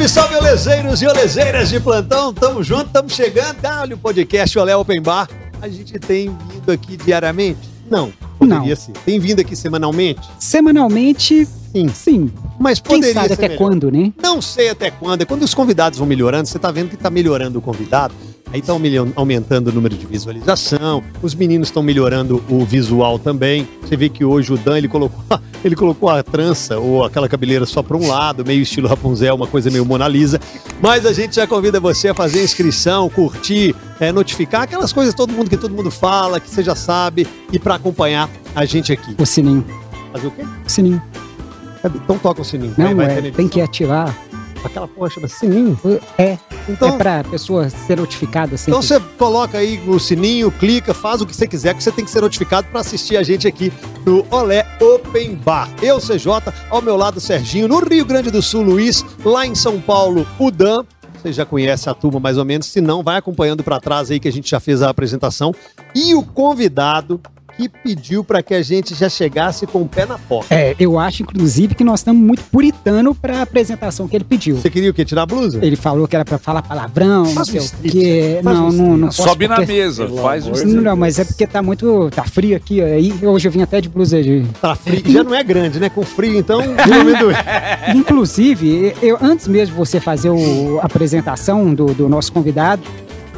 Salve, salve, olezeiros e olezeiras de plantão. Tamo junto, tamo chegando. Dá-lhe o podcast Olé Open Bar. A gente tem vindo aqui diariamente? Não, poderia Não. ser. Tem vindo aqui semanalmente? Semanalmente, Sim. sim. Mas Quem poderia sabe ser até melhor. quando, né? Não sei até quando. É quando os convidados vão melhorando, você tá vendo que tá melhorando o convidado. Aí tá aumilhão- aumentando o número de visualização. Os meninos estão melhorando o visual também. Você vê que hoje o Dan ele colocou, ele colocou a trança ou aquela cabeleira só para um lado, meio estilo Rapunzel, uma coisa meio Mona Lisa. Mas a gente já convida você a fazer inscrição, curtir, é, notificar aquelas coisas todo mundo que todo mundo fala, que você já sabe, e para acompanhar a gente aqui. O sininho. Fazer o quê? O sininho. Então toca o sininho. Não, Vai- vai é, tem que ativar. Aquela porra chama sininho. É, Então, é pra pessoa ser notificada assim. Então você coloca aí o sininho, clica, faz o que você quiser, que você tem que ser notificado para assistir a gente aqui no Olé Open Bar. Eu, CJ, ao meu lado, Serginho, no Rio Grande do Sul, Luiz, lá em São Paulo, o Dan. Você já conhece a turma mais ou menos, se não, vai acompanhando para trás aí que a gente já fez a apresentação. E o convidado que pediu para que a gente já chegasse com o pé na porta. É, eu acho, inclusive, que nós estamos muito puritano pra apresentação que ele pediu. Você queria o quê? Tirar a blusa? Ele falou que era pra falar palavrão, não Faz um sei o quê. um Não, não, não posso Sobe na porque- mesa, faz um Não, não, mas é porque tá muito. tá frio aqui. Aí hoje eu vim até de blusa de. Tá frio, já não é grande, né? Com frio, então. Inclusive, eu, antes mesmo de você fazer o- a apresentação do, do nosso convidado,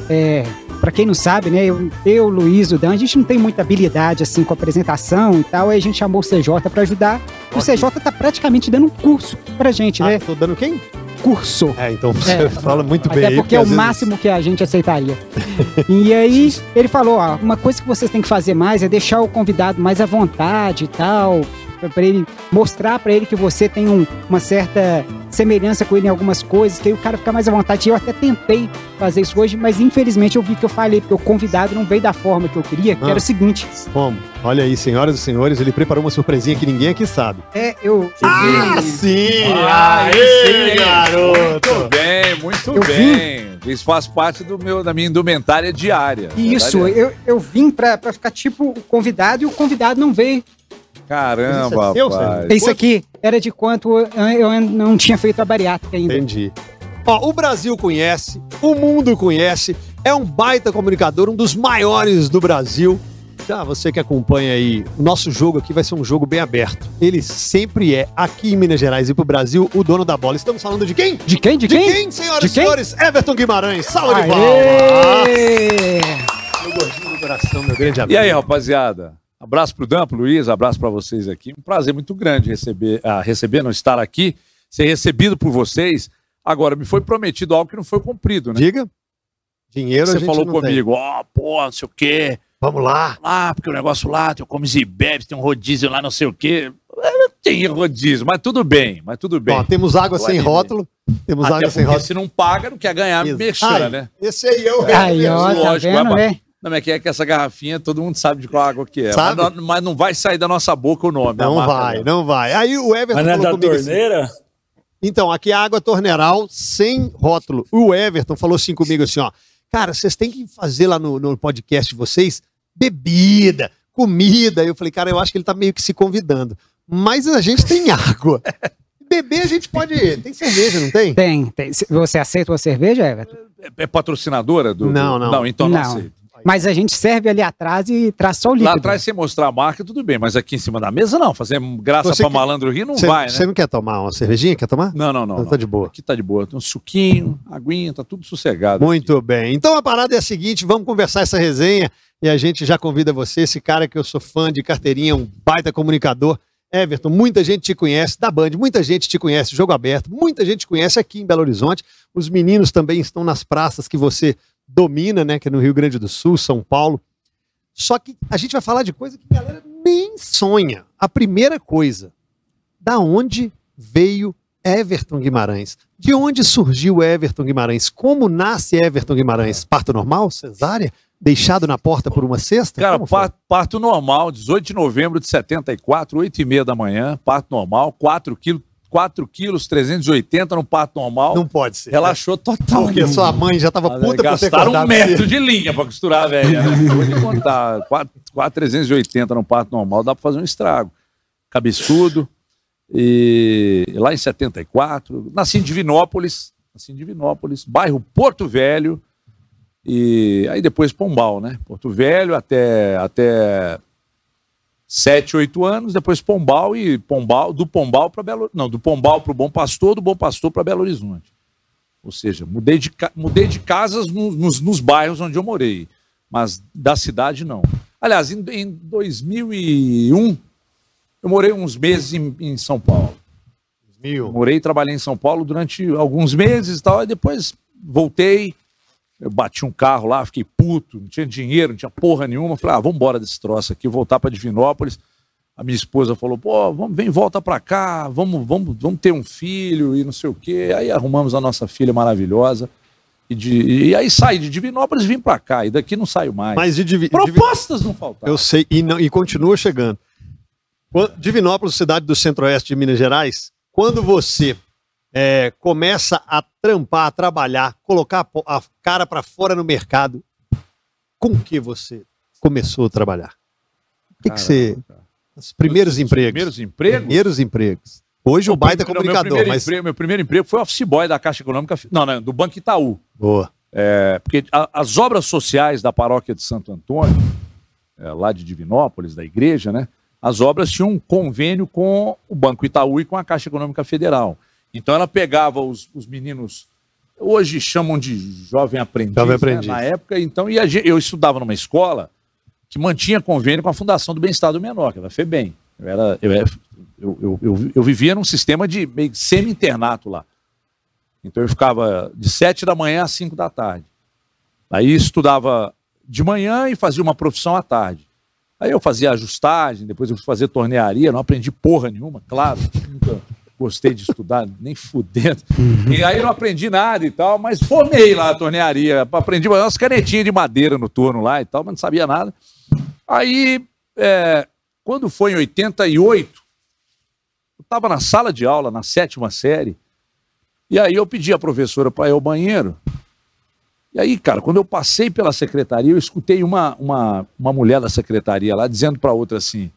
é, para quem não sabe, né, eu, eu, Luiz, o Dan, a gente não tem muita habilidade assim com apresentação e tal, aí a gente chamou o CJ para ajudar. O. CJ tá praticamente dando um curso pra gente, Ah, né? tô dando quem? Curso. É, então você É, fala muito bem Até aí, porque é o vezes- máximo que a gente aceitaria. e aí ele falou, ó, uma coisa que vocês têm que fazer mais é deixar o convidado mais à vontade e tal, para ele mostrar para ele que você tem um- uma certa semelhança com ele em algumas coisas, que aí o cara fica mais à vontade. Eu até tentei fazer isso hoje, mas infelizmente eu vi que eu falei, porque o convidado não veio da forma que eu queria, que Ah. era o seguinte, Como? Olha aí, senhoras e senhores, ele preparou uma surpresinha que ninguém aqui sabe. é, eu... Ah, sim! Ah, Aê, sim. garoto! Muito bem, muito Eu bem. Isso faz parte do meu, da minha indumentária diária. Isso, é. eu, eu vim pra, pra ficar tipo o convidado e o convidado não veio. Caramba, Isso é seu, rapaz. Sérgio? Isso aqui era de quanto eu, não tinha feito a bariátrica ainda. Entendi. Ó, o Brasil conhece, o mundo conhece, é um baita comunicador, um dos maiores do Brasil. Já você que acompanha aí, o nosso jogo aqui vai ser um jogo bem aberto. Ele sempre é, aqui em Minas Gerais e pro Brasil, o dono da bola. Estamos falando de quem? De quem? De De quem? quem, senhoras e senhores? Everton Guimarães. Salva de palmas. Meu gordinho do coração, meu grande amigo. E aí, rapaziada? Abraço pro Dan, pro Luiz, abraço pra vocês aqui. Um prazer muito grande receber, ah, receber, não estar aqui, ser recebido por vocês. Agora, me foi prometido algo que não foi cumprido, né? Diga. Dinheiro a Você gente falou comigo, ó, pô, não sei o quê. Vamos lá. lá, porque o negócio lá, tem o comes e bebes, tem um rodízio lá, não sei o quê. É, Tem rodízio, mas tudo bem, mas tudo bem. Ó, temos água Tô sem rótulo. Temos Até água sem rótulo. se não paga, não quer ganhar Ai, né? Esse aí é o Aí, ó, tá Lógico, vendo, vai, né? Não, mas é que é que essa garrafinha, todo mundo sabe de qual água que é. Sabe? Mas, não, mas não vai sair da nossa boca o nome. a Não marca vai, não vai. Aí o Everton Mas não é falou da comigo assim, torneira? Então, aqui é água torneral sem rótulo. O Everton falou assim comigo assim, ó. Cara, vocês têm que fazer lá no, no podcast de vocês bebida, comida. Eu falei, cara, eu acho que ele tá meio que se convidando. Mas a gente tem água. Beber a gente pode. Tem cerveja, não tem? Tem, tem. Se- Você aceita uma cerveja, Everton? É, é patrocinadora do. do- Não, não. Não, então não, Não. aceito. Mas a gente serve ali atrás e traz só o líquido. Lá atrás, sem mostrar a marca, tudo bem, mas aqui em cima da mesa, não. Fazer graça Você pra que- malandro rir não Você vai, né? você não quer tomar uma cervejinha? Quer tomar? Não, não, não. Então não. tá de boa. Aqui tá de boa. Tem um suquinho, aguinha, tá tudo sossegado. Muito bem. Então a parada é a seguinte: vamos conversar essa resenha e a gente já convida você, esse cara que eu sou fã de carteirinha, um baita comunicador. Everton, muita gente te conhece da Band, muita gente te conhece Jogo Aberto, muita gente te conhece aqui em Belo Horizonte. Os meninos também estão nas praças que você domina, né? Que é no Rio Grande do Sul, São Paulo. Só que a gente vai falar de coisa que a galera nem sonha. A primeira coisa, da onde veio Everton Guimarães? De onde surgiu Everton Guimarães? Como nasce Everton Guimarães? Parto normal? Cesárea? Deixado na porta por uma cesta? Cara, parto, parto normal, 18 de novembro de 74, 8 e meia da manhã, parto normal, 4 quilos, 4 quilos 380 no parto normal. Não pode ser. Relaxou total. Porque sua mãe já tava puta por ter Gastaram um metro de linha pra costurar. Né? Vou te contar. 4, 380 no parto normal dá pra fazer um estrago. Cabeçudo. E lá em 74, nasci em Divinópolis, nasci em Divinópolis, bairro Porto Velho, e aí depois Pombal, né? Porto Velho até, até 7, 8 anos, depois Pombal e Pombal, do Pombal para Belo Não, do Pombal para o Bom Pastor, do Bom Pastor para Belo Horizonte. Ou seja, mudei de, mudei de casas nos, nos, nos bairros onde eu morei, mas da cidade não. Aliás, em, em 2001, eu morei uns meses em, em São Paulo. Mil. Morei e trabalhei em São Paulo durante alguns meses e tal, e depois voltei, eu bati um carro lá, fiquei puto, não tinha dinheiro, não tinha porra nenhuma. Falei, ah, vamos embora desse troço aqui, voltar para Divinópolis. A minha esposa falou, pô, vamos, vem, volta para cá, vamos, vamos, vamos ter um filho e não sei o quê. Aí arrumamos a nossa filha maravilhosa. E, de, e aí saí de Divinópolis e vim para cá, e daqui não saio mais. Mas de Divi... Propostas não faltaram. Eu sei, e, não, e continua chegando. Divinópolis, cidade do centro-oeste de Minas Gerais, quando você é, começa a trampar, a trabalhar, colocar a cara para fora no mercado, com que você começou a trabalhar? O que, que você. Os primeiros Os empregos. Primeiros empregos? Primeiros empregos. Hoje o baita Não, comunicador, meu primeiro, mas. emprego, meu primeiro emprego foi office boy da Caixa Econômica, não, não, do Banco Itaú. Boa. É, porque a- as obras sociais da paróquia de Santo Antônio, é, lá de Divinópolis, da igreja, né? As obras tinham um convênio com o Banco Itaú e com a Caixa Econômica Federal. Então ela pegava os, os meninos, hoje chamam de jovem aprendiz, Jovem né, aprendiz. na época, então, e eu estudava numa escola que mantinha convênio com a Fundação do Bem-Estar do Menor, que era a FEBEM. Eu, era, eu, eu, eu, eu, vivia num sistema de semi-internato lá. Então eu ficava de sete da manhã às cinco da tarde. Aí estudava de manhã e fazia uma profissão à tarde. Aí eu fazia ajustagem, depois eu fui fazer tornearia, não aprendi porra nenhuma, claro. Nunca gostei de estudar, nem fudendo. E aí não aprendi nada e tal, mas formei lá a tornearia. Aprendi umas canetinhas de madeira no torno lá e tal, mas não sabia nada. Aí, é, quando foi em 88, eu estava na sala de aula, na sétima série, e aí eu pedi à professora para ir ao banheiro. E aí, cara, quando eu passei pela secretaria, eu escutei uma, uma, uma mulher da secretaria lá dizendo para outra assim: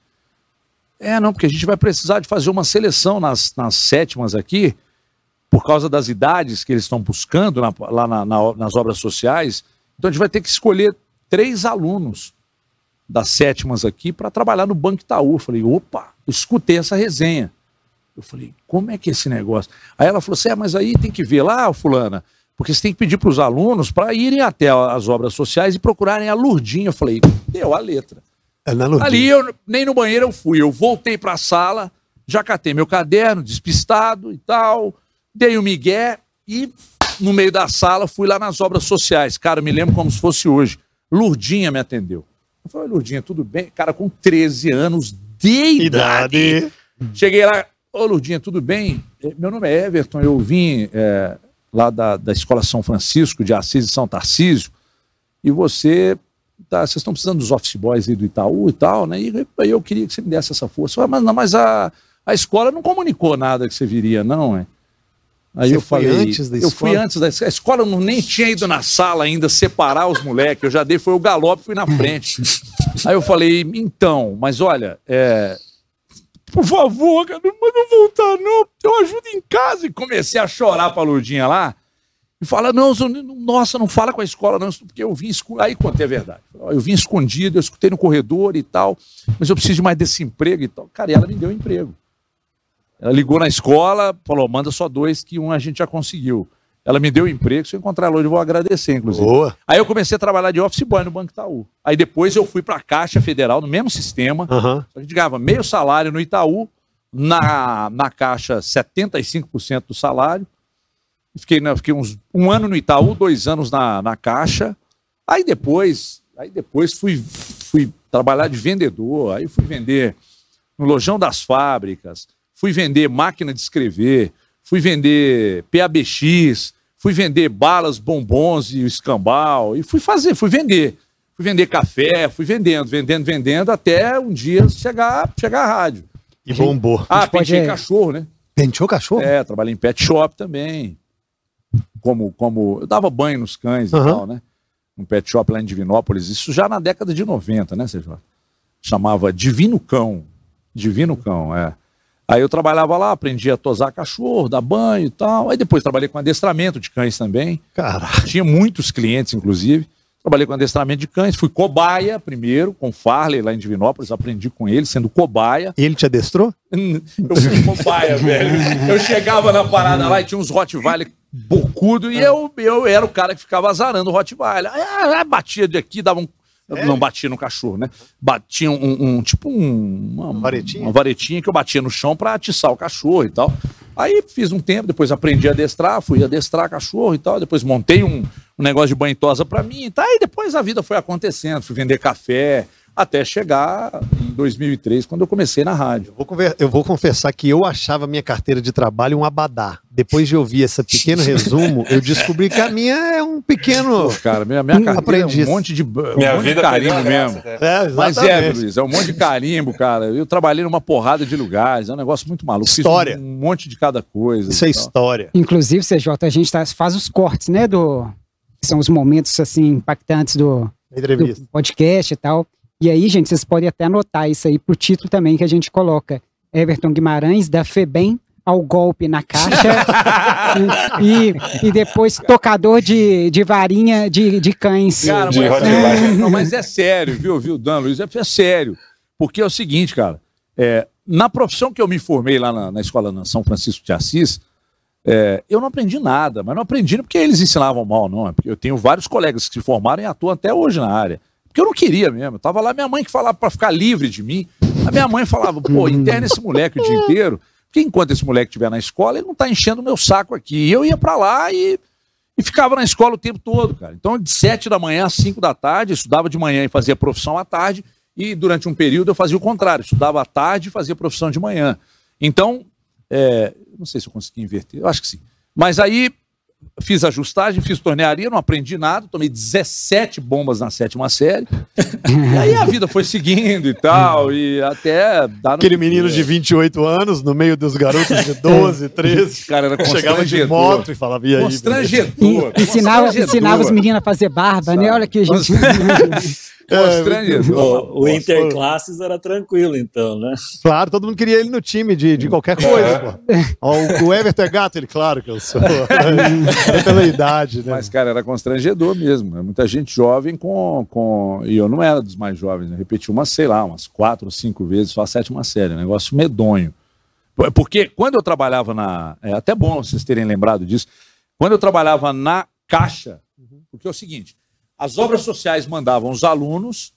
É, não, porque a gente vai precisar de fazer uma seleção nas, nas sétimas aqui, por causa das idades que eles estão buscando na- lá na- na- nas obras sociais. Então a gente vai ter que escolher três alunos das sétimas aqui para trabalhar no Banco Itaú. Eu falei, opa, escutei essa resenha. Eu falei, como é que é esse negócio? Aí ela falou assim: é, mas aí tem que ver lá, fulana, porque você tem que pedir para os alunos para irem até as obras sociais e procurarem a Lurdinha. Eu falei, deu a letra. É na Lourdinha. Ali eu nem no banheiro eu fui, eu voltei para a sala, já catei meu caderno, despistado e tal, dei o migué e no meio da sala fui lá nas obras sociais. Cara, eu me lembro como se fosse hoje. Lurdinha me atendeu. Eu falei, Lurdinha, tudo bem? Cara, com 13 anos de idade. Idade. Cheguei lá, ô Lurdinha, tudo bem? Eh, Meu nome é Everton, eu vim eh, lá da, da Escola São Francisco de Assis e São Tarcísio, e você, tá, vocês estão precisando dos office boys aí do Itaú e tal, né? E aí eu queria que você me desse essa força. Mas, não, mas a, a escola não comunicou nada que você viria, não, é? Aí Você eu falei, antes da eu fui antes da escola. A escola não nem tinha ido na sala ainda separar os moleques. Eu já dei, foi o galope, fui na frente. Aí eu falei, então, mas olha, é, por favor, cara, não manda voltar, não. Eu ajudo em casa. E comecei a chorar pra Lurdinha lá. E fala, não, nossa, não fala com a escola, não, porque eu vim escondido. Aí contei a verdade. Eu vim escondido, eu escutei no corredor e tal, mas eu preciso de mais desse emprego e tal. Cara, e ela me deu um emprego. Ela ligou na escola, falou, manda só dois, que um a gente já conseguiu. Ela me deu um emprego, se eu encontrar ela hoje, eu vou agradecer, inclusive. Boa. Aí eu comecei a trabalhar de office boy no Banco Itaú. Aí depois eu fui para a Caixa Federal, no mesmo sistema. Aham. A gente ganhava meio salário no Itaú, na, na Caixa 75% do salário. Fiquei, né, fiquei uns, um ano no Itaú, dois anos na, na Caixa. Aí depois, aí depois fui, fui trabalhar de vendedor, aí fui vender no lojão das fábricas, fui vender máquina de escrever, fui vender PABX, fui vender balas, bombons e o escambau, e fui fazer, fui vender. Fui vender café, fui vendendo, vendendo, vendendo, até um dia chegar, chegar a rádio. E bombou. Ah, pode, pentei é, cachorro, né? Penteou cachorro? É, trabalhei em pet shop também. Como, como eu dava banho nos cães e Aham. tal, né? Um pet shop lá em Divinópolis, isso já na década de 90, né, CJ? Chamava Divino Cão. Divino Cão, é. Aí eu trabalhava lá, aprendi a tosar cachorro, dar banho e tal. Aí depois trabalhei com adestramento de cães também. Caralho. Tinha muitos clientes, inclusive. Trabalhei com adestramento de cães. Fui cobaia primeiro, com Farley lá em Divinópolis. Aprendi com ele, sendo cobaia. Ele te adestrou? Eu fui cobaia, velho. Eu chegava na parada lá e tinha uns Rottweiler bocudo e eu, eu era o cara que ficava azarando o Rottweiler. Aí, ah, batia de aqui, dava um. Não batia no cachorro, né? Batia um, um- tipo um, uma, Varetinha? uma varetinha que eu batia no chão pra atiçar o cachorro e tal. Aí fiz um tempo, depois aprendi a adestrar, fui adestrar cachorro e tal. Depois montei um, um negócio de banho tosa pra mim e tal. E depois a vida foi acontecendo. Fui vender café até chegar em 2003, quando eu comecei na rádio. Eu vou, eu vou confessar que eu achava a minha carteira de trabalho um abadá. Depois de ouvir esse pequeno resumo, eu descobri que a minha é um pequeno. Pô, cara, minha, minha carteira Aprendiz. é um monte de, um Minha monte de vida carimbo perdeu a mesmo. graça, É, Mas é. Luiz, é um monte de carimbo, cara. Eu trabalhei numa porrada de lugares, é um negócio muito maluco. Fiz História. um monte de cada coisa. Isso é tal. história. Inclusive, CJ, a gente tá, faz os cortes, né? Do, que são os momentos assim impactantes do, do podcast e tal. E aí, gente, vocês podem até anotar isso aí pro título também que a gente coloca. Everton Guimarães, da FEBEM ao golpe na caixa e, e depois tocador de, de varinha de, de cães. Cara, De mas, Rottweiler. não, mas é sério, viu, viu, Dan Luiz? É, é sério. Porque é o seguinte, cara. é, na profissão que eu me formei lá na, na escola na São Francisco de Assis, é, eu não aprendi nada, mas não aprendi porque eles ensinavam mal, não. É porque eu tenho vários colegas que se formaram e atuam até hoje na área. Porque eu não queria mesmo. Eu tava lá, minha mãe que falava para ficar livre de mim. A minha mãe falava, pô, interna esse moleque o dia inteiro. Porque enquanto esse moleque estiver na escola, ele não tá enchendo o meu saco aqui. E eu ia para lá e, e ficava na escola o tempo todo, cara. Então, de sete da manhã às cinco da tarde, estudava de manhã e fazia profissão à tarde. E durante um período eu fazia o contrário, estudava à tarde e fazia profissão de manhã. Então, é, não sei se eu consegui inverter, eu acho que sim. Mas aí fiz ajustagem, fiz tornearia, não aprendi nada, tomei 17 bombas na sétima série. e aí a vida foi seguindo e tal, e até dar no- Aquele menino de 28 anos, no meio dos garotos de 12, 13, cara era chegava de moto e falava, e aí? Constrangedor. E- ensinava, constrangedor. ensinava os meninos a fazer barba, né? Olha aqui, gente. Constrangedor. O, o Interclasses era tranquilo, então, né? Claro, todo mundo queria ele no time de, de qualquer coisa, pô. Ó, o, o Everton é gato, ele, claro que eu sou. é pela idade, né? Mas, cara, era constrangedor mesmo. né? Muita gente jovem com, com. E eu não era dos mais jovens, né? Repeti umas, sei lá, umas quatro ou cinco vezes, só a sétima série. um Negócio medonho. Por- Porque quando eu trabalhava na. É até bom vocês terem lembrado disso. Quando eu trabalhava na Caixa, porque é o seguinte: as obras sociais mandavam os alunos,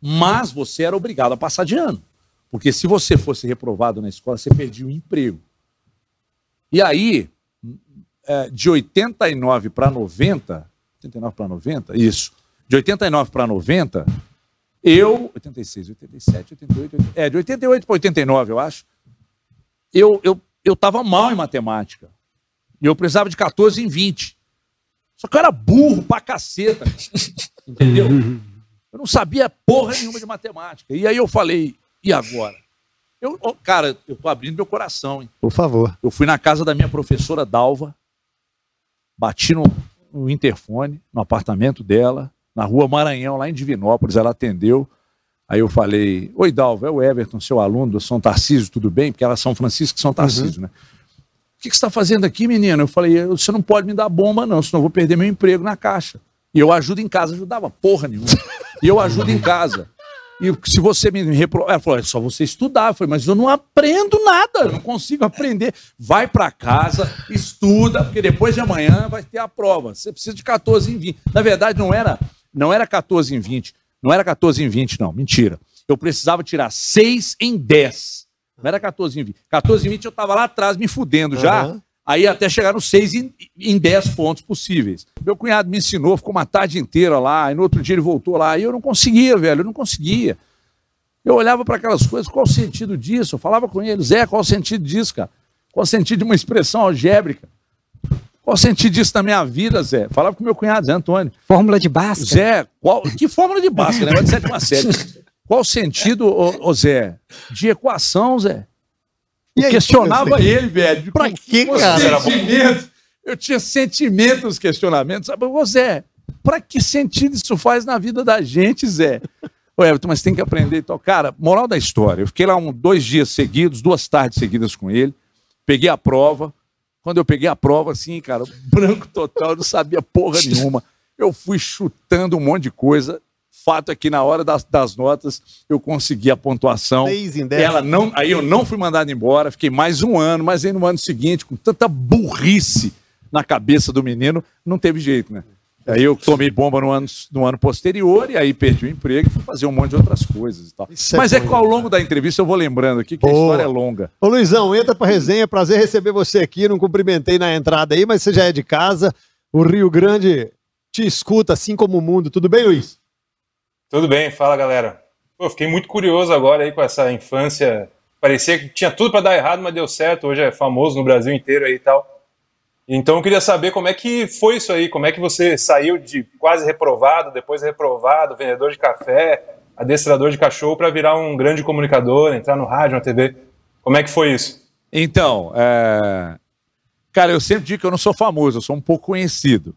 mas você era obrigado a passar de ano. Porque se você fosse reprovado na escola, você perdia o emprego. E aí, é, de 89 para 90, 89 para 90, isso. De 89 para 90, eu, 86, 87, 88, 80, é, de 88 para 89, eu acho, eu eu eu estava mal em matemática. E eu precisava de 14 em 20. Só que eu era burro pra caceta. Entendeu? Eu não sabia porra nenhuma de matemática. E aí eu falei, e agora? Eu, cara, eu tô abrindo meu coração, hein? Por favor. Eu fui na casa da minha professora Dalva, bati no, no interfone, no apartamento dela, na rua Maranhão, lá em Divinópolis, ela atendeu. Aí eu falei, oi Dalva, é o Everton, seu aluno do São Tarcísio, tudo bem? Porque ela é São Francisco e São Tarcísio, né? O que, você está fazendo aqui, menino? Eu falei, você não pode me dar bomba, não, senão eu vou perder meu emprego na caixa. E eu ajudo em casa, ajudava porra nenhuma. E eu ajudo em casa. E se você me reprovar, ela falou, é só você estudar. Eu falei, mas eu não aprendo nada, não consigo aprender. Vai para casa, estuda, porque depois de amanhã vai ter a prova. Você precisa de 14 em 20. Na verdade, não era, não era 14 em 20. Não era 14 em 20, não. Mentira. Eu precisava tirar 6 em 10. Não era 14 em 20. 14 em 20 eu estava lá atrás me fudendo já. Aham. Aí até chegar nos 6 em, em 10 pontos possíveis. Meu cunhado me ensinou, ficou uma tarde inteira lá, aí no outro dia ele voltou lá, e eu não conseguia, velho, eu não conseguia. Eu olhava para aquelas coisas, qual o sentido disso? Eu falava com ele, Zé, qual o sentido disso, cara? Qual o sentido de uma expressão algébrica? Qual o sentido disso na minha vida, Zé? Falava com meu cunhado, Zé Antônio. Fórmula de Bhaskara. Zé, qual, que fórmula de Bhaskara, negócio de sétima série. Qual o sentido, ô, ô Zé, de equação, Zé? E aí, questionava ele, velho. Pra com cara? Eu tinha sentimentos, questionamentos. Sabe, ô Zé, pra que sentido isso faz na vida da gente, Zé? Ô, Everton, mas tem que aprender. Então, cara, moral da história. Eu fiquei lá um, dois dias seguidos, duas tardes seguidas com ele. Peguei a prova. Quando eu peguei a prova, assim, cara, branco total, eu não sabia porra nenhuma. Eu fui chutando um monte de coisa. Fato é que na hora das, das notas eu consegui a pontuação. Seis em dez. Ela não, aí eu não fui mandado embora, fiquei mais um ano, mas aí no ano seguinte, com tanta burrice na cabeça do menino, não teve jeito, né? Aí eu tomei bomba no ano, no ano posterior e aí perdi o emprego e fui fazer um monte de outras coisas e tal. Isso é Mas é bom, que ao longo da entrevista eu vou lembrando aqui que a Boa. história é longa. Ô Luizão, entra pra resenha, prazer receber você aqui. Não cumprimentei na entrada aí, mas você já é de casa. O Rio Grande te escuta, assim como o mundo. Tudo bem, Luiz? Tudo bem, fala galera. Pô, fiquei muito curioso agora aí com essa infância. Parecia que tinha tudo para dar errado, mas deu certo. Hoje é famoso no Brasil inteiro aí e tal. Então eu queria saber como é que foi isso aí, como é que você saiu de quase reprovado, depois reprovado, vendedor de café, adestrador de cachorro para virar um grande comunicador, entrar no rádio, na TV. Como é que foi isso? Então, é... cara, eu sempre digo que eu não sou famoso, eu sou um pouco conhecido.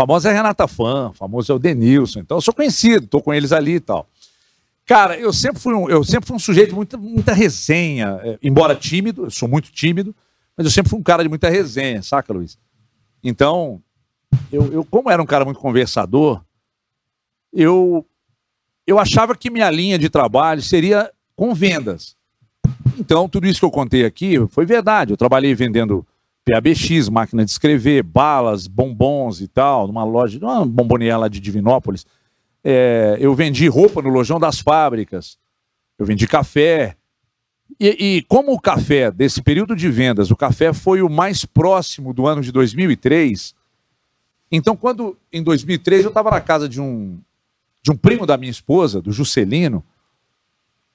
Famoso é a Renata Fã, famoso é o Denilson, então eu sou conhecido, tô com eles ali e tal. Cara, eu sempre fui um, eu sempre fui um sujeito de muita, muita resenha, é, embora tímido, eu sou muito tímido, mas eu sempre fui um cara de muita resenha, saca, Luiz? Então, eu, eu como era um cara muito conversador, eu, eu achava que minha linha de trabalho seria com vendas. Então, tudo isso que eu contei aqui foi verdade. Eu trabalhei vendendo PABX, máquina de escrever, balas, bombons e tal, numa loja, numa bomboneira lá de Divinópolis. É, eu vendi roupa no lojão das fábricas. Eu vendi café. E, e como o café, desse período de vendas, o café foi o mais próximo do ano de 2003. Então, quando em 2003 eu estava na casa de um, de um primo da minha esposa, do Juscelino,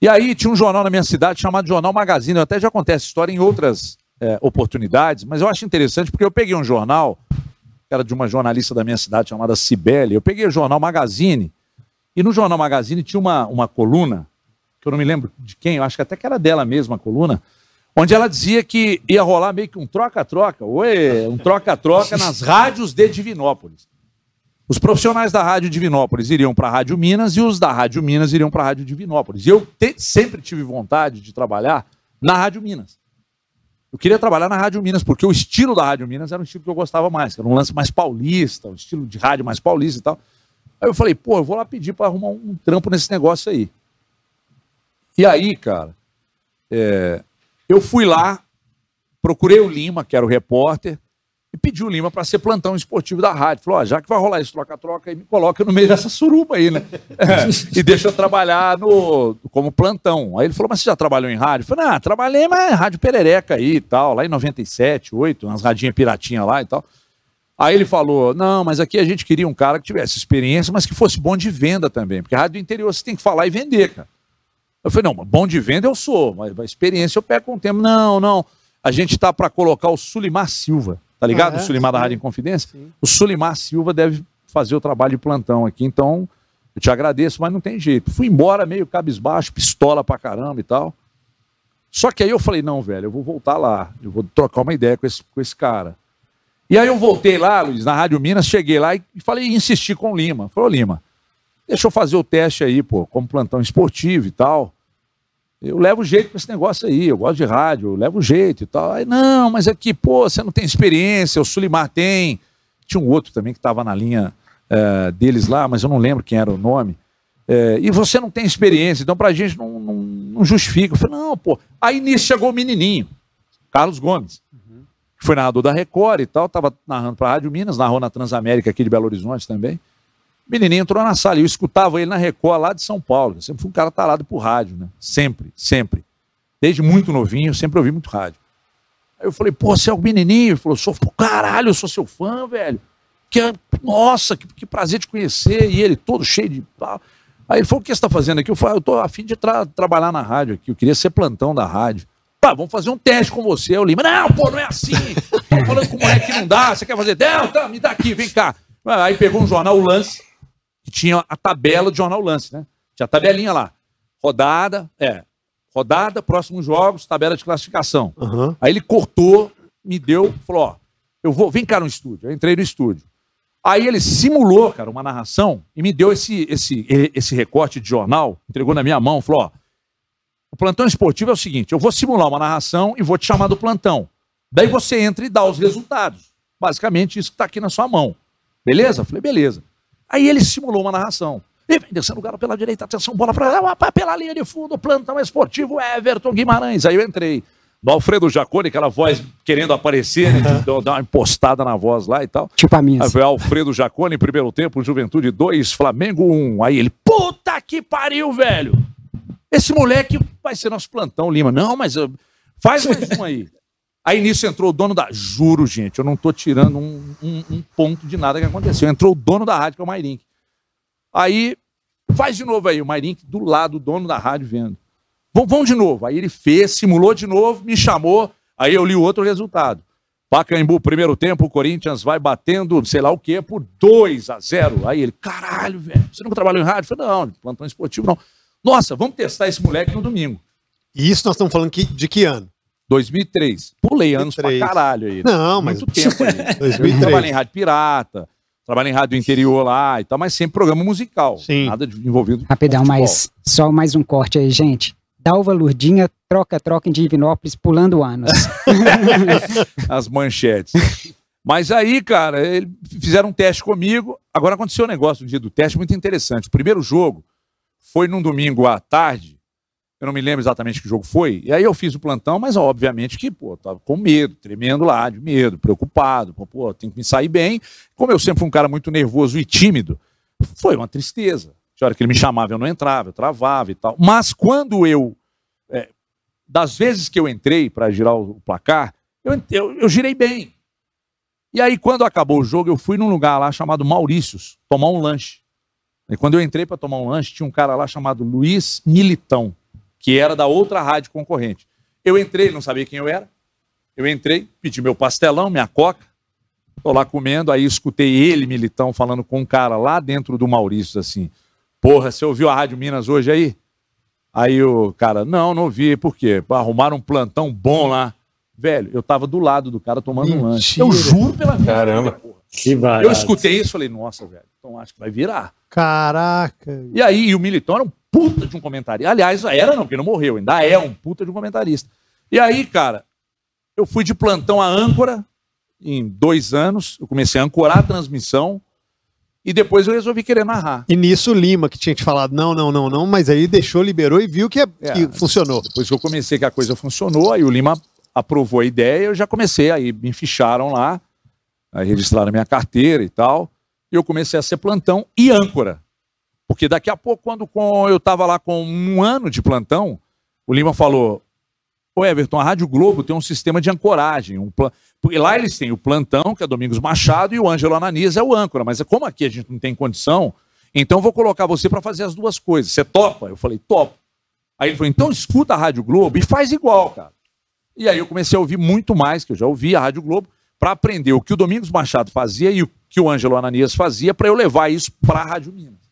e aí tinha um jornal na minha cidade chamado Jornal Magazine. Eu até já contei essa história em outras é, oportunidades, mas eu acho interessante porque eu peguei um jornal, era de uma jornalista da minha cidade chamada Cibele. Eu peguei o Jornal Magazine, e no Jornal Magazine tinha uma, uma coluna, que eu não me lembro de quem, eu acho que até que era dela mesma a coluna, onde ela dizia que ia rolar meio que um troca-troca, um troca-troca nas rádios de Divinópolis. Os profissionais da Rádio Divinópolis iriam para a Rádio Minas e os da Rádio Minas iriam para a Rádio Divinópolis. E eu te- sempre tive vontade de trabalhar na Rádio Minas. Eu queria trabalhar na Rádio Minas, porque o estilo da Rádio Minas era um estilo que eu gostava mais, era um lance mais paulista, um estilo de rádio mais paulista e tal. Aí eu falei, pô, eu vou lá pedir para arrumar um, um trampo nesse negócio aí. E aí, cara, é, eu fui lá, procurei o Lima, que era o repórter, e pedi o Lima para ser plantão esportivo da rádio. Falou, ó, já que vai rolar esse troca-troca aí, me coloca no meio dessa suruba aí, né? É, e deixa eu trabalhar no, como plantão. Aí ele falou, mas você já trabalhou em rádio? Eu falei, ah, trabalhei, mas é rádio perereca aí e tal, lá em 97, 8, umas radinhas piratinha lá e tal. Aí ele falou, não, mas aqui a gente queria um cara que tivesse experiência, mas que fosse bom de venda também, porque rádio do interior você tem que falar e vender, cara. Eu falei, não, bom de venda eu sou, mas a experiência eu pego com o tempo. Não, não, a gente tá para colocar o Sulimar Silva, tá ligado? Ah, é? o Sulimar da Sim. Rádio Inconfidência. O Sulimar Silva deve fazer o trabalho de plantão aqui, então eu te agradeço, mas não tem jeito. Fui embora meio cabisbaixo, pistola pra caramba e tal. Só que aí eu falei, não, velho, eu vou voltar lá, eu vou trocar uma ideia com esse, com esse cara. E aí eu voltei lá, Luiz, na Rádio Minas, cheguei lá e falei, insisti com o Lima. Falou, Lima, deixa eu fazer o teste aí, pô, como plantão esportivo e tal. Eu levo jeito com esse negócio aí, eu gosto de rádio, eu levo jeito e tal. Aí, não, mas aqui, pô, você não tem experiência, o Sulimar tem. Tinha um outro também que estava na linha eh, deles lá, mas eu não lembro quem era o nome. Eh, e você não tem experiência, então pra gente não, não, não justifica. Eu falei, não, pô. Aí nisso chegou o menininho, Carlos Gomes, que foi narrador da Record e tal, tava narrando pra Rádio Minas, narrou na Transamérica aqui de Belo Horizonte também. O menininho entrou na sala eu escutava ele na Record lá de São Paulo. Eu sempre fui um cara talado por rádio, né? Sempre, sempre. Desde muito novinho, sempre ouvi muito rádio. Aí eu falei, pô, você é o menininho? Ele falou, sou, pô, caralho, eu sou seu fã, velho. Que, nossa, que, que prazer te conhecer. E ele todo cheio de. tal. Aí ele falou, o que você está fazendo aqui? Eu falei, "Ah, eu tô a fim de tra- trabalhar na rádio aqui, eu queria ser plantão da rádio. Pá, vamos fazer um teste com você. Eu Lima, não, pô, não é assim. Tô falando com o moleque que não dá, você quer fazer? Delta, me dá aqui, vem cá. Aí pegou um jornal, o Lance, que tinha a tabela do jornal Lance, né? Tinha a tabelinha lá. Rodada, é. Rodada, próximos jogos, tabela de classificação. Aham. Aí ele cortou, me deu, falou: ó, eu vou, vem cá no estúdio. Eu entrei no estúdio. Aí ele simulou, cara, uma narração e me deu esse, esse, esse recorte de jornal, entregou na minha mão, falou: ó, o plantão esportivo é o seguinte: eu vou simular uma narração e vou te chamar do plantão. Daí você entra e dá os resultados. Basicamente, isso que está aqui na sua mão. Beleza? Eu falei, beleza. Aí ele simulou uma narração. E vem descendo o galo pela direita, atenção, bola para pela linha de fundo, plantão esportivo Everton Guimarães. Aí eu entrei do Alfredo Jacone, aquela voz querendo aparecer, né, de dar uma impostada na voz lá e tal. Tipo a minha. Aí foi Alfredo Jacone, primeiro tempo, Juventude 2, Flamengo 1. Aí ele, puta que pariu, velho! Esse moleque vai ser nosso plantão, Lima. Não, mas uh, faz mais um aí. Aí nisso entrou o dono da. Juro, gente, eu não tô tirando um, um, um ponto de nada que aconteceu. Entrou o dono da rádio, que é o Mairink. Aí, faz de novo aí, o Mairink do lado, o dono da rádio, vendo. Vamos, vamos de novo. Aí ele fez, simulou de novo, me chamou. Aí eu li o outro resultado. Pacaembu, primeiro tempo, o Corinthians vai batendo, sei lá o quê, por 2 a 0 Aí ele, caralho, velho, você nunca trabalhou em rádio? Eu falei, não, plantão esportivo não. Nossa, vamos testar esse moleque no domingo. E isso nós estamos falando que, de que ano? 2003. Pulei anos pra caralho aí. Né? Não, mas... Muito tempo aí. 2003. trabalhei em rádio pirata, trabalhei em rádio interior lá e tal, mas sempre programa musical. Sim. Nada de, envolvido Rapidão, mas só mais um corte aí, gente. Dalva Lurdinha, troca-troca em Divinópolis, pulando anos. As manchetes. Mas aí, cara, eles fizeram um teste comigo. Agora aconteceu um negócio no dia do teste muito interessante. O primeiro jogo foi num domingo à tarde. Eu não me lembro exatamente que jogo foi. E aí eu fiz o plantão, mas obviamente que, pô, tava com medo, tremendo lá, de medo, preocupado. Pô, pô, tem que me sair bem. Como eu sempre fui um cara muito nervoso e tímido, foi uma tristeza. Tinha hora que ele me chamava, eu não entrava, eu travava e tal. Mas quando eu. É, das vezes que eu entrei para girar o placar, eu, eu, eu, girei bem. E aí, quando acabou o jogo, eu fui num lugar lá chamado Maurícios, tomar um lanche. E quando eu entrei para tomar um lanche, tinha um cara lá chamado Luiz Militão, que era da outra rádio concorrente. Eu entrei, não sabia quem eu era. Eu entrei, pedi meu pastelão, minha coca. Tô lá comendo, aí escutei ele, Militão, falando com um cara lá dentro do Maurício, assim. Porra, você ouviu a Rádio Minas hoje aí? Aí o cara, não, não ouvi. Por quê? Arrumaram um plantão bom lá. Velho, eu tava do lado do cara tomando Mentira. um lanche. Eu juro pela vida. Caramba. Porra. Que Eu escutei isso e falei, nossa, velho, então acho que vai virar. Caraca. E aí, e o Militão era um puta de um comentarista. Aliás, era não, porque não morreu, ainda é um puta de um comentarista. E aí, cara, eu fui de plantão à âncora em dois anos. Eu comecei a ancorar a transmissão. E depois eu resolvi querer narrar. E nisso Lima, que tinha te falado, não, não, não, não, mas aí deixou, liberou e viu que, é, é, que funcionou. Depois que eu comecei que a coisa funcionou, aí o Lima aprovou a ideia, eu já comecei, aí me ficharam lá, aí registraram a minha carteira e tal, e eu comecei a ser plantão e âncora. Porque daqui a pouco, quando com, eu estava lá com um ano de plantão, o Lima falou, Ô Everton, a Rádio Globo tem um sistema de ancoragem. Um plan... Porque lá eles têm o plantão, que é Domingos Machado, e o Ângelo Ananias é o âncora. Mas é como aqui a gente não tem condição, então vou colocar você para fazer as duas coisas. Você topa? Eu falei, topo. Aí ele falou, então escuta a Rádio Globo e faz igual, cara. E aí eu comecei a ouvir muito mais, que eu já ouvia a Rádio Globo, para aprender o que o Domingos Machado fazia e o que o Ângelo Ananias fazia, para eu levar isso para a Rádio Minas.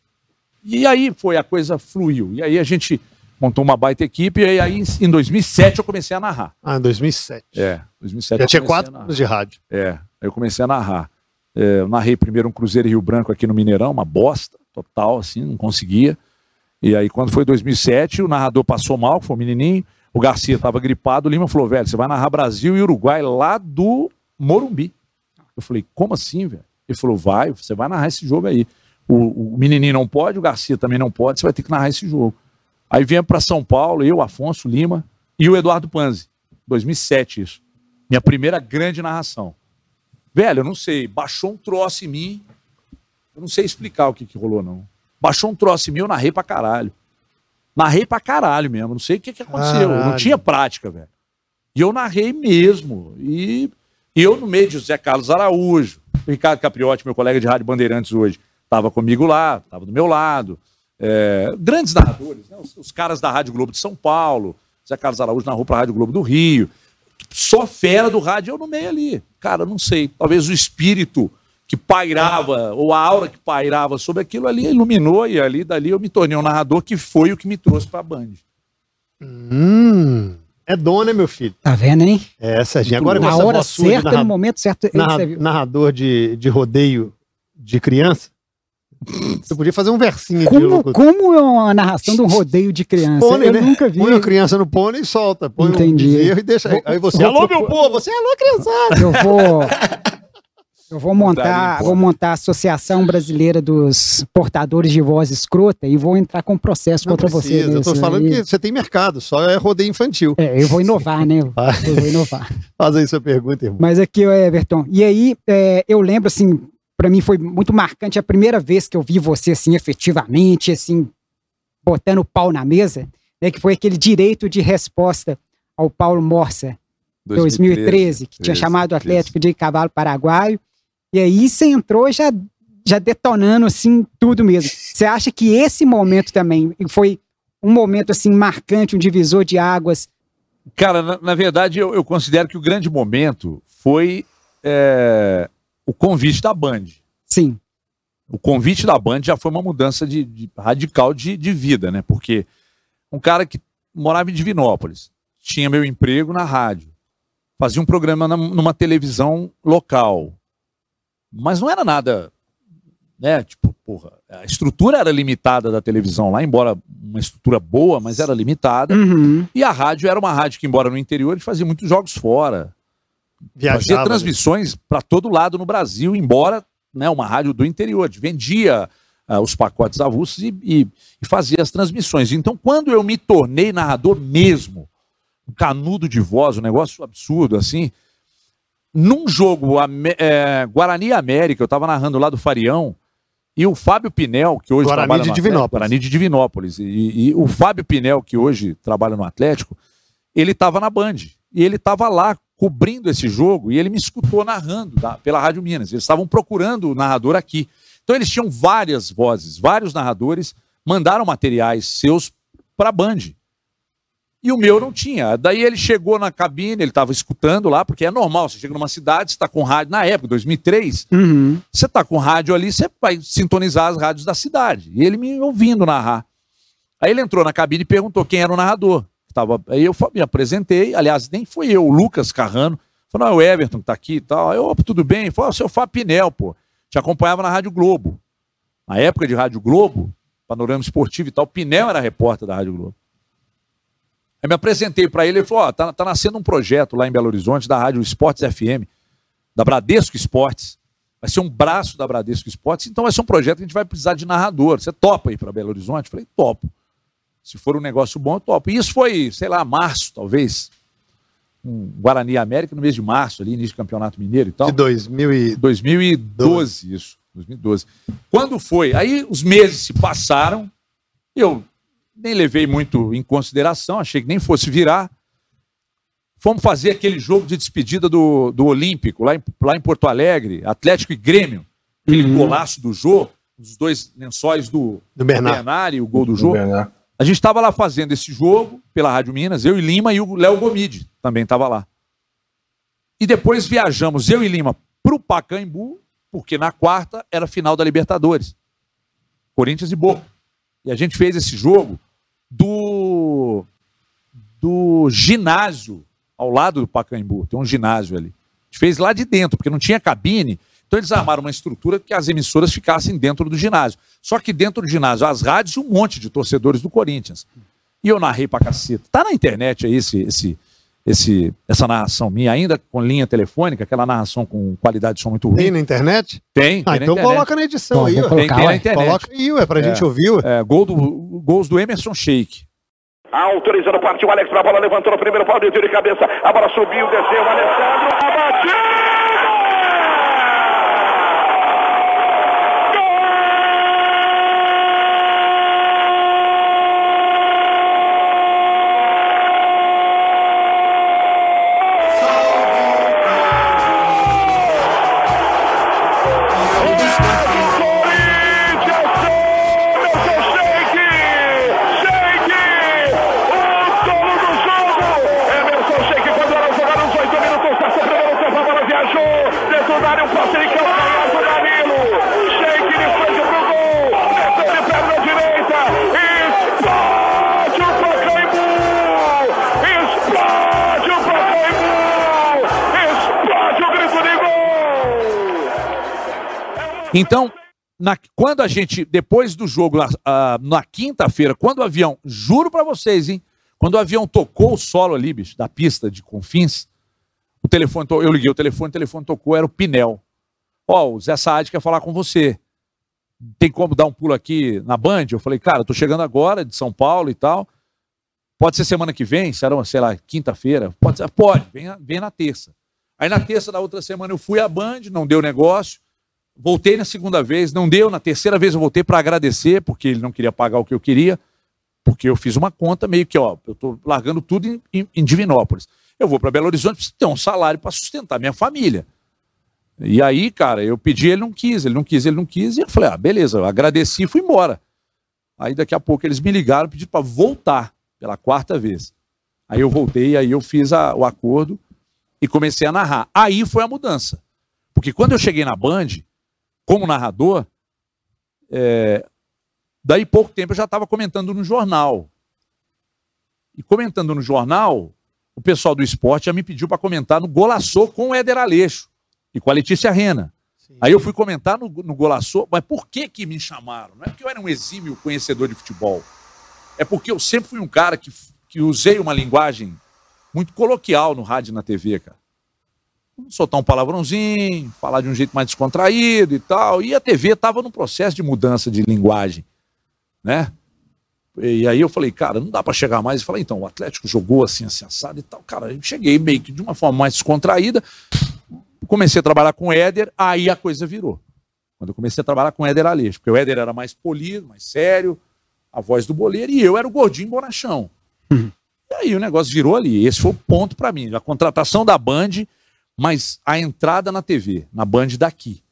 E aí foi, a coisa fluiu. E aí a gente montou uma baita equipe, e aí em 2007 eu comecei a narrar. Ah, em 2007. É, 2007 Já tinha quatro anos de rádio. É, aí eu comecei a narrar. É, eu narrei primeiro um Cruzeiro Rio Branco aqui no Mineirão, uma bosta total, assim, não conseguia. E aí quando foi 2007, o narrador passou mal, que foi o menininho, o Garcia estava gripado, o Lima falou, velho, você vai narrar Brasil e Uruguai lá do Morumbi. Eu falei, como assim, velho? Ele falou, vai, você vai narrar esse jogo aí. O, o menininho não pode, o Garcia também não pode, você vai ter que narrar esse jogo. Aí viemos para São Paulo, eu, Afonso Lima e o Eduardo Panzi. 2007 isso. Minha primeira grande narração. Velho, eu não sei, baixou um troço em mim. Eu não sei explicar o que, que rolou, não. Baixou um troço em mim, eu narrei pra caralho. Narrei pra caralho mesmo. Não sei o que, que aconteceu. Caralho. Não tinha prática, velho. E eu narrei mesmo. E, e eu, no meio de José Carlos Araújo, Ricardo Capriotti, meu colega de Rádio Bandeirantes hoje, estava comigo lá, estava do meu lado. É, grandes narradores, né? os, os, caras da Rádio Globo de São Paulo, Zé Carlos Araújo narrou para a Rádio Globo do Rio. Só fera do rádio eu no meio ali. Cara, não sei. Talvez o espírito que pairava, ou a aura que pairava sobre aquilo ali iluminou, e ali dali eu me tornei um narrador que foi o que me trouxe para a Band. Hum, é dona, né, meu filho? Tá vendo, hein? É, Serginho. Agora Na hora certa, no momento certo. Narra, narrador de, de rodeio de criança? Você podia fazer um versinho de Como, locutor. como é uma narração de um rodeio de criança? Pônei, eu né? nunca vi. Põe a criança no pônei e solta. Põe Entendi. um e deixa. Aí você, vou alô, meu povo, você é alô, criançada. Eu vou. Eu vou montar, vou montar a Associação Brasileira dos Portadores de Voz Escrota e vou entrar com processo Não contra você. eu tô falando aí. que você tem mercado, só é rodeio infantil. É, eu vou inovar, né? Ah. Eu vou inovar. Faz aí sua pergunta, irmão. Mas aqui, Everton. E aí, é, eu lembro, assim, pra mim foi muito marcante a primeira vez que eu vi você, assim, efetivamente, assim, botando o pau na mesa, né? Que foi aquele direito de resposta ao Paulo Morsa, 2013, que tinha 13, chamado o Atlético de Cavalo Paraguaio. E aí você entrou já, já detonando, assim, tudo mesmo. Você acha que esse momento também foi um momento, assim, marcante, um divisor de águas? Cara, na, na verdade, eu, eu considero que o grande momento foi é, o convite da Band. Sim. O convite da Band já foi uma mudança de, de- radical de, de vida, né? Porque um cara que morava em Divinópolis, tinha meu emprego na rádio, fazia um programa na- numa televisão local, mas não era nada, né? Tipo, porra, a estrutura era limitada da televisão lá, embora uma estrutura boa, mas era limitada. Uhum. E a rádio era uma rádio que, embora no interior, ele fazia muitos jogos fora. Fazia Viajava. né? transmissões para todo lado no Brasil, embora né, uma rádio do interior. Vendia ah, os pacotes avulsos e, e- e fazia as transmissões. Então, quando eu me tornei narrador mesmo, canudo de voz, um negócio absurdo assim, num jogo eh, Guarani América, eu estava narrando lá do Farião, e o Fábio Pinel, que hoje Guarani trabalha de Divinópolis. Atlético, Guarani de Divinópolis, e, e o Fábio Pinel, que hoje trabalha no Atlético, ele estava na Band. E ele estava lá cobrindo esse jogo e ele me escutou narrando pela Rádio Minas. Eles estavam procurando o narrador aqui. Então eles tinham várias vozes, vários narradores mandaram materiais seus para a Band. E o meu não tinha. Daí ele chegou na cabine, ele estava escutando lá, porque é normal, você chega numa cidade, você está com rádio, na época, 2003, Uhum. você tá com rádio ali, você vai sintonizar as rádios da cidade. E ele me ouvindo narrar. Aí ele entrou na cabine e perguntou quem era o narrador. Tava, aí eu me apresentei, aliás, nem foi eu, o Lucas Carrano. Falou, não, é o Everton que tá aqui e tal. Aí eu, tudo bem? Falou, o seu Fábio Pinel, pô. Te acompanhava na Rádio Globo. Na época de Rádio Globo, panorama esportivo e tal, Pinel era repórter da Rádio Globo. Aí me apresentei para ele, ele falou, ó, tá, tá nascendo um projeto lá em Belo Horizonte, da Rádio Esportes FM, da Bradesco Esportes. Vai ser um braço da Bradesco Esportes, então vai ser um projeto que a gente vai precisar de narrador. Você topa ir para Belo Horizonte? Eu falei, topo. Se for um negócio bom, eu topo. E isso foi, sei lá, março, talvez. Um Guarani América no mês de março, ali, início do Campeonato Mineiro e tal. De 2000 e... 2012, isso. 2012. Quando foi? Aí os meses se passaram, eu nem levei muito em consideração, achei que nem fosse virar. Fomos fazer aquele jogo de despedida do, do Olímpico, lá em, lá em Porto Alegre, Atlético e Grêmio. Aquele Uhum. golaço do Jô, os dois lençóis do Do Bernardo. Bernard e o gol do Jô. Bernardo. A gente estava lá fazendo esse jogo pela Rádio Minas, eu e Lima e o Léo Gomide também estava lá. E depois viajamos, eu e Lima, para o Pacaembu, porque na quarta era final da Libertadores. Corinthians e Boca. E a gente fez esse jogo do, do ginásio ao lado do Pacaembu. Tem um ginásio ali. A gente fez lá de dentro, porque não tinha cabine. Então eles armaram uma estrutura que as emissoras ficassem dentro do ginásio. Só que dentro do ginásio, as rádios e um monte de torcedores do Corinthians. E eu narrei pra caceta. Tá na internet aí esse, esse, esse, essa narração minha, ainda com linha telefônica, aquela narração com qualidade de som muito ruim. Tem na internet? Tem, Ah, tem na então internet. coloca na edição Bom, aí, ó. Tem, tem na internet. Coloca aí, ué, pra É. gente ouvir, ué. É, gol do, gols do Emerson Sheik. Autorizando, partiu Alex pra bola, levantou no primeiro pau, desvio de cabeça, a bola subiu, desceu, Alessandro, a Então, na- quando a gente, depois do jogo, na, ah, na quinta-feira, quando o avião, juro pra vocês, hein? Quando o avião tocou o solo ali, bicho, da pista de Confins, o telefone, eu liguei o telefone, o telefone tocou, era o Pinel. Ó, o Zé Saad quer falar com você. Tem como dar um pulo aqui na Band? Eu falei, cara, eu tô chegando agora de São Paulo e tal. Pode ser semana que vem, será, sei lá, quinta-feira? Pode ser, pode, vem, vem na terça. Aí na terça da outra semana eu fui à Band, não deu negócio. Voltei na segunda vez, não deu. Na terceira vez eu voltei para agradecer, porque ele não queria pagar o que eu queria, porque eu fiz uma conta meio que, ó, eu tô largando tudo em, em- em Divinópolis. Eu vou para Belo Horizonte, preciso ter um salário para sustentar minha família. E aí, cara, eu pedi, ele não quis, ele não quis, ele não quis, e eu falei, ah, beleza, eu agradeci e fui embora. Aí daqui a pouco eles me ligaram, pediram para voltar pela quarta vez. Aí eu voltei, aí eu fiz a- o acordo e comecei a narrar. Aí foi a mudança. Porque quando eu cheguei na Band, como narrador, é, daí pouco tempo eu já estava comentando no jornal. E comentando no jornal, o pessoal do esporte já me pediu para comentar no Golaçô com o Éder Aleixo e com a Letícia Rena. Aí eu fui comentar no, no Golaçô, mas por que que me chamaram? Não é porque eu era um exímio conhecedor de futebol. É porque eu sempre fui um cara que, que usei uma linguagem muito coloquial no rádio e na TV, cara. Soltar um palavrãozinho, falar de um jeito mais descontraído e tal. E a TV estava num processo de mudança de linguagem, né? E aí eu falei, cara, não dá para chegar mais e falar, então, o Atlético jogou assim, assim, assado e tal. Cara, eu cheguei meio que de uma forma mais descontraída, comecei a trabalhar com o Éder, aí a coisa virou. Quando eu comecei a trabalhar com o Éder Aleixo, porque o Éder era mais polido, mais sério, a voz do boleiro, e eu era o gordinho bonachão. E aí o negócio virou ali. Esse foi o ponto para mim. A contratação da Band, mas a entrada na TV, na Band daqui.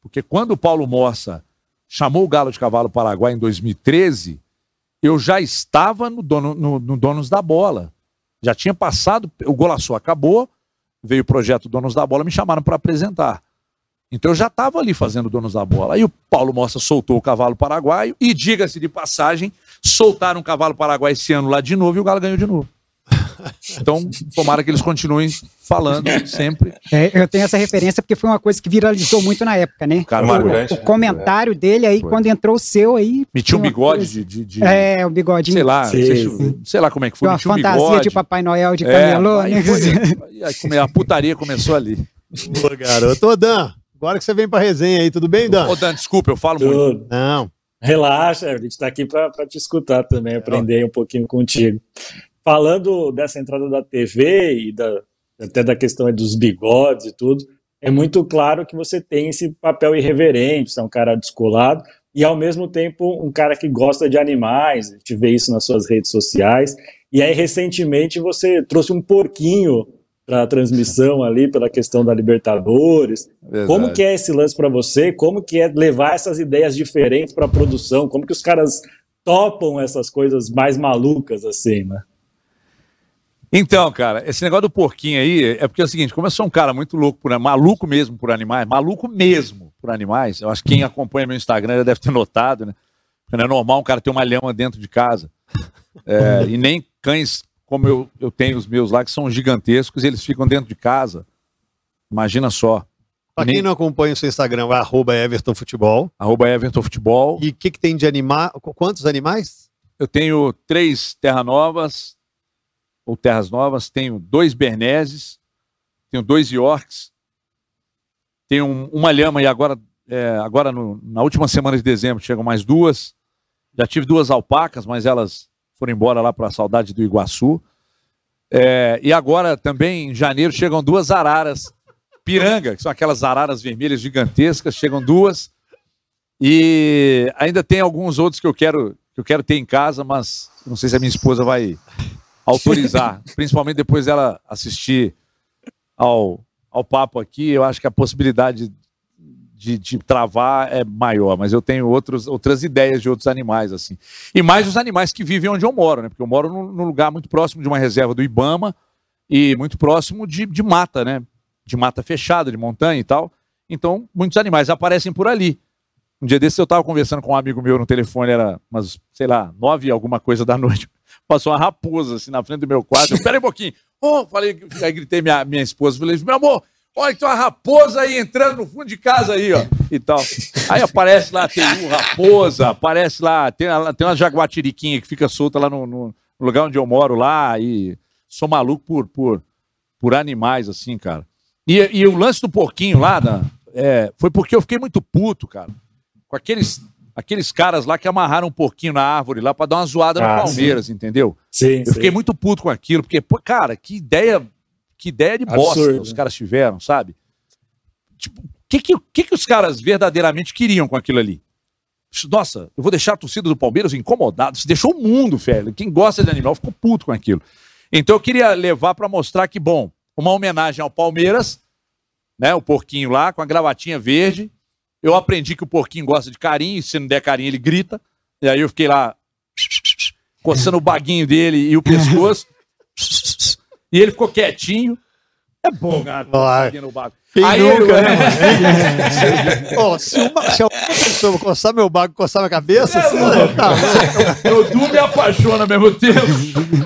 Porque quando o Paulo Mossa chamou o Galo de Cavalo Paraguai em 2013, eu já estava no, dono, no, no Donos da Bola. Já tinha passado, o Golaço acabou, veio o projeto Donos da Bola, me chamaram para apresentar. Então eu já estava ali fazendo Donos da Bola. Aí o Paulo Mossa soltou o cavalo paraguaio e, diga-se de passagem, soltaram o cavalo paraguaio esse ano lá de novo e o Galo ganhou de novo. Então, tomara que eles continuem falando sempre. É, eu tenho essa referência porque foi uma coisa que viralizou muito na época, né? Cara, o, marcante, o né? comentário dele aí, Foi. quando entrou o seu aí. Metia um bigode coisa- de, de, de- É, o bigodinho. sei lá, Sim, sei, se- sim. sei lá como é que foi. Uma metia um fantasia bigode. de Papai Noel de É, camelô, aí né? foi- aí aí come- a putaria começou ali. Boa, garoto. Ô, Dan, agora que você vem pra resenha aí, tudo bem, Dan? Ô, Dan, desculpa, eu falo muito. Tudo. Não. Relaxa, a gente está aqui para te escutar também, aprender um pouquinho contigo. Falando dessa entrada da TV e da, até da questão dos bigodes e tudo, é muito claro que você tem esse papel irreverente, você é um cara descolado e ao mesmo tempo um cara que gosta de animais, a gente vê isso nas suas redes sociais. E aí recentemente você trouxe um porquinho para a transmissão ali pela questão da Libertadores. Como que é esse lance para você? Como que é levar essas ideias diferentes para a produção? Como que os caras topam essas coisas mais malucas assim, né? Então, cara, esse negócio do porquinho aí é porque é o seguinte, como eu sou um cara muito louco por maluco mesmo por animais, maluco mesmo por animais, eu acho que quem acompanha meu Instagram já deve ter notado, né? Porque não é normal um cara ter uma lhama dentro de casa. É, e nem cães como eu, eu tenho os meus lá, que são gigantescos, e eles ficam dentro de casa. Imagina só. Pra quem não acompanha o seu Instagram, arroba Everton Futebol. Arroba Everton Futebol. E o que, que tem de animar? Quantos animais? Eu tenho três terra novas, ou terras novas, tenho dois berneses, tenho dois Yorks, tenho um- uma lhama e agora, é, agora no- na última semana de dezembro chegam mais duas. Já tive duas alpacas, mas elas foram embora lá para a saudade do Iguaçu. É, e agora também em janeiro chegam duas araras piranga, que são aquelas araras vermelhas gigantescas, chegam duas. E ainda tem alguns outros que eu quero que eu quero ter em casa, mas não sei se a minha esposa vai autorizar, principalmente depois dela assistir ao, ao papo aqui, eu acho que a possibilidade de, de travar é maior, mas eu tenho outros, outras ideias de outros animais, assim. E mais os animais que vivem onde eu moro, né? Porque eu moro num, lugar muito próximo de uma reserva do Ibama e muito próximo de, de mata, né? De mata fechada, de montanha e tal. Então, muitos animais aparecem por ali. Um dia desse eu estava conversando com um amigo meu no telefone, era umas, sei lá, nove alguma coisa da noite. Passou uma raposa assim na frente do meu quarto. Eu, Pera um pouquinho. Oh, falei, aí gritei minha, minha esposa, falei, meu amor, Olha, tem uma raposa aí entrando no fundo de casa aí, ó. E tal. Aí aparece lá, tem um raposa, aparece lá, tem, tem uma jaguatiriquinha que fica solta lá no, no lugar onde eu moro lá. E sou maluco por, por, por animais, assim, cara. E, e o lance do porquinho lá, da, é, foi porque eu fiquei muito puto, cara. Com aqueles, aqueles caras lá que amarraram um porquinho na árvore lá pra dar uma zoada Ah, no Palmeiras, entendeu? Sim, Eu fiquei muito puto com aquilo, porque, pô, cara, que ideia, que ideia de bosta Absurdo, os né? caras tiveram, sabe? Tipo, o que, que, que, que os caras verdadeiramente queriam com aquilo ali? Nossa, eu vou deixar a torcida do Palmeiras incomodada. Isso deixou o mundo, velho. Quem gosta de animal ficou puto com aquilo. Então eu queria levar pra mostrar que, bom, uma homenagem ao Palmeiras, né? O porquinho lá, com a gravatinha verde. Eu aprendi que o porquinho gosta de carinho, e se não der carinho, ele grita. E aí eu fiquei lá coçando o baguinho dele e o pescoço. e ele ficou quietinho. É bom, cara. Quem Aí nunca, eu- né, mano? Ó, se, uma, se alguma pessoa coçar meu bago, coçar minha cabeça, você tá louco. Eu durmo e apaixono ao mesmo tempo.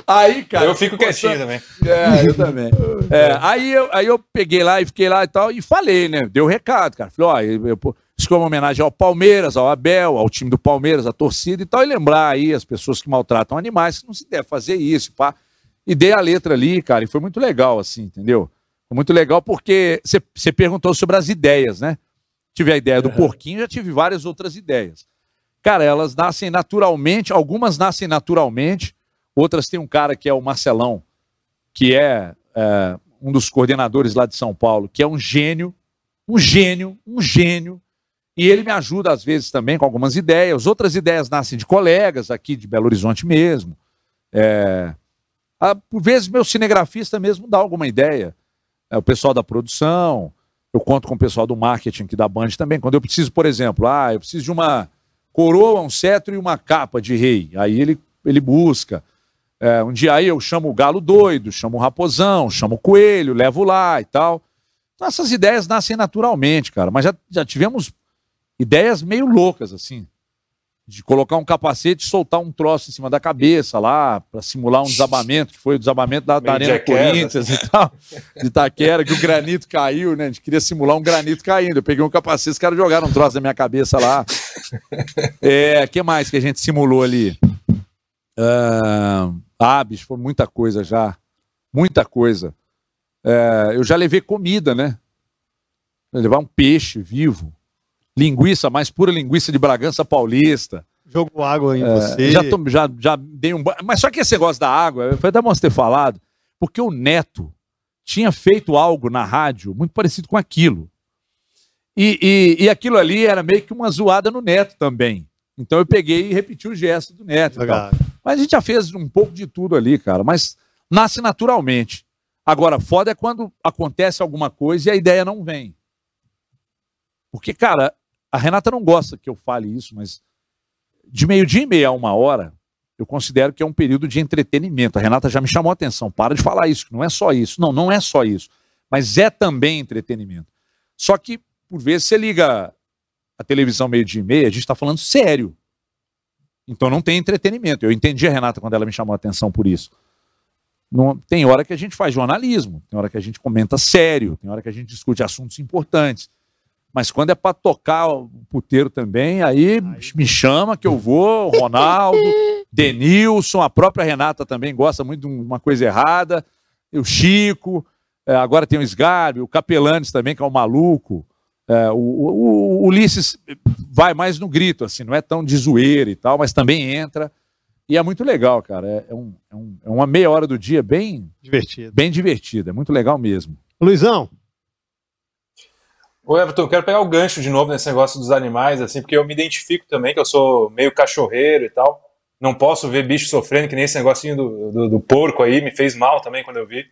Aí, cara. eu fico quietinho coçando- também. É, eu também. É, aí, eu, aí eu peguei lá e fiquei lá e tal, e falei, né? Deu recado, cara. Falei, ó, eu, eu, isso foi uma homenagem ao Palmeiras, ao Abel, ao time do Palmeiras, à torcida e tal, e lembrar aí as pessoas que maltratam animais, que não se deve fazer isso, pá. E dei a letra ali, cara, e foi muito legal, assim, entendeu? Foi muito legal porque você perguntou sobre as ideias, né? Tive a ideia do porquinho, já tive várias outras ideias. Cara, elas nascem naturalmente, algumas nascem naturalmente, outras tem um cara que é o Marcelão, que é, é, um dos coordenadores lá de São Paulo, que é um gênio, um gênio, um gênio, e ele me ajuda às vezes também com algumas ideias. Outras ideias nascem de colegas aqui de Belo Horizonte mesmo. É, por vezes meu cinegrafista mesmo dá alguma ideia. É, o pessoal da produção, eu conto com o pessoal do marketing aqui da Band também. Quando eu preciso, por exemplo, ah, eu preciso de uma coroa, um cetro e uma capa de rei. Aí ele, ele busca. É, um dia aí eu chamo o galo doido, chamo o raposão, chamo o coelho, levo lá e tal. Então essas ideias nascem naturalmente, cara. Mas já, já tivemos ideias meio loucas, assim. De colocar um capacete e soltar um troço em cima da cabeça lá, para simular um desabamento, que foi o desabamento da, da Arena Jackass, Corinthians e tal, de Itaquera, que o granito caiu, né? A gente queria simular um granito caindo. Eu peguei um capacete, os caras jogaram um troço na minha cabeça lá. É, que mais que a gente simulou ali? Ah, aves, foi muita coisa já. Muita coisa. É, eu já levei comida, né? Levar um peixe vivo. Linguiça, mais pura linguiça de Bragança Paulista. Jogo água em você. É, já, tom- já, já dei um. Mas só que esse negócio da água, foi até bom você ter falado, porque o Neto tinha feito algo na rádio muito parecido com aquilo. E, e, e aquilo ali era meio que uma zoada no Neto também. Então eu peguei e repeti o gesto do Neto. Mas a gente já fez um pouco de tudo ali, cara. Mas nasce naturalmente. Agora, foda é quando acontece alguma coisa e a ideia não vem. Porque, cara, a Renata não gosta que eu fale isso, mas de meio-dia e meia a uma hora, eu considero que é um período de entretenimento. A Renata já me chamou a atenção. Para de falar isso, que não é só isso. Não, não é só isso. Mas é também entretenimento. Só que, por vezes, você liga a televisão meio-dia e meia, a gente está falando sério. Então não tem entretenimento. Eu entendi a Renata quando ela me chamou a atenção por isso. Não, tem hora que a gente faz jornalismo, tem hora que a gente comenta sério, tem hora que a gente discute assuntos importantes. Mas quando é para tocar o puteiro também, aí me chama que eu vou, Ronaldo, Denilson, a própria Renata também gosta muito de uma coisa errada, o Chico, é, agora tem o Sgarbi, o Capelanes também, que é um maluco. É, o, o- o Ulisses vai mais no grito, assim, não é tão de zoeira e tal, mas também entra. E é muito legal, cara. É, é um- é um- é uma meia hora do dia bem, Divertido. bem divertida, é muito legal mesmo. Luizão, Ô, Everton, eu quero pegar o gancho de novo nesse negócio dos animais, assim, porque eu me identifico também, que eu sou meio cachorreiro e tal. Não posso ver bicho sofrendo, que nem esse negocinho do, do, do porco aí, me fez mal também quando eu vi.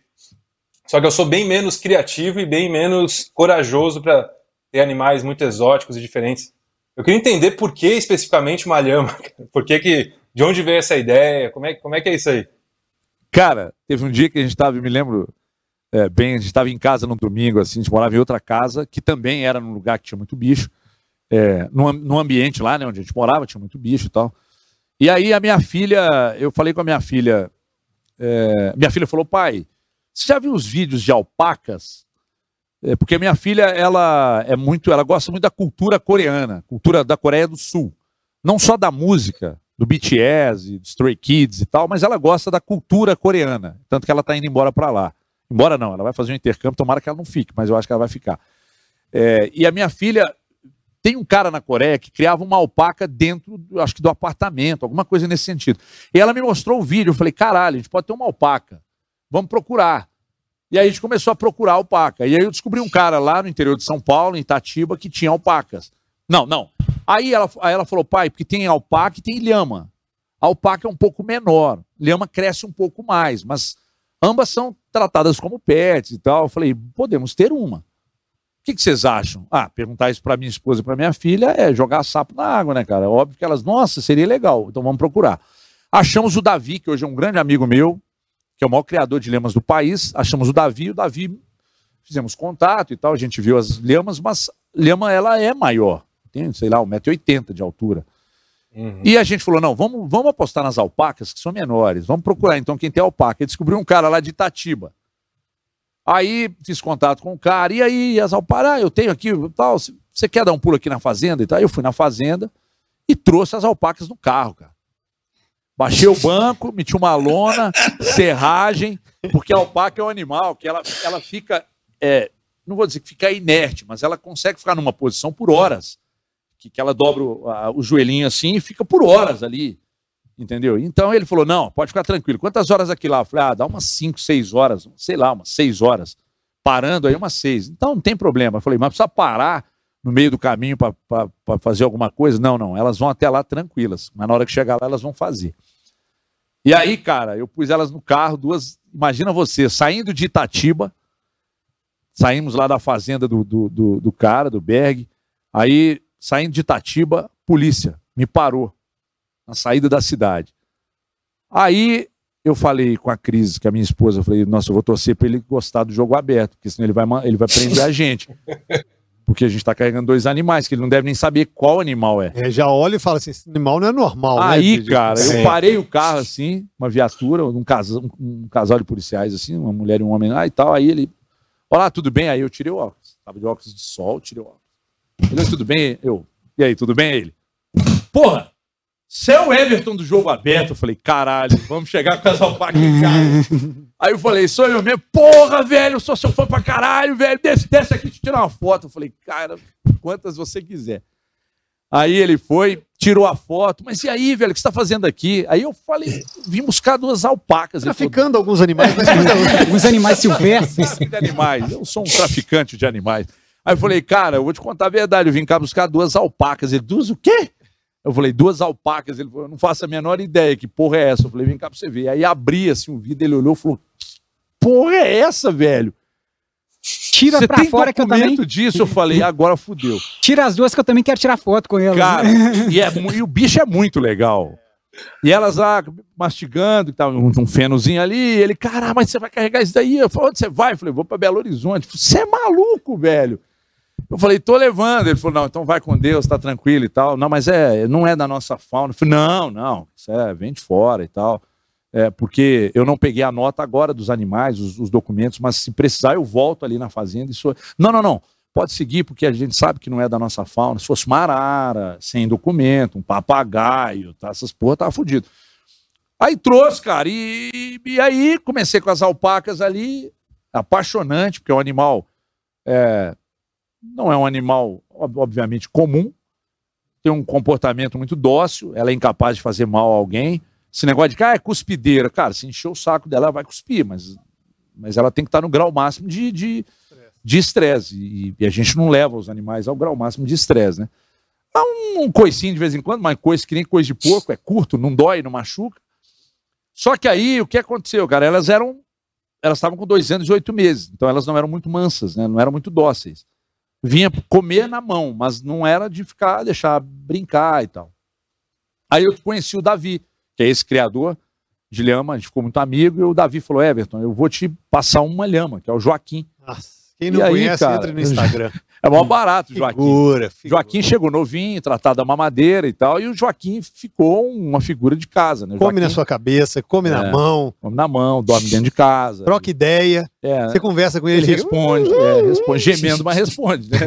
Só que eu sou bem menos criativo e bem menos corajoso para ter animais muito exóticos e diferentes. Eu queria entender por que especificamente uma lhama. Por que que, de onde veio essa ideia? Como é, como é que é isso aí? Cara, teve um dia que a gente estava, me lembro é, bem, a gente estava em casa num domingo, assim, a gente morava em outra casa, que também era num lugar que tinha muito bicho, é, num, num ambiente lá, né, onde a gente morava, tinha muito bicho e tal. E aí a minha filha, eu falei com a minha filha, é, minha filha falou, pai, você já viu os vídeos de alpacas? É, porque minha filha, ela é muito, ela gosta muito da cultura coreana, cultura da Coreia do Sul. Não só da música, do BTS, do Stray Kids e tal, mas ela gosta da cultura coreana. Tanto que ela está indo embora para lá. Embora não, ela vai fazer um intercâmbio, tomara que ela não fique, mas eu acho que ela vai ficar. É, e a minha filha, tem um cara na Coreia que criava uma alpaca dentro, acho que do apartamento, alguma coisa nesse sentido. E ela me mostrou o vídeo, eu falei, caralho, a gente pode ter uma alpaca. Vamos procurar. E aí a gente começou a procurar alpaca. E aí eu descobri um cara lá no interior de São Paulo, em Itatiba, que tinha alpacas. Não, não. Aí ela, aí ela falou, pai, porque tem alpaca e tem lhama. A alpaca é um pouco menor, lhama cresce um pouco mais, mas ambas são tratadas como pets e tal. Eu falei, podemos ter uma. O que, que vocês acham? Ah, perguntar isso para minha esposa e para minha filha é jogar sapo na água, né, cara? Óbvio que elas, nossa, seria legal, então vamos procurar. Achamos o Davi, que hoje é um grande amigo meu, que é o maior criador de lemas do país. Achamos o Davi, o Davi fizemos contato e tal, a gente viu as lemas, mas lema ela é maior, tem, sei lá, 1,80m de altura. Uhum. E a gente falou: não, vamos, vamos apostar nas alpacas, que são menores. Vamos procurar então quem tem alpaca. E descobriu um cara lá de Itatiba. Aí fiz contato com o cara, e aí, as alpacas, ah, eu tenho aqui, tal, você quer dar um pulo aqui na fazenda e tal? Eu fui na fazenda e trouxe as alpacas no carro, cara. Baixei o banco, meti uma lona, serragem, porque a alpaca é um animal que ela, ela fica, é, não vou dizer que fica inerte, mas ela consegue ficar numa posição por horas. Que, que ela dobra o, a, o joelhinho assim e fica por horas ali. Entendeu? Então ele falou: não, pode ficar tranquilo. Quantas horas aqui lá? Eu falei: ah, dá umas 5, 6 horas, sei lá, umas 6 horas. Parando aí umas 6. Então não tem problema. Eu falei: mas precisa parar no meio do caminho para fazer alguma coisa? Não, não. Elas vão até lá tranquilas. Mas na hora que chegar lá, elas vão fazer. E aí, cara, eu pus elas no carro, duas. Imagina você, saindo de Itatiba, saímos lá da fazenda do, do, do, do cara, do Berg. Aí, saindo de Itatiba, polícia me parou na saída da cidade. Aí eu falei com a Cris, que é a minha esposa, eu falei, nossa, eu vou torcer para ele gostar do jogo aberto, porque senão ele vai, ele vai prender a gente. Porque a gente está carregando dois animais, que ele não deve nem saber qual animal é. é já olha e fala assim: esse animal não é normal. Né, Aí, né, cara, eu é. parei o carro assim, uma viatura, um casal, um casal de policiais, assim, uma mulher e um homem lá e tal. Aí ele, olá, tudo bem? Aí eu tirei o óculos. Tava de óculos de sol, tirei o óculos. Ele, tudo bem? Eu, e aí, tudo bem? Ele, porra! Você é o Everton do jogo aberto. Eu falei, caralho, vamos chegar com essa alpaca em casa. Aí eu falei, sou eu mesmo. Porra, velho, eu sou seu fã pra caralho, velho. Desce, desce aqui, te tirar uma foto. Eu falei, cara, quantas você quiser. Aí ele foi, tirou a foto. Mas e aí, velho, o que você tá fazendo aqui? Aí eu falei, vim buscar duas alpacas. Traficando falou, alguns animais. Mas... alguns animais silvestres. Animais. Eu sou um traficante de animais. Aí eu falei, cara, eu vou te contar a verdade. Eu vim cá buscar duas alpacas. Ele, duas o quê? Eu falei, duas alpacas. Ele falou, eu não faço a menor ideia, que porra é essa? Eu falei, vem cá pra você ver. Aí abri assim o vidro, ele olhou e falou, porra é essa, velho? Tira Você pra tem fora que eu também. disso, eu falei, agora fudeu. Tira as duas que eu também quero tirar foto com elas. Cara, e, é, e, o bicho é muito legal. E elas lá mastigando, e tal, um, um fenozinho ali. ele, caramba, mas você vai carregar isso daí? Eu falei, onde você vai? Eu falei, vou pra Belo Horizonte. Você é maluco, velho. Eu falei, tô levando. Ele falou, não, então vai com Deus, tá tranquilo e tal. Não, mas é, não é da nossa fauna. Eu falei, não, não, isso é, vem de fora e tal. É, porque eu não peguei a nota agora dos animais, os, os, documentos, mas se precisar eu volto ali na fazenda e sou... Não, não, não. Pode seguir, porque a gente sabe que não é da nossa fauna. Se fosse uma arara, sem documento, um papagaio, tá? essas porra, tava fudido. Aí trouxe, cara, e, e aí comecei com as alpacas ali, apaixonante, porque é um animal é, não é um animal, obviamente, comum, tem um comportamento muito dócil, ela é incapaz de fazer mal a alguém. Esse negócio de que ah, é cuspideira, cara, se encher o saco dela, ela vai cuspir, mas, mas ela tem que estar no grau máximo de, de, de estresse. E, e, a gente não leva os animais ao grau máximo de estresse, né? Dá um, um coicinho de vez em quando, mas coisa que nem coisa de porco, é curto, não dói, não machuca. Só que aí, o que aconteceu, cara? Elas eram. Elas estavam com dois anos e oito meses, então elas não eram muito mansas, né? Não eram muito dóceis vinha comer na mão, mas não era de ficar, deixar brincar e tal. Aí eu conheci o Davi, que é esse criador de lhama, a gente ficou muito amigo, e o Davi falou, Everton, eu vou te passar uma lhama, que é o Joaquim. Nossa, quem não e conhece, aí, cara, entra no Instagram. É mó barato, Joaquim. Figura, figura. Joaquim chegou novinho, tratado da mamadeira e tal, e o Joaquim ficou uma figura de casa, né? Come na Joaquim sua cabeça, come na É. mão, come na mão, dorme dentro de casa. troca ideia, É, você conversa com ele, ele responde, é, responde, gemendo, mas responde, né?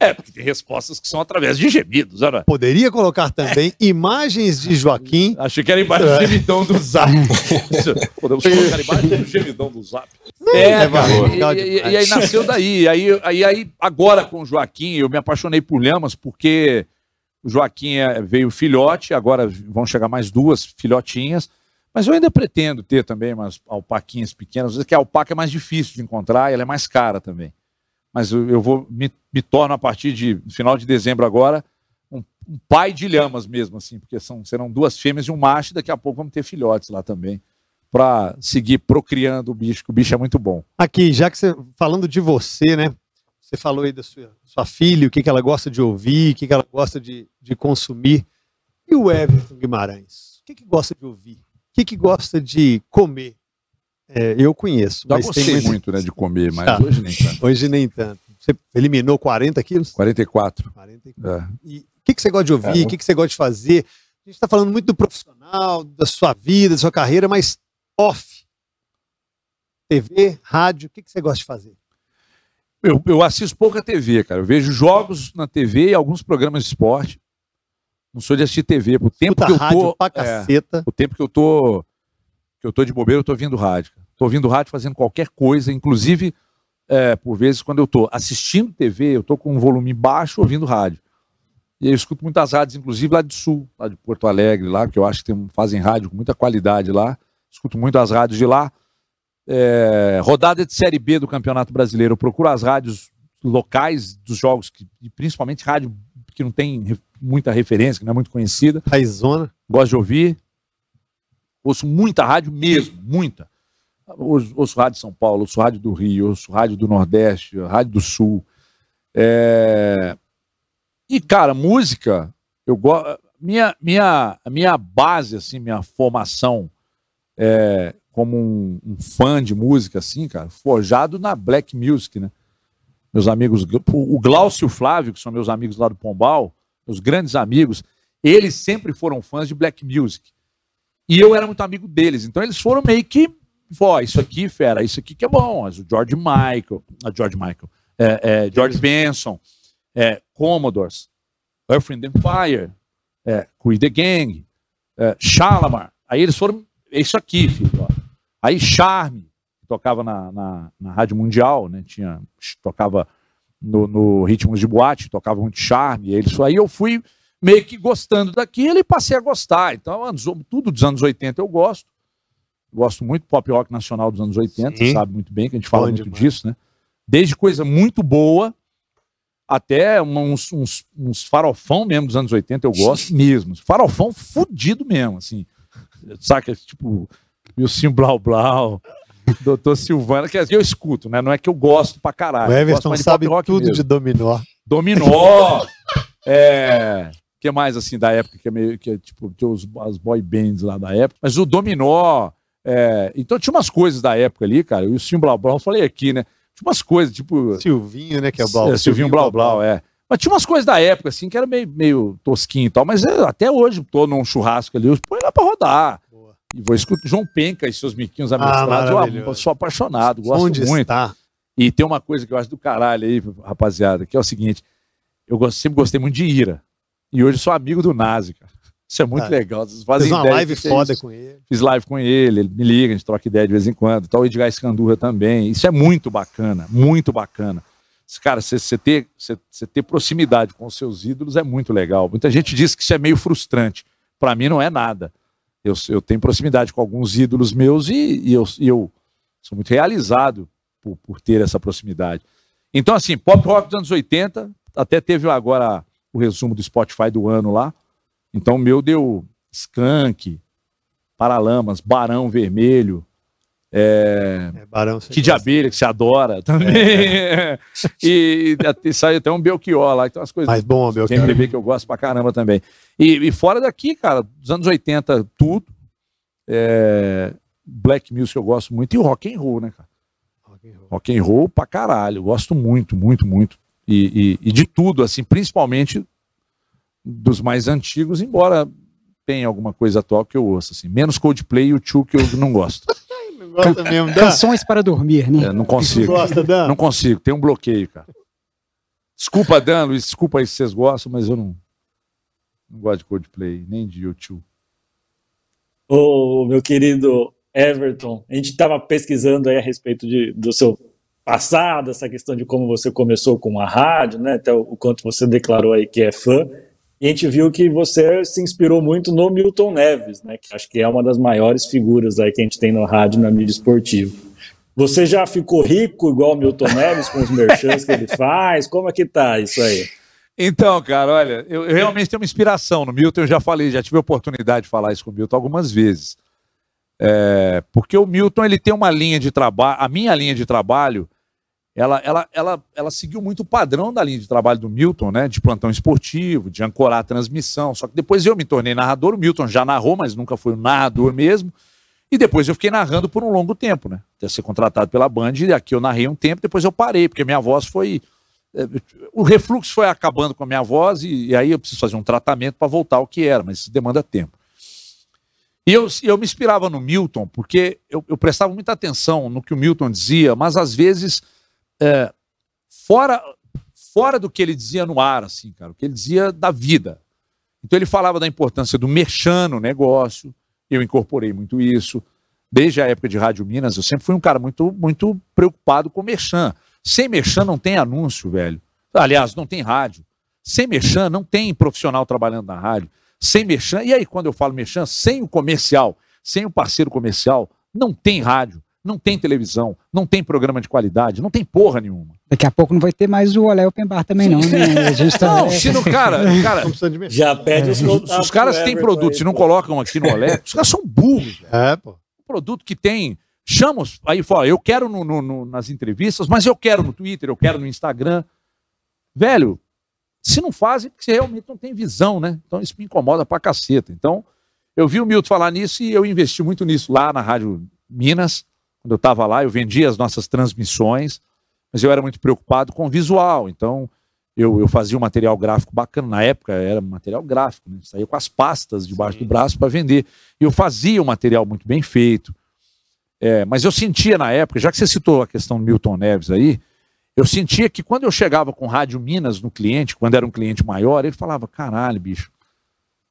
É, porque tem respostas que são através de gemidos, né? Poderia colocar também imagens de Joaquim. Achei que era embaixo do gemidão do zap. Podemos colocar embaixo do gemidão do zap. É, É, cara, e, legal e- e aí nasceu daí. Aí, aí, aí, agora com o Joaquim, eu me apaixonei por Lhamas, porque o Joaquim é- veio filhote, agora vão chegar mais duas filhotinhas. Mas eu ainda pretendo ter também umas alpaquinhas pequenas. Às vezes que a alpaca é mais difícil de encontrar e ela é mais cara também. Mas eu, vou me, me torno a partir de final de dezembro agora um, um pai de lhamas mesmo, assim, porque são, serão duas fêmeas e um macho, e daqui a pouco vamos ter filhotes lá também, para seguir procriando o bicho, que o bicho é muito bom. Aqui, já que você falando de você, né? Você falou aí da sua, sua filha, o que, que ela gosta de ouvir, o que, que ela gosta de, de consumir. E o Everton Guimarães? O que, que gosta de ouvir? O que, que gosta de comer? É, eu conheço, Já mas gostei tem muito- muito né, de comer, mas Tá. hoje nem tanto. Hoje nem tanto. Você eliminou 40 quilos? 44. 44. É. E o que, que você gosta de ouvir? O Caramba. que, que você gosta de fazer? A gente está falando muito do profissional, da sua vida, da sua carreira, mas off. TV, rádio, o que, que você gosta de fazer? Eu, eu assisto pouca TV, cara. Eu vejo jogos na TV e alguns programas de esporte. Não sou de assistir TV. O tempo que eu rádio tô. pra é, caceta. o tempo que eu tô que eu tô de bobeira, eu tô ouvindo rádio. Tô ouvindo rádio fazendo qualquer coisa, inclusive é, por vezes quando eu tô assistindo TV, eu tô com um volume baixo ouvindo rádio. E eu escuto muitas rádios, inclusive lá do sul, lá de Porto Alegre, lá, que eu acho que tem, fazem rádio com muita qualidade lá. Escuto muito as rádios de lá. É, rodada de Série B do Campeonato Brasileiro. Eu procuro as rádios locais dos jogos, que, e principalmente rádio que não tem muita referência, que não é muito conhecida Raizona. gosto de ouvir. Ouço muita rádio mesmo, muita. Ouço, ouço rádio de São Paulo, ouço rádio do Rio, ouço rádio do Nordeste, rádio do Sul. É, E, cara, música, eu gosto. Minha, minha, minha base, assim, minha formação é, como um, um fã de música, assim, cara, forjado na black music, né? Meus amigos, o Glaucio e o Flávio, que são meus amigos lá do Pombal, meus grandes amigos, eles sempre foram fãs de black music. E eu era muito amigo deles. Então eles foram meio que, ó, isso aqui, fera, isso aqui que é bom. O George Michael, a George Michael, é, é, George Benson, é, Commodores, Earth, and Fire, é, Queen the Gang, é, Shalamar. Aí eles foram, é isso aqui, filho. Ó. Aí Charme, que tocava na, na, na Rádio Mundial, né? Tinha, tocava no, no Ritmos de Boate, tocava muito Charme. E eles, aí eu fui meio que gostando daquilo e passei a gostar. Então, anos, tudo dos anos 80 eu gosto. Gosto muito do pop rock nacional dos anos 80, Sim. você sabe muito bem que a gente fala Bom muito demais. disso, né? Desde coisa muito boa até uns, uns, uns farofão mesmo dos anos 80 eu gosto mesmo. Farofão fudido mesmo, assim. Saca? Tipo, Wilson Blau Blau, Doutor Silvana, que eu escuto, né? Não é que eu gosto pra caralho. o Everton sabe tudo mesmo. de dominó. Dominó. é. que mais assim da época que é meio que é, tipo tinha os, as boy bands lá da época, mas o Dominó. É, então tinha umas coisas da época ali, cara. E o Silvinho Blau Blau, eu falei aqui, né? Tinha umas coisas, tipo. Silvinho, né? Que é o Blau. É, Silvinho Blau Blau, é. Mas tinha umas coisas da época, assim, que era meio, meio tosquinho e tal. Mas é, até hoje, tô num churrasco ali, eu ponho lá pra rodar. Boa. E vou escutar João Penca e seus miquinhos amestrados. eu maravilhoso. amo, sou apaixonado, gosto Onde muito. está? E tem uma coisa que eu acho do caralho aí, rapaziada, que é o seguinte: eu sempre gostei muito de Ira. E hoje sou amigo do Nazi, cara. Isso é muito Ah, legal. Fazem Fez uma live é foda isso. com ele. Fiz live com ele, ele me liga, a gente troca ideia de vez em quando. Então, o Edgar Escandurra também. Isso é muito bacana, muito bacana. Cara, você ter, cê- cê ter proximidade com os seus ídolos é muito legal. Muita gente diz que isso é meio frustrante. Para mim, não é nada. Eu, eu tenho proximidade com alguns ídolos meus e, e eu, e eu sou muito realizado por, por ter essa proximidade. Então, assim, pop rock dos anos 80, até teve agora o resumo do Spotify do ano lá. Então, o meu deu Skank, Paralamas, Barão Vermelho, é, É, Barão. Kid de. Abelha, que você adora também. e, e até- saiu até um Belchior lá, então as coisas Mais bom, cara. MPB que eu gosto pra caramba também. E, e fora daqui, cara, dos anos 80, tudo. É, black music eu gosto muito. E o rock and roll, né, cara? Rock and roll pra caralho. Eu gosto muito, muito, muito. E, e, e de tudo, assim, principalmente dos mais antigos, embora tenha alguma coisa atual que eu ouço, assim. Menos Coldplay e o Tchu que eu não gosto. Não gosta mesmo, Dan? Canções para dormir, né? É, não Não consigo. gosta, Dan? Não consigo, tem um bloqueio, cara. Desculpa, Dan, Luiz, desculpa aí se vocês gostam, mas eu não, não gosto de Coldplay, nem de YouTube. Ô, meu querido Everton, a gente estava pesquisando aí a respeito de, do seu passado, essa questão de como você começou com a rádio, né? Até o, o quanto você declarou aí que é fã. E a gente viu que você se inspirou muito no Milton Neves, né? Que acho que é uma das maiores figuras aí que a gente tem no rádio, na mídia esportiva. Você já ficou rico igual o Milton Neves com os merchants que ele faz? Como é que tá isso aí? Então, cara, olha, eu, eu realmente tenho uma inspiração no Milton, eu já falei, já tive a oportunidade de falar isso com o Milton algumas vezes. É, porque o Milton, ele tem uma linha de trabalho, a minha linha de trabalho, ela, ela, ela, ela seguiu muito o padrão da linha de trabalho do Milton, né? De plantão esportivo, de ancorar a transmissão. Só que depois eu me tornei narrador, o Milton já narrou, mas nunca foi um narrador mesmo. E depois eu fiquei narrando por um longo tempo, né? Até ser contratado pela Band, e aqui eu narrei um tempo, depois eu parei, porque minha voz foi. é, O refluxo foi acabando com a minha voz, e, e aí eu preciso fazer um tratamento para voltar ao que era, mas isso demanda tempo. E eu, eu me inspirava no Milton, porque eu, eu prestava muita atenção no que o Milton dizia, mas às vezes é, fora, fora do que ele dizia no ar, assim, cara, o que ele dizia da vida. Então ele falava da importância do merchan no negócio, eu incorporei muito isso. Desde a época de Rádio Minas, eu sempre fui um cara muito, muito preocupado com merchan. Sem merchan não tem anúncio, velho. Aliás, não tem rádio. Sem merchan não tem profissional trabalhando na rádio. Sem merchan, e aí quando eu falo merchan, sem o comercial, sem o parceiro comercial, não tem rádio, não tem televisão, não tem programa de qualidade, não tem porra nenhuma. Daqui a pouco não vai ter mais o Olé Open Bar também, não, né? Tá. Não, se no cara, cara. Já pede os se os caras têm produto, aí, se não pô. colocam aqui no Olé, os caras são burros, velho. É, pô. um produto que tem. Chama, os- aí fala, eu quero no- no- no- nas entrevistas, mas eu quero no Twitter, eu quero no Instagram. Velho, se não fazem, porque você realmente não tem visão, né? Então isso me incomoda pra caceta. Então, eu vi o Milton falar nisso e eu investi muito nisso lá na Rádio Minas. Quando eu estava lá, eu vendia as nossas transmissões, mas eu era muito preocupado com o visual. Então, eu, eu fazia um material gráfico bacana. Na época era material gráfico, né? saía com as pastas debaixo do braço para vender. E eu fazia um material muito bem feito. É, mas eu sentia na época, já que você citou a questão do Milton Neves aí, eu sentia que quando eu chegava com Rádio Minas no cliente, quando era um cliente maior, ele falava: caralho, bicho,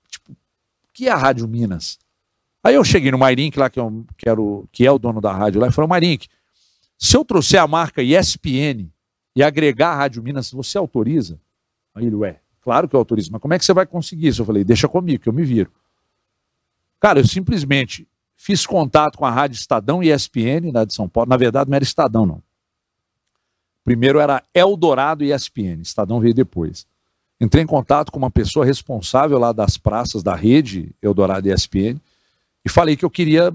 tipo, o que é a Rádio Minas? Aí eu cheguei no Mairink lá, que é, o, que, era o, que é o dono da rádio lá, e falei: Mairink, se eu trouxer a marca ESPN e agregar a Rádio Minas, você autoriza? Aí ele, ué, claro que eu autorizo, mas como é que você vai conseguir isso? Eu falei: deixa comigo, que eu me viro. Cara, eu simplesmente fiz contato com a Rádio Estadão e ESPN, lá de São Paulo. Na verdade, não era Estadão, não. Primeiro era Eldorado e ESPN, Estadão veio depois. Entrei em contato com uma pessoa responsável lá das praças da rede Eldorado e ESPN e falei que eu queria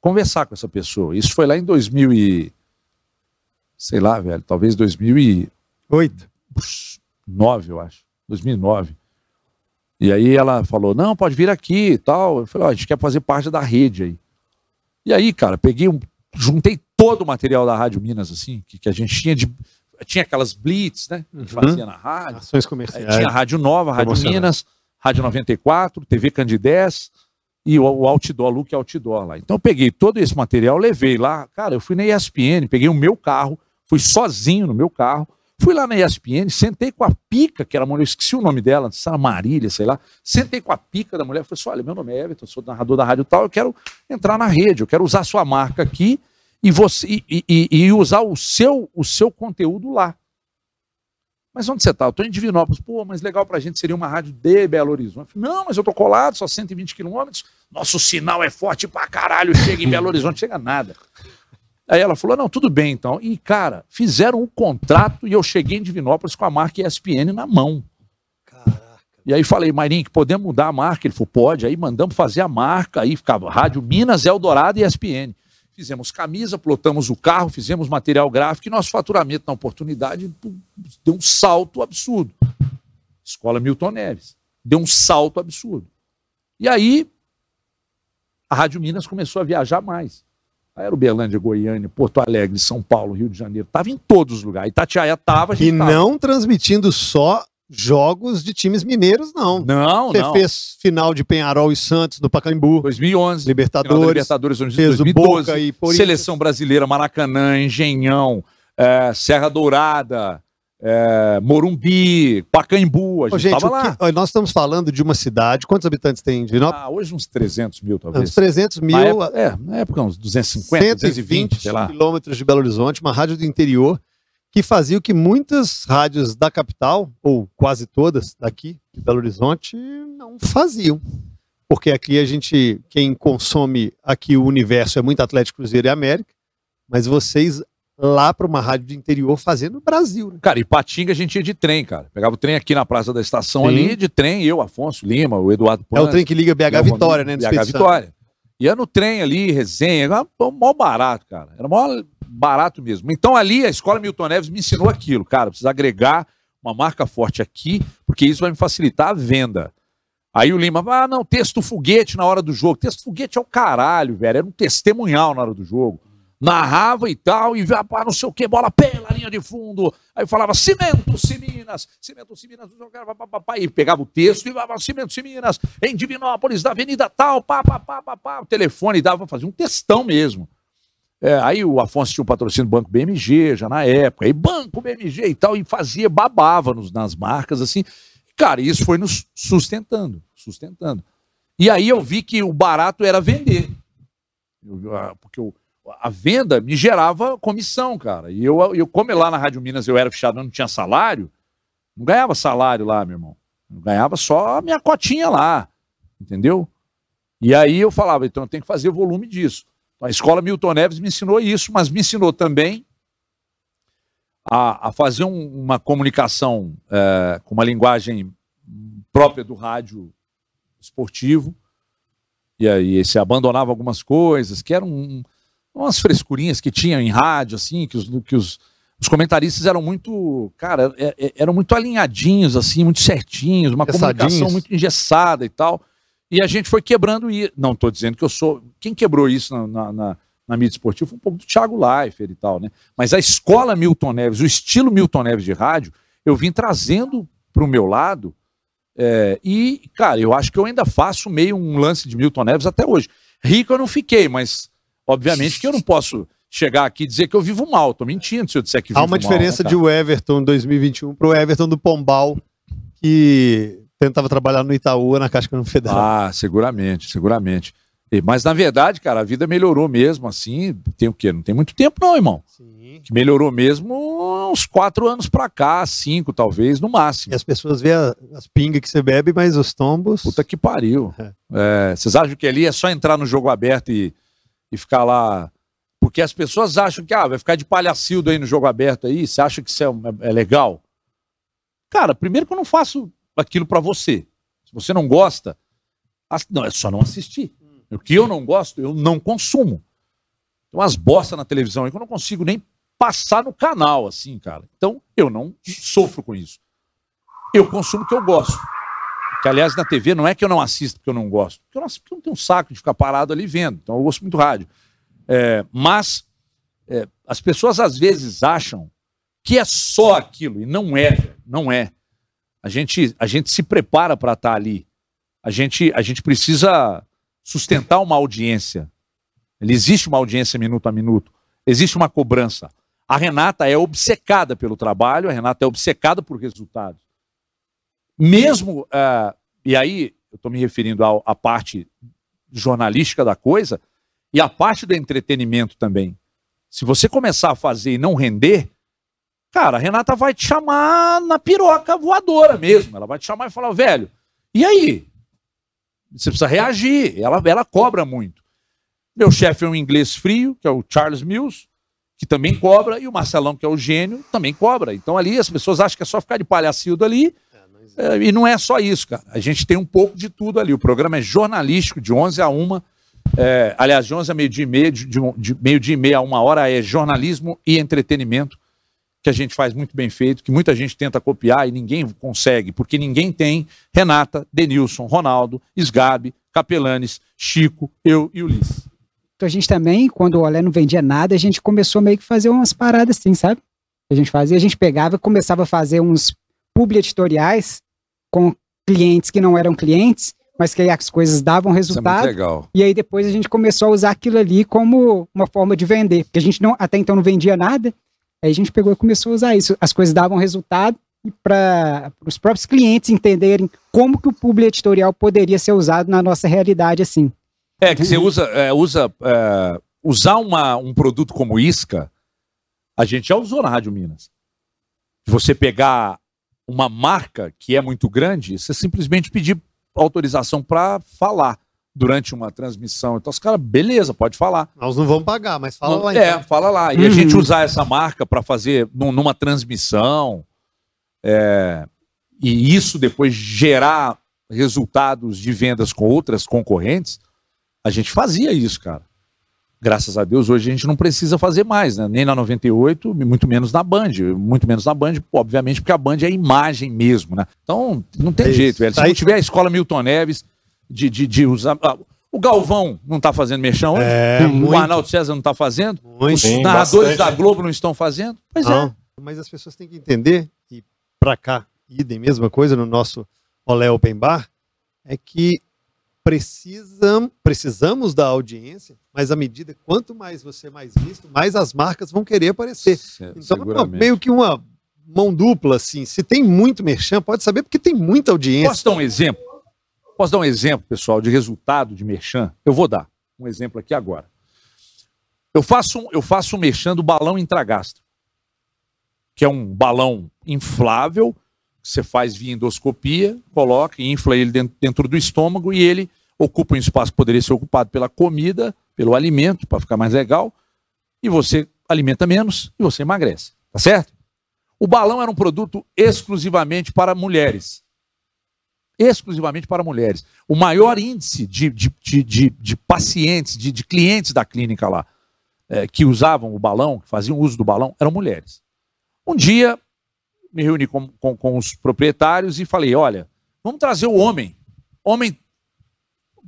conversar com essa pessoa. Isso foi lá em 2000 e... sei lá, velho, talvez 2009, Oito. eu acho. 2009. E aí ela falou, não, pode vir aqui e tal. Eu falei, ó, a gente quer fazer parte da rede aí. E aí, cara, peguei um, juntei todo o material da Rádio Minas, assim, que, que a gente tinha de. Tinha aquelas blitz, né? Que a Uhum. fazia na rádio. Ações Aí comerciais. tinha a Rádio Nova, Rádio Promocionais. Minas, Rádio 94, TV Candidez e o, o Outdoor, Look Outdoor lá. Então eu peguei todo esse material, levei lá. Cara, eu fui na ESPN, peguei o meu carro, fui sozinho no meu carro, fui lá na ESPN, sentei com a pica, que era a mulher, eu esqueci o nome dela, se era Marília, sei lá. Sentei com a pica da mulher, falei assim: olha, meu nome é Everton, sou narrador da rádio tal, eu quero entrar na rede, eu quero usar sua marca aqui e, você, e, e- e usar o seu, o seu conteúdo lá. Mas onde você está? Eu estou em Divinópolis. Pô, mas legal para a gente seria uma rádio de Belo Horizonte. Não, mas eu estou colado, só 120 quilômetros. Nosso sinal é forte pra caralho, chega em Belo Horizonte, chega nada. Aí ela falou, não, tudo bem então. E, cara, fizeram um contrato e eu cheguei em Divinópolis com a marca ESPN na mão. E aí falei, Marinho, podemos mudar a marca? Ele falou, pode. Aí mandamos fazer a marca, aí ficava Rádio Minas, Eldorado e ESPN. Fizemos camisa, plotamos o carro, fizemos material gráfico e nosso faturamento na oportunidade deu um salto absurdo. Escola Milton Neves. Deu um salto absurdo. E aí, a Rádio Minas começou a viajar mais. Aí era Uberlândia, Goiânia, Porto Alegre, São Paulo, Rio de Janeiro. Tava em todos os lugares. Itatiaia tava, a gente E tava. não transmitindo só jogos de times mineiros, não. Não, Você não. fez final de Penharol e Santos no Pacaembu, 2011. Final da Libertadores, Libertadores fez o 2012. Boca e Corinthians. Seleção Brasileira, Maracanã, Engenhão, eh, Serra Dourada, eh, Morumbi, Pacaembu. A Ô, gente, gente, tava o lá. que- nós estamos falando de uma cidade. Quantos habitantes tem Nova? Ah, hoje uns 300 mil, talvez. Uns 300 mil, Na época, é, na época uns 250, 220, sei lá. quilômetros de Belo Horizonte, uma rádio do interior que fazia o que muitas rádios da capital, ou quase todas daqui de Belo Horizonte, não faziam. Porque aqui a gente, quem consome aqui o universo é muito Atlético Cruzeiro e América, mas vocês lá para uma rádio de interior fazendo Brasil. Né? Cara, e Patinga a gente ia de trem, cara. Pegava o trem aqui na Praça da Estação Sim. ali, de trem, eu, Afonso Lima, o Eduardo É o trem que liga BH Léo Vitória, né? BH. Vitória. Ia no trem ali, resenha, era mó barato, cara. Era mó barato mesmo. Então ali a Escola Milton Neves me ensinou aquilo, cara. Precisa agregar uma marca forte aqui, porque isso vai me facilitar a venda. Aí o Lima, ah, não, texto foguete na hora do jogo. Texto foguete é o caralho, velho. Era um testemunhal na hora do jogo. Narrava e tal, e pá, não sei o que, bola pela linha de fundo. Aí falava Cimento Minas, Cimento Minas, e pegava o texto e falava Cimento Minas, em Divinópolis, da Avenida tal, pá, pá, pá, pá, pá. O telefone dava, fazia um textão mesmo. É, aí o Afonso tinha o patrocínio do Banco BMG, já na época, aí Banco BMG e tal, e fazia, babava nos, nas marcas, assim. Cara, isso foi nos sustentando, sustentando. E aí eu vi que o barato era vender. Eu- ah, porque eu- a venda me gerava comissão, cara. E eu, eu, como lá na Rádio Minas eu era fechado, eu não tinha salário, não ganhava salário lá, meu irmão. Eu ganhava só a minha cotinha lá, entendeu? E aí eu falava, então eu tenho que fazer volume disso. A escola Milton Neves me ensinou isso, mas me ensinou também a, a fazer um- uma comunicação eh, com uma linguagem própria do rádio esportivo. E aí você abandonava algumas coisas que eram um- umas frescurinhas que tinham em rádio, assim, que os, que os, os comentaristas eram muito, cara, é- é- eram muito alinhadinhos, assim, muito certinhos, uma comunicação muito engessada e tal. E a gente foi quebrando isso. Não estou dizendo que eu sou. Quem quebrou isso na, na, na- na mídia esportiva foi um pouco do Thiago Leifert e tal, né? Mas a escola Milton Neves, o estilo Milton Neves de rádio, eu vim trazendo para o meu lado. é, e, cara, eu acho que eu ainda faço meio um lance de Milton Neves até hoje. Rico eu não fiquei, mas obviamente que eu não posso chegar aqui e dizer que eu vivo mal. Tô mentindo se eu disser que vivo Há mal. uma diferença né, de o Everton 2021 para o Everton do Pombal, que tentava trabalhar no Itaú, na Caixa Econômica Federal. Ah, seguramente, seguramente. E- Mas, na verdade, cara, a vida melhorou mesmo, assim, tem o quê? Não tem muito tempo não, irmão. Sim. Que melhorou mesmo uns quatro anos pra cá, cinco talvez, no E máximo. as pessoas veem as pingas que você bebe, mas os tombos. Puta que pariu. É. É, vocês acham que ali é só entrar no jogo aberto e, e ficar lá... Porque as pessoas acham que, ah, vai ficar de palhacildo aí no jogo aberto aí, você acha que isso é, é legal? Cara, primeiro que eu não faço aquilo pra você. Se você não gosta, ass- não, é só não assistir. O que eu não gosto, eu não consumo. Tem umas bostas na televisão aí que eu não consigo nem passar no canal, assim, cara. Então, eu não sofro com isso. Eu consumo o que eu gosto. Que, aliás, na TV não é que eu não assisto porque eu não gosto. Porque eu não, porque eu não tenho um saco de ficar parado ali vendo. Então, eu gosto muito do rádio. É, mas é, as pessoas, às vezes, acham que é só aquilo. E não é. Não é. A gente, a gente se prepara para estar ali. A gente, a gente precisa sustentar uma audiência. Ele existe uma audiência minuto a minuto. Existe uma cobrança. A Renata é obcecada pelo trabalho, a Renata é obcecada por resultados. Mesmo, ah, e aí eu estou me referindo à parte jornalística da coisa e à parte do entretenimento também. Se você começar a fazer e não render, cara, a Renata vai te chamar na piroca voadora mesmo. Ela vai te chamar e falar, velho, e aí? Você precisa reagir. Ela, ela cobra muito. Meu chefe é um inglês frio, que é o Charles Mills, que também cobra, e o Marcelão, que é o gênio, também cobra. Então ali as pessoas acham que é só ficar de palhacildo ali, é, e não é só isso, cara. A gente tem um pouco de tudo ali. O programa é jornalístico, de 11 a 1. É, aliás, de 11 a meio-dia e meia, de, de, de meio-dia e meia a uma hora é jornalismo e entretenimento, que a gente faz muito bem feito, que muita gente tenta copiar e ninguém consegue, porque ninguém tem Renata, Denilson, Ronaldo, Sgabi, Capelanes, Chico, eu e Ulisses. a gente também, quando o Olé não vendia nada, a gente começou meio que fazer umas paradas assim, sabe? A gente fazia, a gente pegava começava a fazer uns publi editoriais com clientes que não eram clientes, mas que as coisas davam Isso é resultado. legal. E aí depois a gente começou a usar aquilo ali como uma forma de vender, porque a gente não, até então não vendia nada. Aí a gente pegou e começou a usar isso. As coisas davam resultado e para os próprios clientes entenderem como que o publi editorial poderia ser usado na nossa realidade assim. É, que você usa, é, usa é, usar uma, um produto como isca, a gente já usou na Rádio Minas. Você pegar uma marca que é muito grande, você simplesmente pedir autorização para falar durante uma transmissão. Então os caras, beleza, pode falar. Nós não vamos pagar, mas fala lá é, então. fala lá. E a Uhum. gente usar essa marca para fazer num- numa transmissão, é, e isso depois gerar resultados de vendas com outras concorrentes, a gente fazia isso, cara. Graças a Deus, hoje a gente não precisa fazer mais, né? Nem na 98, e muito menos na Band. Muito menos na Band, obviamente, porque a Band é a imagem mesmo, né? Então, não tem É jeito, velho. Se Aí- não tiver a escola Milton Neves de, de, de usar. O Galvão não tá fazendo mexão hoje? É, o muito, Arnaldo César não tá fazendo? muito. Os Sim, narradores bastante. da Globo não estão fazendo? Pois é. Não, mas as pessoas têm que entender, e pra cá, idem, mesma coisa no nosso Olé Open Bar, é que precisam, precisamos da audiência, mas à medida quanto mais você é mais visto, mais as marcas vão querer aparecer. Então, é seguramente. meio que uma mão dupla, assim. Se tem muito merchan, pode saber porque tem muita audiência. Posso dar um exemplo? Posso dar um exemplo, pessoal, de resultado de merchan? Eu vou dar um exemplo aqui agora. Eu faço, um- eu faço um merchan do balão intragastro, que é um balão inflável, que você faz via endoscopia, coloca e infla ele dentro, dentro do estômago e ele ocupa um espaço que poderia ser ocupado pela comida, pelo alimento, para ficar mais legal, e você alimenta menos e você emagrece. Tá certo? O balão era um produto exclusivamente para mulheres. Exclusivamente para mulheres. O maior índice de, de, de, de, pacientes, de, de clientes da clínica lá, eh, que usavam o balão, que faziam uso do balão, eram mulheres. Um dia, me reuni com, com, com os proprietários e falei: olha, vamos trazer o homem. Homem.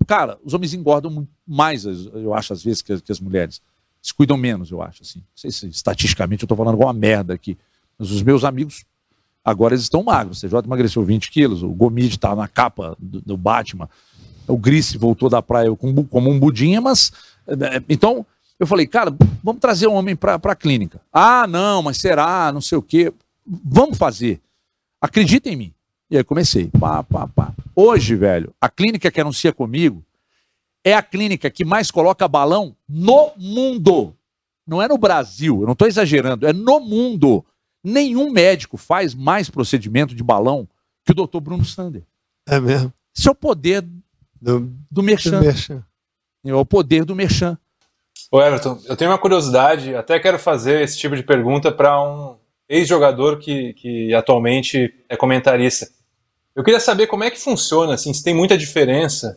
Cara, os homens engordam muito mais, eu acho, às vezes, que, as- que as mulheres. Se cuidam menos, eu acho. Assim. Não sei se estatisticamente eu estou falando alguma merda aqui. Mas os meus amigos, agora eles estão magros. O CJ emagreceu 20 quilos, o Gomide está na capa do, do Batman, o Grice voltou da praia como um budinha, mas. eh, Então, eu falei, cara, vamos trazer um homem para a clínica. Ah, não, mas será? Não sei o quê. Vamos fazer. Acredita em mim. E aí comecei. Pá, pá, pá. Hoje, velho, a clínica que anuncia comigo é a clínica que mais coloca balão no mundo. Não é no Brasil, eu não estou exagerando, é no mundo. Nenhum médico faz mais procedimento de balão que o doutor Bruno Sander. É mesmo. Isso é o poder Do, do do merchan. merchan. É o poder do merchan. Ô Everton, eu tenho uma curiosidade, até quero fazer esse tipo de pergunta para um ex-jogador que, que atualmente é comentarista. Eu queria saber como é que funciona, assim, se tem muita diferença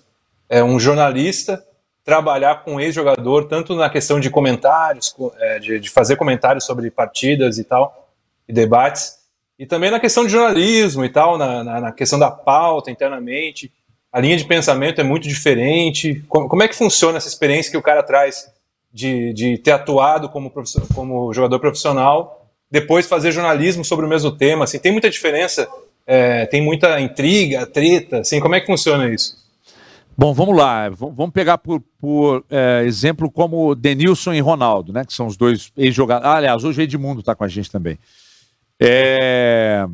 é, um jornalista trabalhar com um ex-jogador, tanto na questão de comentários, co- é, de, de fazer comentários sobre partidas e tal, e debates, e também na questão de jornalismo e tal, na, na, na questão da pauta internamente. A linha de pensamento é muito diferente. Como, como é que funciona essa experiência que o cara traz de, de ter atuado como, como jogador profissional, depois fazer jornalismo sobre o mesmo tema? Assim, tem muita diferença? É, tem muita intriga, treta? Assim, como é que funciona isso? Bom, vamos lá. Vamos pegar por, por, é, exemplo como Denilson e Ronaldo, né? Que são os dois ex-jogadores. Ah, aliás, hoje o Edmundo está com a gente também. É,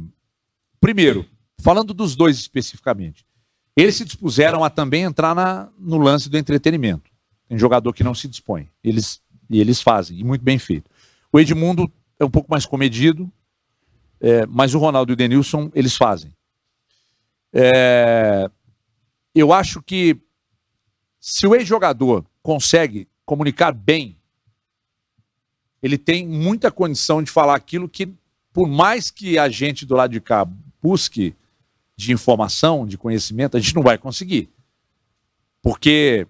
Primeiro, falando dos dois especificamente, eles se dispuseram a também entrar na- no lance do entretenimento. Tem jogador que não se dispõe. Eles, e eles fazem, e muito bem feito. O Edmundo é um pouco mais comedido, é, mas o Ronaldo e o Denilson, eles fazem. É, eu acho que se o ex-jogador consegue comunicar bem, ele tem muita condição de falar aquilo que, por mais que a gente do lado de cá busque de informação, de conhecimento, a gente não vai conseguir. Porque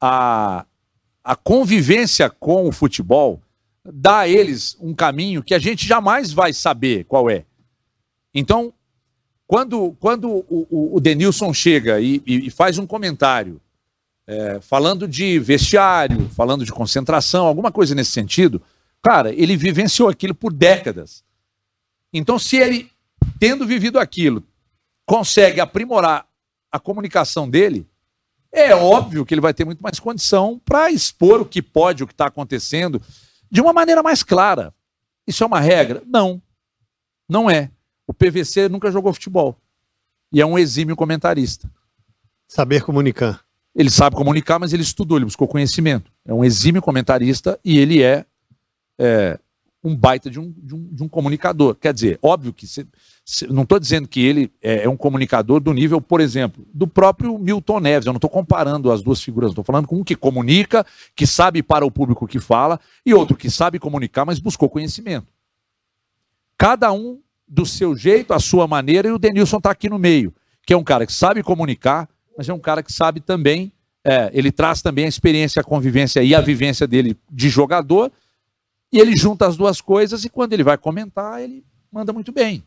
a, a convivência com o futebol dá a eles um caminho que a gente jamais vai saber qual é. Então, quando, quando o, o, Denilson chega e, e- e faz um comentário é, falando de vestiário, falando de concentração, alguma coisa nesse sentido, cara, ele vivenciou aquilo por décadas. Então, se ele, tendo vivido aquilo, consegue aprimorar a comunicação dele, é óbvio que ele vai ter muito mais condição para expor o que pode, o que está acontecendo, de uma maneira mais clara. Isso é uma regra? Não. Não é. O PVC nunca jogou futebol. E é um exímio comentarista. Saber comunicar. Ele sabe comunicar, mas ele estudou, ele buscou conhecimento. É um exímio comentarista e ele é, é um baita de um, de um, de um comunicador. Quer dizer, óbvio que não estou dizendo que ele é, é, um comunicador do nível, por exemplo, do próprio Milton Neves. Eu não estou comparando as duas figuras, estou falando com um que comunica, que sabe para o público que fala, e outro que sabe comunicar, mas buscou conhecimento. Cada um do seu jeito, a sua maneira, e o Denilson está aqui no meio, que é um cara que sabe comunicar, mas é um cara que sabe também, é, ele traz também a experiência, a convivência e a vivência dele de jogador, e ele junta as duas coisas, e quando ele vai comentar, ele manda muito bem.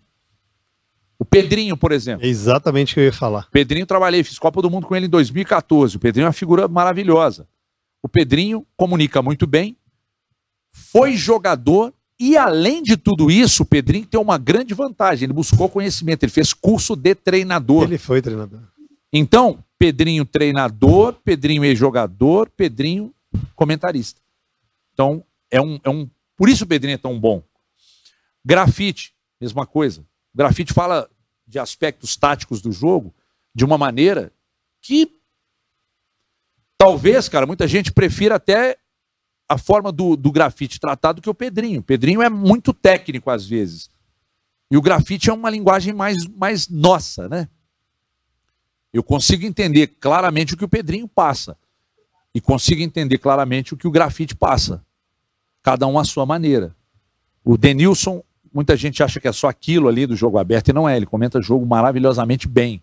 O Pedrinho, por exemplo. É exatamente o que eu ia falar. Pedrinho, trabalhei, fiz Copa do Mundo com ele em 2014. O Pedrinho é uma figura maravilhosa. O Pedrinho comunica muito bem, foi jogador e, além de tudo isso, o Pedrinho tem uma grande vantagem. Ele buscou conhecimento, ele fez curso de treinador. Ele foi treinador. Então, Pedrinho treinador, Pedrinho ex-jogador, Pedrinho comentarista. Então, é um, é um. Por isso o Pedrinho é tão bom. Grafite, mesma coisa. O grafite fala de aspectos táticos do jogo de uma maneira que talvez, cara, muita gente prefira até a forma do, do grafite tratado que o Pedrinho. O Pedrinho é muito técnico às vezes. E o grafite é uma linguagem mais, mais nossa, né? Eu consigo entender claramente o que o Pedrinho passa. E consigo entender claramente o que o grafite passa. Cada um à sua maneira. O Denilson muita gente acha que é só aquilo ali do jogo aberto, e não é. Ele comenta jogo maravilhosamente bem,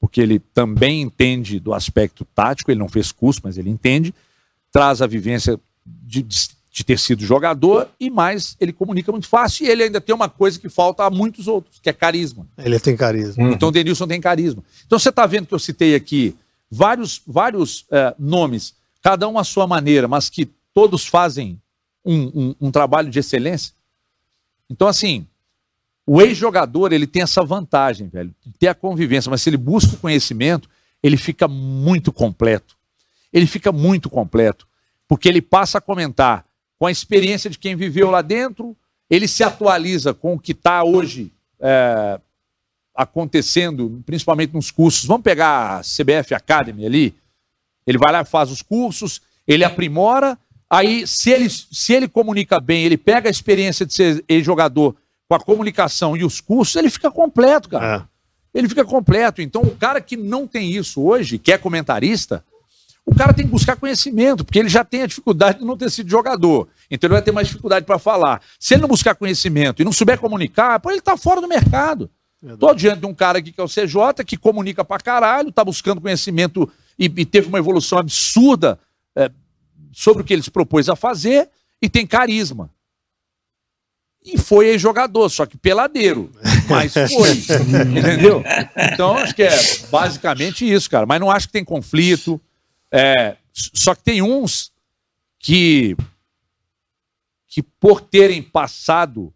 porque ele também entende do aspecto tático, ele não fez curso, mas ele entende, traz a vivência de, de ter sido jogador, e mais, ele comunica muito fácil, e ele ainda tem uma coisa que falta a muitos outros, que é carisma. Ele tem carisma. Uhum. Então o Denilson tem carisma. Então você está vendo que eu citei aqui vários, vários é, nomes, cada um à sua maneira, mas que todos fazem um, um, um trabalho de excelência. Então, assim, o ex-jogador, ele tem essa vantagem, velho, de ter a convivência, mas se ele busca o conhecimento, ele fica muito completo. Ele fica muito completo, porque ele passa a comentar com a experiência de quem viveu lá dentro, ele se atualiza com o que está hoje é, acontecendo, principalmente nos cursos. Vamos pegar a CBF Academy ali, ele vai lá faz os cursos, ele aprimora Aí, se ele, se ele comunica bem, ele pega a experiência de ser jogador com a comunicação e os cursos, ele fica completo, cara. É. Ele fica completo. Então, o cara que não tem isso hoje, que é comentarista, o cara tem que buscar conhecimento, porque ele já tem a dificuldade de não ter sido jogador. Então, ele vai ter mais dificuldade para falar. Se ele não buscar conhecimento e não souber comunicar, pô, ele está fora do mercado. Estou diante de um cara aqui que é o CJ, que comunica pra caralho, está buscando conhecimento e, e, teve uma evolução absurda é, sobre o que ele se propôs a fazer e tem carisma. E foi jogador, só que peladeiro. Mas foi. entendeu? Então, acho que é basicamente isso, cara. Mas não acho que tem conflito. É, só que tem uns que, que por terem passado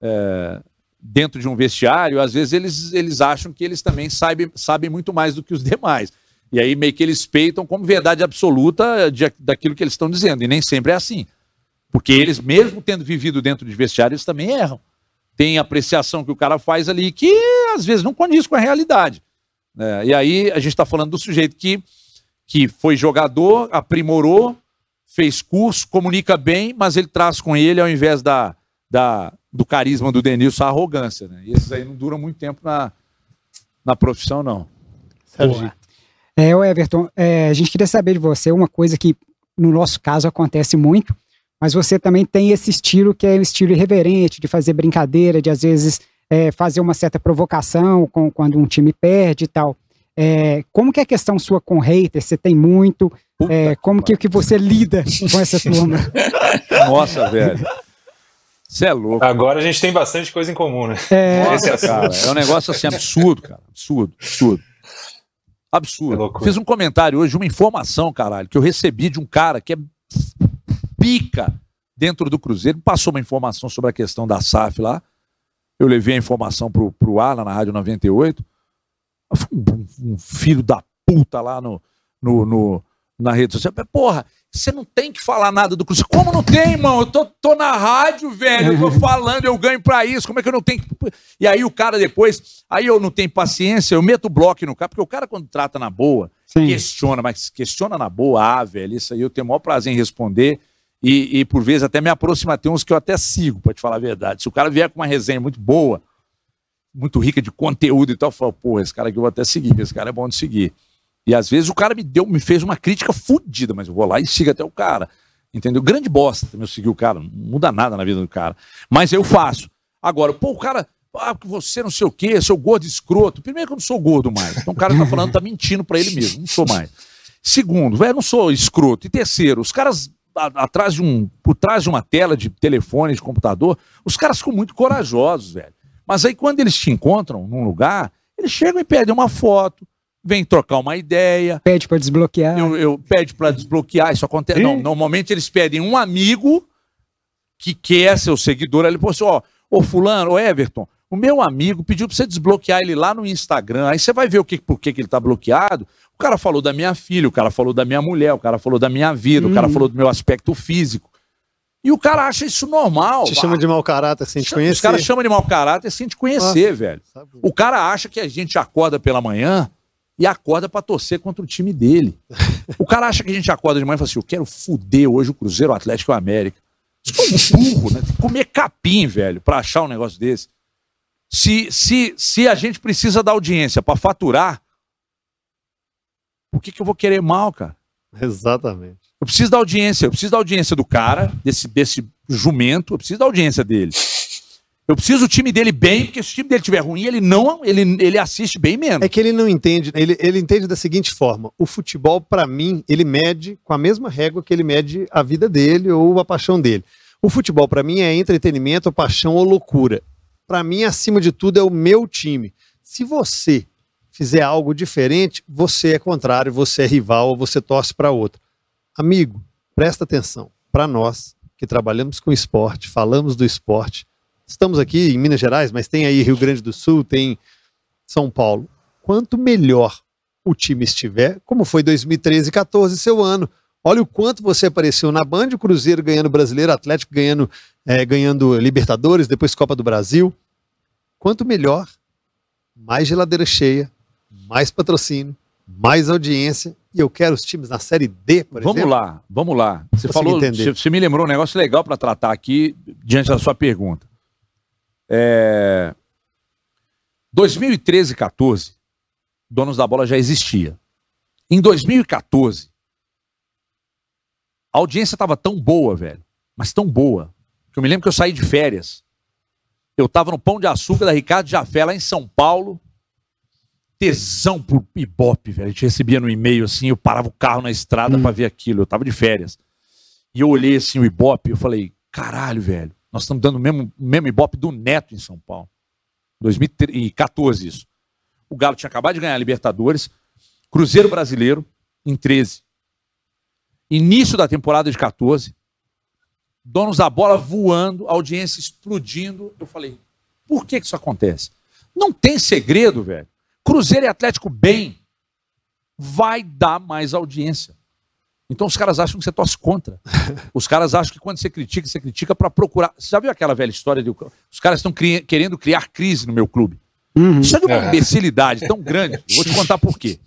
é, dentro de um vestiário, às vezes eles, eles acham que eles também sabem, sabem muito mais do que os demais. E aí meio que eles peitam como verdade absoluta de, daquilo que eles estão dizendo. E nem sempre é assim. Porque eles, mesmo tendo vivido dentro de vestiário, eles também erram. Tem apreciação que o cara faz ali que às vezes não condiz com a realidade. É, e aí a gente está falando do sujeito que, que foi jogador, aprimorou, fez curso, comunica bem, mas ele traz com ele, ao invés da, da, do carisma do Denilson, a arrogância. Né? E esses aí não duram muito tempo na, na profissão, não. Sérgio. É, o Everton, é, a gente queria saber de você uma coisa que no nosso caso acontece muito, mas você também tem esse estilo que é um estilo irreverente, de fazer brincadeira, de às vezes é, fazer uma certa provocação com, quando um time perde e tal. É, como que é a questão sua com haters? Você tem muito? É, como que, que você lida com essa turma? Nossa, velho. Você é louco. Agora a gente tem bastante coisa em comum, né? É, Nossa, cara, é um negócio assim absurdo, cara. Absurdo, absurdo. Absurdo. Fiz um comentário hoje, uma informação, caralho, que eu recebi de um cara que é pica dentro do Cruzeiro. Passou uma informação sobre a questão da SAF lá. Eu levei a informação pro, pro ar lá na Rádio 98. Um, filho da puta lá no, no, no, na rede social. Porra, você não tem que falar nada do Cruzeiro. Como não tem, irmão? Eu tô, tô na rádio, velho. Eu tô falando, eu ganho pra isso. Como é que eu não tenho que. E aí o cara depois. Aí eu não tenho paciência, eu meto bloco no cara, porque o cara, quando trata na boa, Sim. questiona, mas questiona na boa, ah, velho, isso aí eu tenho o maior prazer em responder. E, e por vezes até me aproxima, tem uns que eu até sigo, pra te falar a verdade. Se o cara vier com uma resenha muito boa, muito rica de conteúdo e tal, eu falo, pô, esse cara aqui eu vou até seguir, esse cara é bom de seguir. E às vezes o cara me deu, me fez uma crítica fodida, mas eu vou lá e sigo até o cara. Entendeu? Grande bosta eu seguir o cara. Não muda nada na vida do cara. Mas eu faço. Agora, pô, o cara. Ah, que você não sei o quê, seu gordo escroto. Primeiro que eu não sou gordo mais. Então o cara tá falando, tá mentindo para ele mesmo. Não sou mais. Segundo, velho, não sou escroto. E terceiro, os caras atrás de um, por trás de uma tela de telefone, de computador, os caras ficam muito corajosos, velho. Mas aí quando eles te encontram num lugar, eles chegam e pedem uma foto, vem trocar uma ideia. Pede para desbloquear. Eu, eu pede para desbloquear, isso acontece. Não, normalmente eles pedem um amigo que quer seu seguidor. Ele falou assim: ó, ô fulano, ô Everton, o meu amigo pediu para você desbloquear ele lá no Instagram. Aí você vai ver o que, por que, que ele está bloqueado. O cara falou da minha filha, o cara falou da minha mulher, o cara falou da minha vida, hum. o cara hum. falou do meu aspecto físico. E o cara acha isso normal. Te chama de mau caráter sem te conhecer. Os caras chamam de mau caráter sem te conhecer, Nossa, velho. Sabe. O cara acha que a gente acorda pela manhã e acorda para torcer contra o time dele. O cara acha que a gente acorda de manhã e fala assim: eu quero fuder hoje o Cruzeiro, o Atlético e o América. Isso é um burro, né? Tem que comer capim, velho, para achar um negócio desse. Se, se, se a gente precisa da audiência para faturar, por que, que eu vou querer mal, cara? Exatamente. Eu preciso da audiência, eu preciso da audiência do cara, desse, desse jumento, eu preciso da audiência dele. Eu preciso o time dele bem, porque se o time dele estiver ruim, ele não, ele, ele assiste bem menos. É que ele não entende, ele, ele entende da seguinte forma: o futebol, para mim, ele mede com a mesma régua que ele mede a vida dele ou a paixão dele. O futebol, para mim, é entretenimento, paixão ou loucura. Para mim, acima de tudo, é o meu time. Se você fizer algo diferente, você é contrário, você é rival ou você torce para outro. Amigo, presta atenção. Para nós que trabalhamos com esporte, falamos do esporte, estamos aqui em Minas Gerais, mas tem aí Rio Grande do Sul, tem São Paulo. Quanto melhor o time estiver, como foi 2013 e 14, seu ano. Olha o quanto você apareceu na Band, o Cruzeiro ganhando Brasileiro, Atlético ganhando, é, ganhando Libertadores, depois Copa do Brasil. Quanto melhor, mais geladeira cheia, mais patrocínio, mais audiência. E eu quero os times na Série D, por vamos exemplo. Vamos lá, vamos lá. Você falou, você, você me lembrou um negócio legal para tratar aqui diante da sua pergunta. É... 2013 e 14, Donos da Bola já existia. Em 2014, a audiência estava tão boa, velho, mas tão boa, que eu me lembro que eu saí de férias. Eu estava no Pão de Açúcar da Ricardo Jafé, lá em São Paulo. Tesão por Ibope, velho. A gente recebia no e-mail assim, eu parava o carro na estrada hum. para ver aquilo. Eu tava de férias. E eu olhei assim o Ibope, eu falei, caralho, velho. Nós estamos dando o mesmo, mesmo Ibope do Neto em São Paulo. 2014 isso. O Galo tinha acabado de ganhar a Libertadores, Cruzeiro Brasileiro em 13. Início da temporada de 14. Donos da bola voando, audiência explodindo. Eu falei, por que, que isso acontece? Não tem segredo, velho. Cruzeiro e Atlético bem vai dar mais audiência. Então os caras acham que você torce contra. Os caras acham que quando você critica, você critica para procurar. Você já viu aquela velha história de os caras estão cri... querendo criar crise no meu clube? Uhum. Isso é de uma é. imbecilidade tão grande. Vou te contar por quê.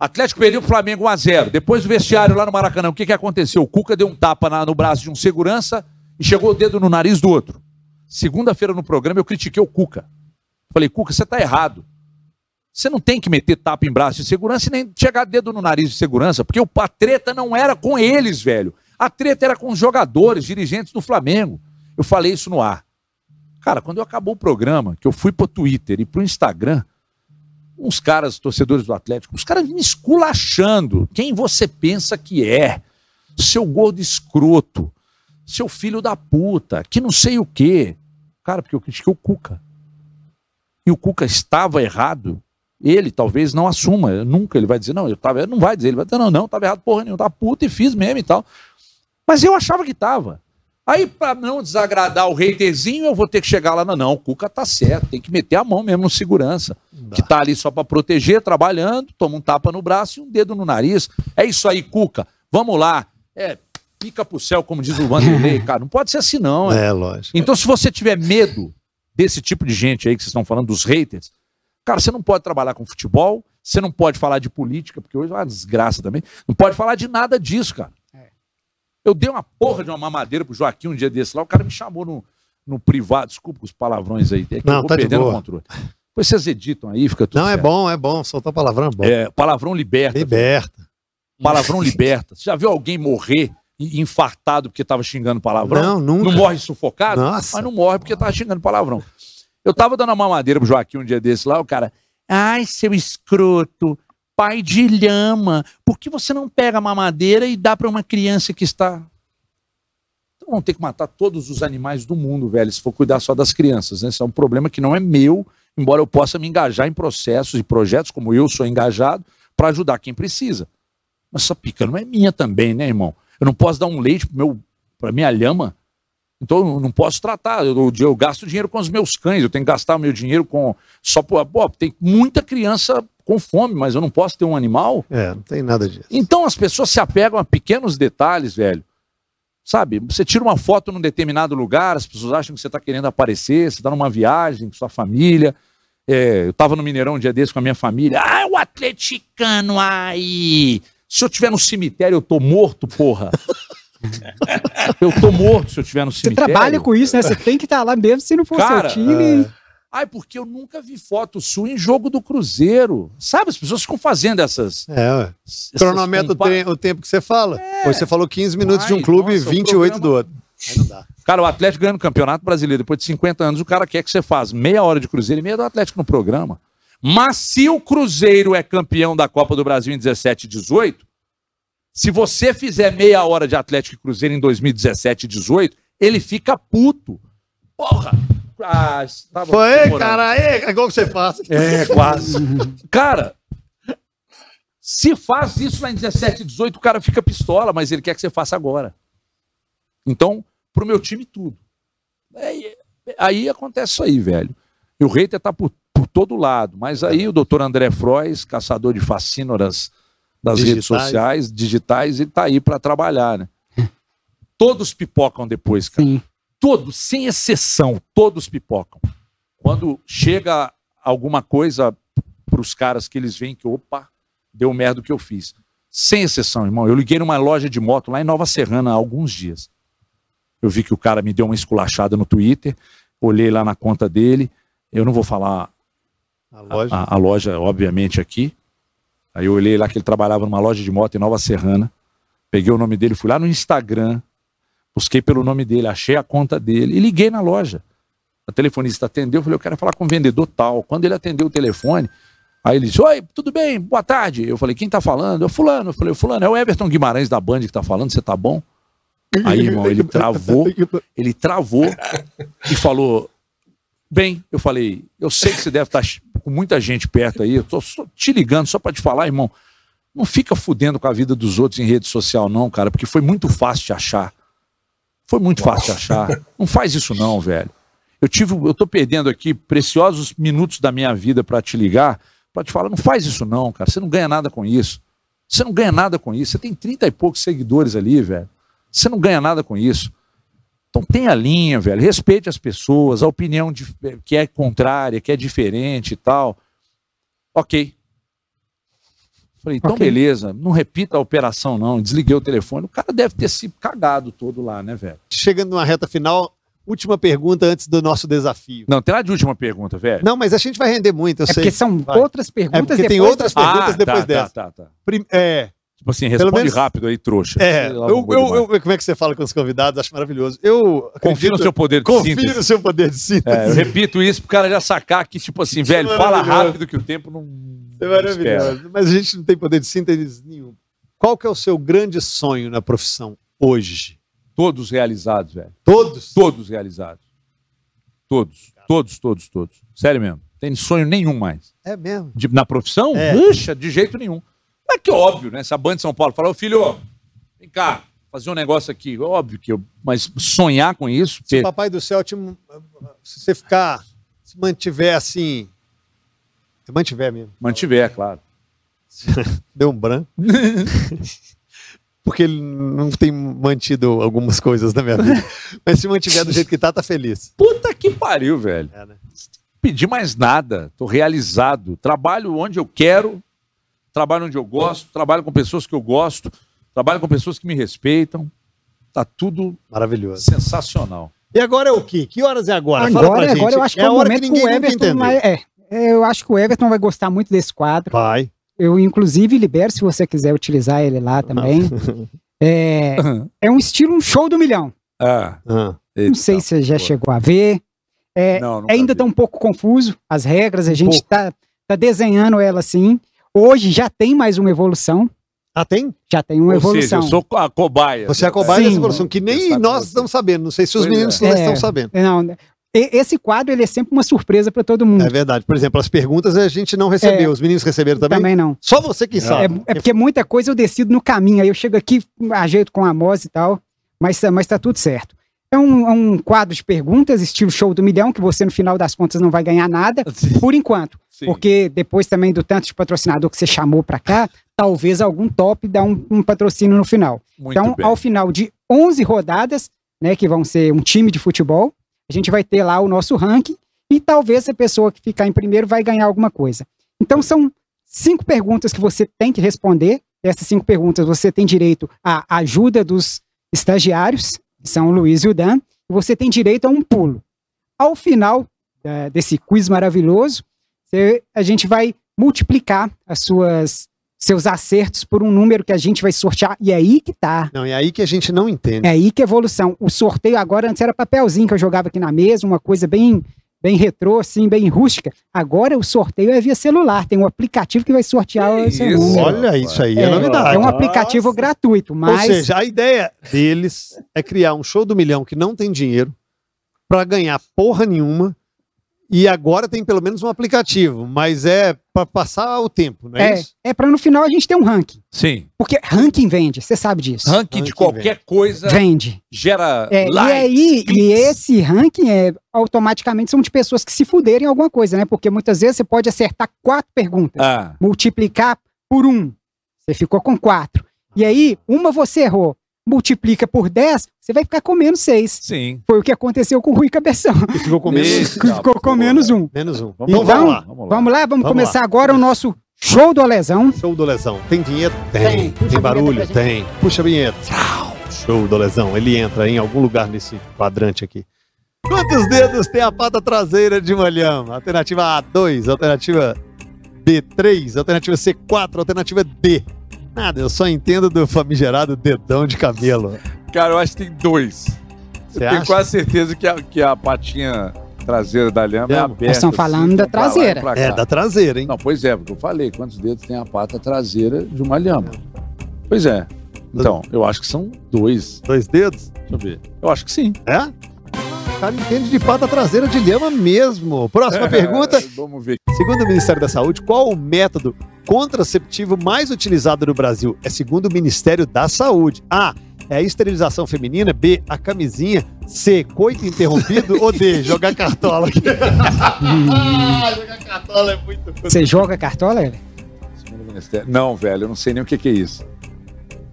Atlético perdeu o Flamengo 1x0. Depois do vestiário lá no Maracanã, o que, que aconteceu? O Cuca deu um tapa na, no braço de um segurança e chegou o dedo no nariz do outro. Segunda-feira no programa eu critiquei o Cuca. Falei, Cuca, você está errado. Você não tem que meter tapa em braço de segurança e nem chegar dedo no nariz de segurança, porque a treta não era com eles, velho. A treta era com os jogadores, dirigentes do Flamengo. Eu falei isso no ar. Cara, quando acabou o programa, que eu fui pro Twitter e pro Instagram, uns caras, torcedores do Atlético, os caras me esculachando. Quem você pensa que é? Seu gordo escroto, seu filho da puta, que não sei o quê. Cara, porque eu critiquei o Cuca. E o Cuca estava errado Ele talvez não assuma, nunca ele vai dizer, não, eu tava, não vai dizer, ele vai dizer, não, não, tava errado porra nenhuma, tá puta e fiz mesmo e tal. Mas eu achava que tava. Aí, pra não desagradar o haterzinho, eu vou ter que chegar lá, não, não, o Cuca tá certo, tem que meter a mão mesmo no segurança, que tá ali só pra proteger, trabalhando, toma um tapa no braço e um dedo no nariz. É isso aí, Cuca, vamos lá. É, pica pro céu, como diz o Vanderlei, cara, não pode ser assim não. é. É, lógico. Então, se você tiver medo desse tipo de gente aí que vocês estão falando, dos haters, cara, você não pode trabalhar com futebol, você não pode falar de política, porque hoje é uma desgraça também. Não pode falar de nada disso, cara. Eu dei uma porra de uma mamadeira pro Joaquim um dia desse lá, o cara me chamou no, no privado, desculpa os palavrões aí, é que Não, eu vou tá de perdendo o boa. controle. Depois vocês editam aí, fica tudo Não, é certo. bom, é bom. Soltar palavrão é bom. É, palavrão liberta. Liberta. Palavrão liberta. Você já viu alguém morrer infartado porque tava xingando palavrão? Não, nunca. Não morre sufocado? Nossa. Mas não morre porque tava xingando palavrão. Eu tava dando uma mamadeira pro Joaquim um dia desse lá, o cara. Ai, seu escroto, pai de lhama, por que você não pega a mamadeira e dá pra uma criança que está. Então vão ter que matar todos os animais do mundo, velho, se for cuidar só das crianças, né? Isso é um problema que não é meu, embora eu possa me engajar em processos e projetos, como eu sou engajado, para ajudar quem precisa. Mas essa pica não é minha também, né, irmão? Eu não posso dar um leite pro meu, pra minha lhama. Então eu não posso tratar. Eu, eu gasto dinheiro com os meus cães, eu tenho que gastar o meu dinheiro com. Só por. Pô, tem muita criança com fome, mas eu não posso ter um animal. É, não tem nada disso. Então as pessoas se apegam a pequenos detalhes, velho. Sabe? Você tira uma foto num determinado lugar, as pessoas acham que você está querendo aparecer, você está numa viagem com sua família. É, eu estava no Mineirão um dia desse com a minha família. Ah, o atleticano aí! Se eu estiver no cemitério, eu tô morto, porra. eu tô morto se eu estiver no Você cemitério. trabalha com isso, né? Você tem que estar lá mesmo se não for Cara, seu time. Ai, porque eu nunca vi foto sua em jogo do Cruzeiro. Sabe, as pessoas ficam fazendo essas. É, ué. essas Cronometra o, compa- o tempo que você fala. Hoje você falou 15 minutos de um Ai, clube e nossa, o 28 do programa- outro. Aí não dá. Cara, o Atlético ganhando o Campeonato Brasileiro depois de 50 anos, o cara quer que você faça meia hora de Cruzeiro e meia do Atlético no programa. Mas se o Cruzeiro é campeão da Copa do Brasil em 17 e 18, se você fizer meia hora de Atlético e Cruzeiro em 2017 e 18, ele fica puto. Porra! Ah, tava Foi, demorando. cara, é igual que você faz. É, quase. cara, se faz isso lá em 17 e 18, o cara fica pistola, mas ele quer que você faça agora. Então, pro meu time, tudo. Aí, aí acontece isso aí, velho. E o hater tá por, por todo lado. Mas aí o doutor André Frois, caçador de fascínoras das redes Digitais. sociais, digitais, ele tá aí para trabalhar, né? Todos pipocam depois, cara. Sim. Todos, sem exceção, todos pipocam. Quando chega alguma coisa para os caras que eles veem que, opa, deu merda o que eu fiz. Sem exceção, irmão. Eu liguei numa loja de moto lá em Nova Serrana há alguns dias. Eu vi que o cara me deu uma esculachada no Twitter, olhei lá na conta dele. Eu não vou falar A loja. a, a loja, obviamente, aqui. Aí eu olhei lá que ele trabalhava numa loja de moto em Nova Serrana. Peguei o nome dele, fui lá no Instagram, busquei pelo nome dele, achei a conta dele e liguei na loja. A telefonista atendeu, eu falei, eu quero falar com o vendedor tal. Quando ele atendeu o telefone, aí ele disse, oi, tudo bem, boa tarde. Eu falei, quem tá falando? Eu, fulano. Eu falei, fulano, é o Everton Guimarães da Band que tá falando, você tá bom? Aí, irmão, ele travou, ele travou e falou: Bem, eu falei, eu sei que você deve estar com muita gente perto aí, eu tô te ligando só para te falar, irmão. Não fica fudendo com a vida dos outros em rede social, não, cara, porque foi muito fácil de achar. Foi muito fácil de achar. Não faz isso, não, velho. Eu tive, eu tô perdendo aqui preciosos minutos da minha vida para te ligar, para te falar, não faz isso, não, cara. Você não ganha nada com isso. Você não ganha nada com isso. Você tem 30 e poucos seguidores ali, velho. Você não ganha nada com isso. Então tenha linha, velho. Respeite as pessoas, a opinião de- que é contrária, que é diferente e tal. Ok. Falei, então Ok. beleza, não repita a operação, não. Desliguei o telefone. O cara deve ter se cagado todo lá, né, velho? Chegando numa reta final, última pergunta antes do nosso desafio. Não, tem lá de última pergunta, velho. Não, mas a gente vai render muito, eu É sei. porque são Vai. outras É perguntas porque tem depois outras da- perguntas depois tá, dessa. Tá, tá, tá. Prim- É, Tipo assim, responde menos- rápido aí, trouxa. é. Eu, lá, eu, não eu- como é que você fala com os convidados? Acho maravilhoso. Eu Confia acredito- no seu poder de Confio síntese. no seu poder de síntese. É, eu repito isso pro cara já sacar que, tipo assim, velho, fala rápido que o tempo não. É não maravilhoso. Mas a gente não tem poder de síntese nenhum. Qual que é o seu grande sonho na profissão hoje? Todos realizados, velho. Todos? Todos realizados. Todos. Todos, todos, todos. Sério mesmo. Tem sonho nenhum mais. É mesmo. De- na profissão? É. Puxa, de jeito nenhum. É que óbvio, né? Se a Band de São Paulo falar, ô filho, vem cá, fazer um negócio aqui. Óbvio que eu. Mas sonhar com isso. Se o Papai do Céu te, se você ficar, se mantiver assim, se mantiver mesmo, Mantiver, claro. deu um branco. Porque ele não tem mantido algumas coisas na minha vida. Mas se mantiver do jeito que tá, tá feliz. Puta que pariu, velho. É, né? Pedir mais nada. Tô realizado. Trabalho onde eu quero, trabalho onde eu gosto, trabalho com pessoas que eu gosto, trabalho com pessoas que me respeitam. Tá tudo Maravilhoso. sensacional. E agora é o quê? Que horas é agora? Fala Agora, pra gente. agora eu acho que é é, a o hora que ninguém o Everton vai. É, é, eu acho que o Everton vai gostar muito desse quadro. Vai. Eu, inclusive, libero se você quiser utilizar ele lá também. É, é um estilo, um show do milhão. Ah, Ah, Não sei se você já pô. chegou a ver. É, Não, ainda está um pouco confuso as regras, a gente está tá desenhando ela assim. Hoje já tem mais uma evolução. Ah, tem? Já tem uma Ou seja, evolução. eu sou a cobaia. Você é a cobaia Sim. dessa evolução, que nem nós estamos sabendo. Não sei se os Pois meninos é. não É. estão sabendo. Não, esse quadro ele é sempre uma surpresa para todo mundo. É verdade. Por exemplo, as perguntas a gente não recebeu. É. Os meninos receberam também? Também não. Só você que É, sabe. é porque muita coisa eu decido no caminho. Aí eu chego aqui, ajeito com a Mose e tal, mas, mas tá tudo certo. É um, é um quadro de perguntas, estilo show do milhão, que você no final das contas não vai ganhar nada, por enquanto. Sim. Porque depois também do tanto de patrocinador que você chamou para cá, talvez algum top dá um, um patrocínio no final. Muito então, bem. ao final de 11 rodadas, né, que vão ser um time de futebol, a gente vai ter lá o nosso ranking e talvez a pessoa que ficar em primeiro vai ganhar alguma coisa. Então, são cinco perguntas que você tem que responder. Essas cinco perguntas você tem direito à ajuda dos estagiários, que são o Luiz e o Dan, e você tem direito a um pulo. Ao final eh, desse quiz maravilhoso, você- a gente vai multiplicar as suas seus acertos por um número que a gente vai sortear. E é aí que tá. Não, é aí que a gente não entende. É aí que é evolução. O sorteio agora, antes era papelzinho que eu jogava aqui na mesa, uma coisa bem bem retrô, assim, bem rústica. Agora o sorteio é via celular. Tem um aplicativo que vai sortear Que o seu isso? número. Olha, isso aí é, É, novidade. É um aplicativo Nossa. gratuito, Ou mas seja, a ideia deles é criar um show do milhão que não tem dinheiro pra ganhar porra nenhuma. E agora tem pelo menos um aplicativo, mas é pra passar o tempo, não é, é, isso? é para no final a gente ter um ranking. Sim. Porque ranking vende, você sabe disso. Ranking Ranking de qualquer coisa Vende. gera É, e likes, aí, e esse ranking é automaticamente são de pessoas que se fuderem em alguma coisa, né? Porque muitas vezes você pode acertar quatro perguntas, Ah, multiplicar por um, você ficou com quatro. E aí, uma você errou, multiplica por dez, você vai ficar com menos seis. sim. Foi o que aconteceu com o Rui Cabeção, E ficou com menos, que ficou com menos um. menos um. Vamos então lá. vamos lá. Vamos lá. Vamos lá, vamos, Vamos começar agora o nosso show do Lesão. Show do Lesão. Tem vinheta? Tem. Tem. Puxa Tem barulho? Tem. Puxa a vinheta. Show do Lesão. Ele entra em algum lugar nesse quadrante aqui. Quantos dedos tem a pata traseira de molhão? Alternativa A2, alternativa B3, alternativa C4, alternativa D. Nada, eu só entendo do famigerado dedão de cabelo. Cara, eu acho que tem dois. Você eu tenho acha? quase certeza que a, que a patinha traseira da lhama é Lhama. aberta. Nós estamos falando da lá e traseira. É, da traseira, hein? Não, pois é, porque eu falei, quantos dedos tem a pata traseira de uma lhama? Pois é. Então, eu acho que são dois. Dois dedos? Deixa eu ver. Eu acho que sim. É? O cara entende de pata traseira de lhama mesmo. Próxima pergunta. Vamos ver. Segundo o Ministério da Saúde, qual o método contraceptivo mais utilizado no Brasil? É segundo o Ministério da Saúde. A. É a esterilização feminina. B. A camisinha. C. Coito interrompido. ou D. Jogar cartola. Ah, jogar cartola é muito. Você joga cartola? velho? Segundo o Ministério. Não, velho, eu não sei nem o que, que é isso.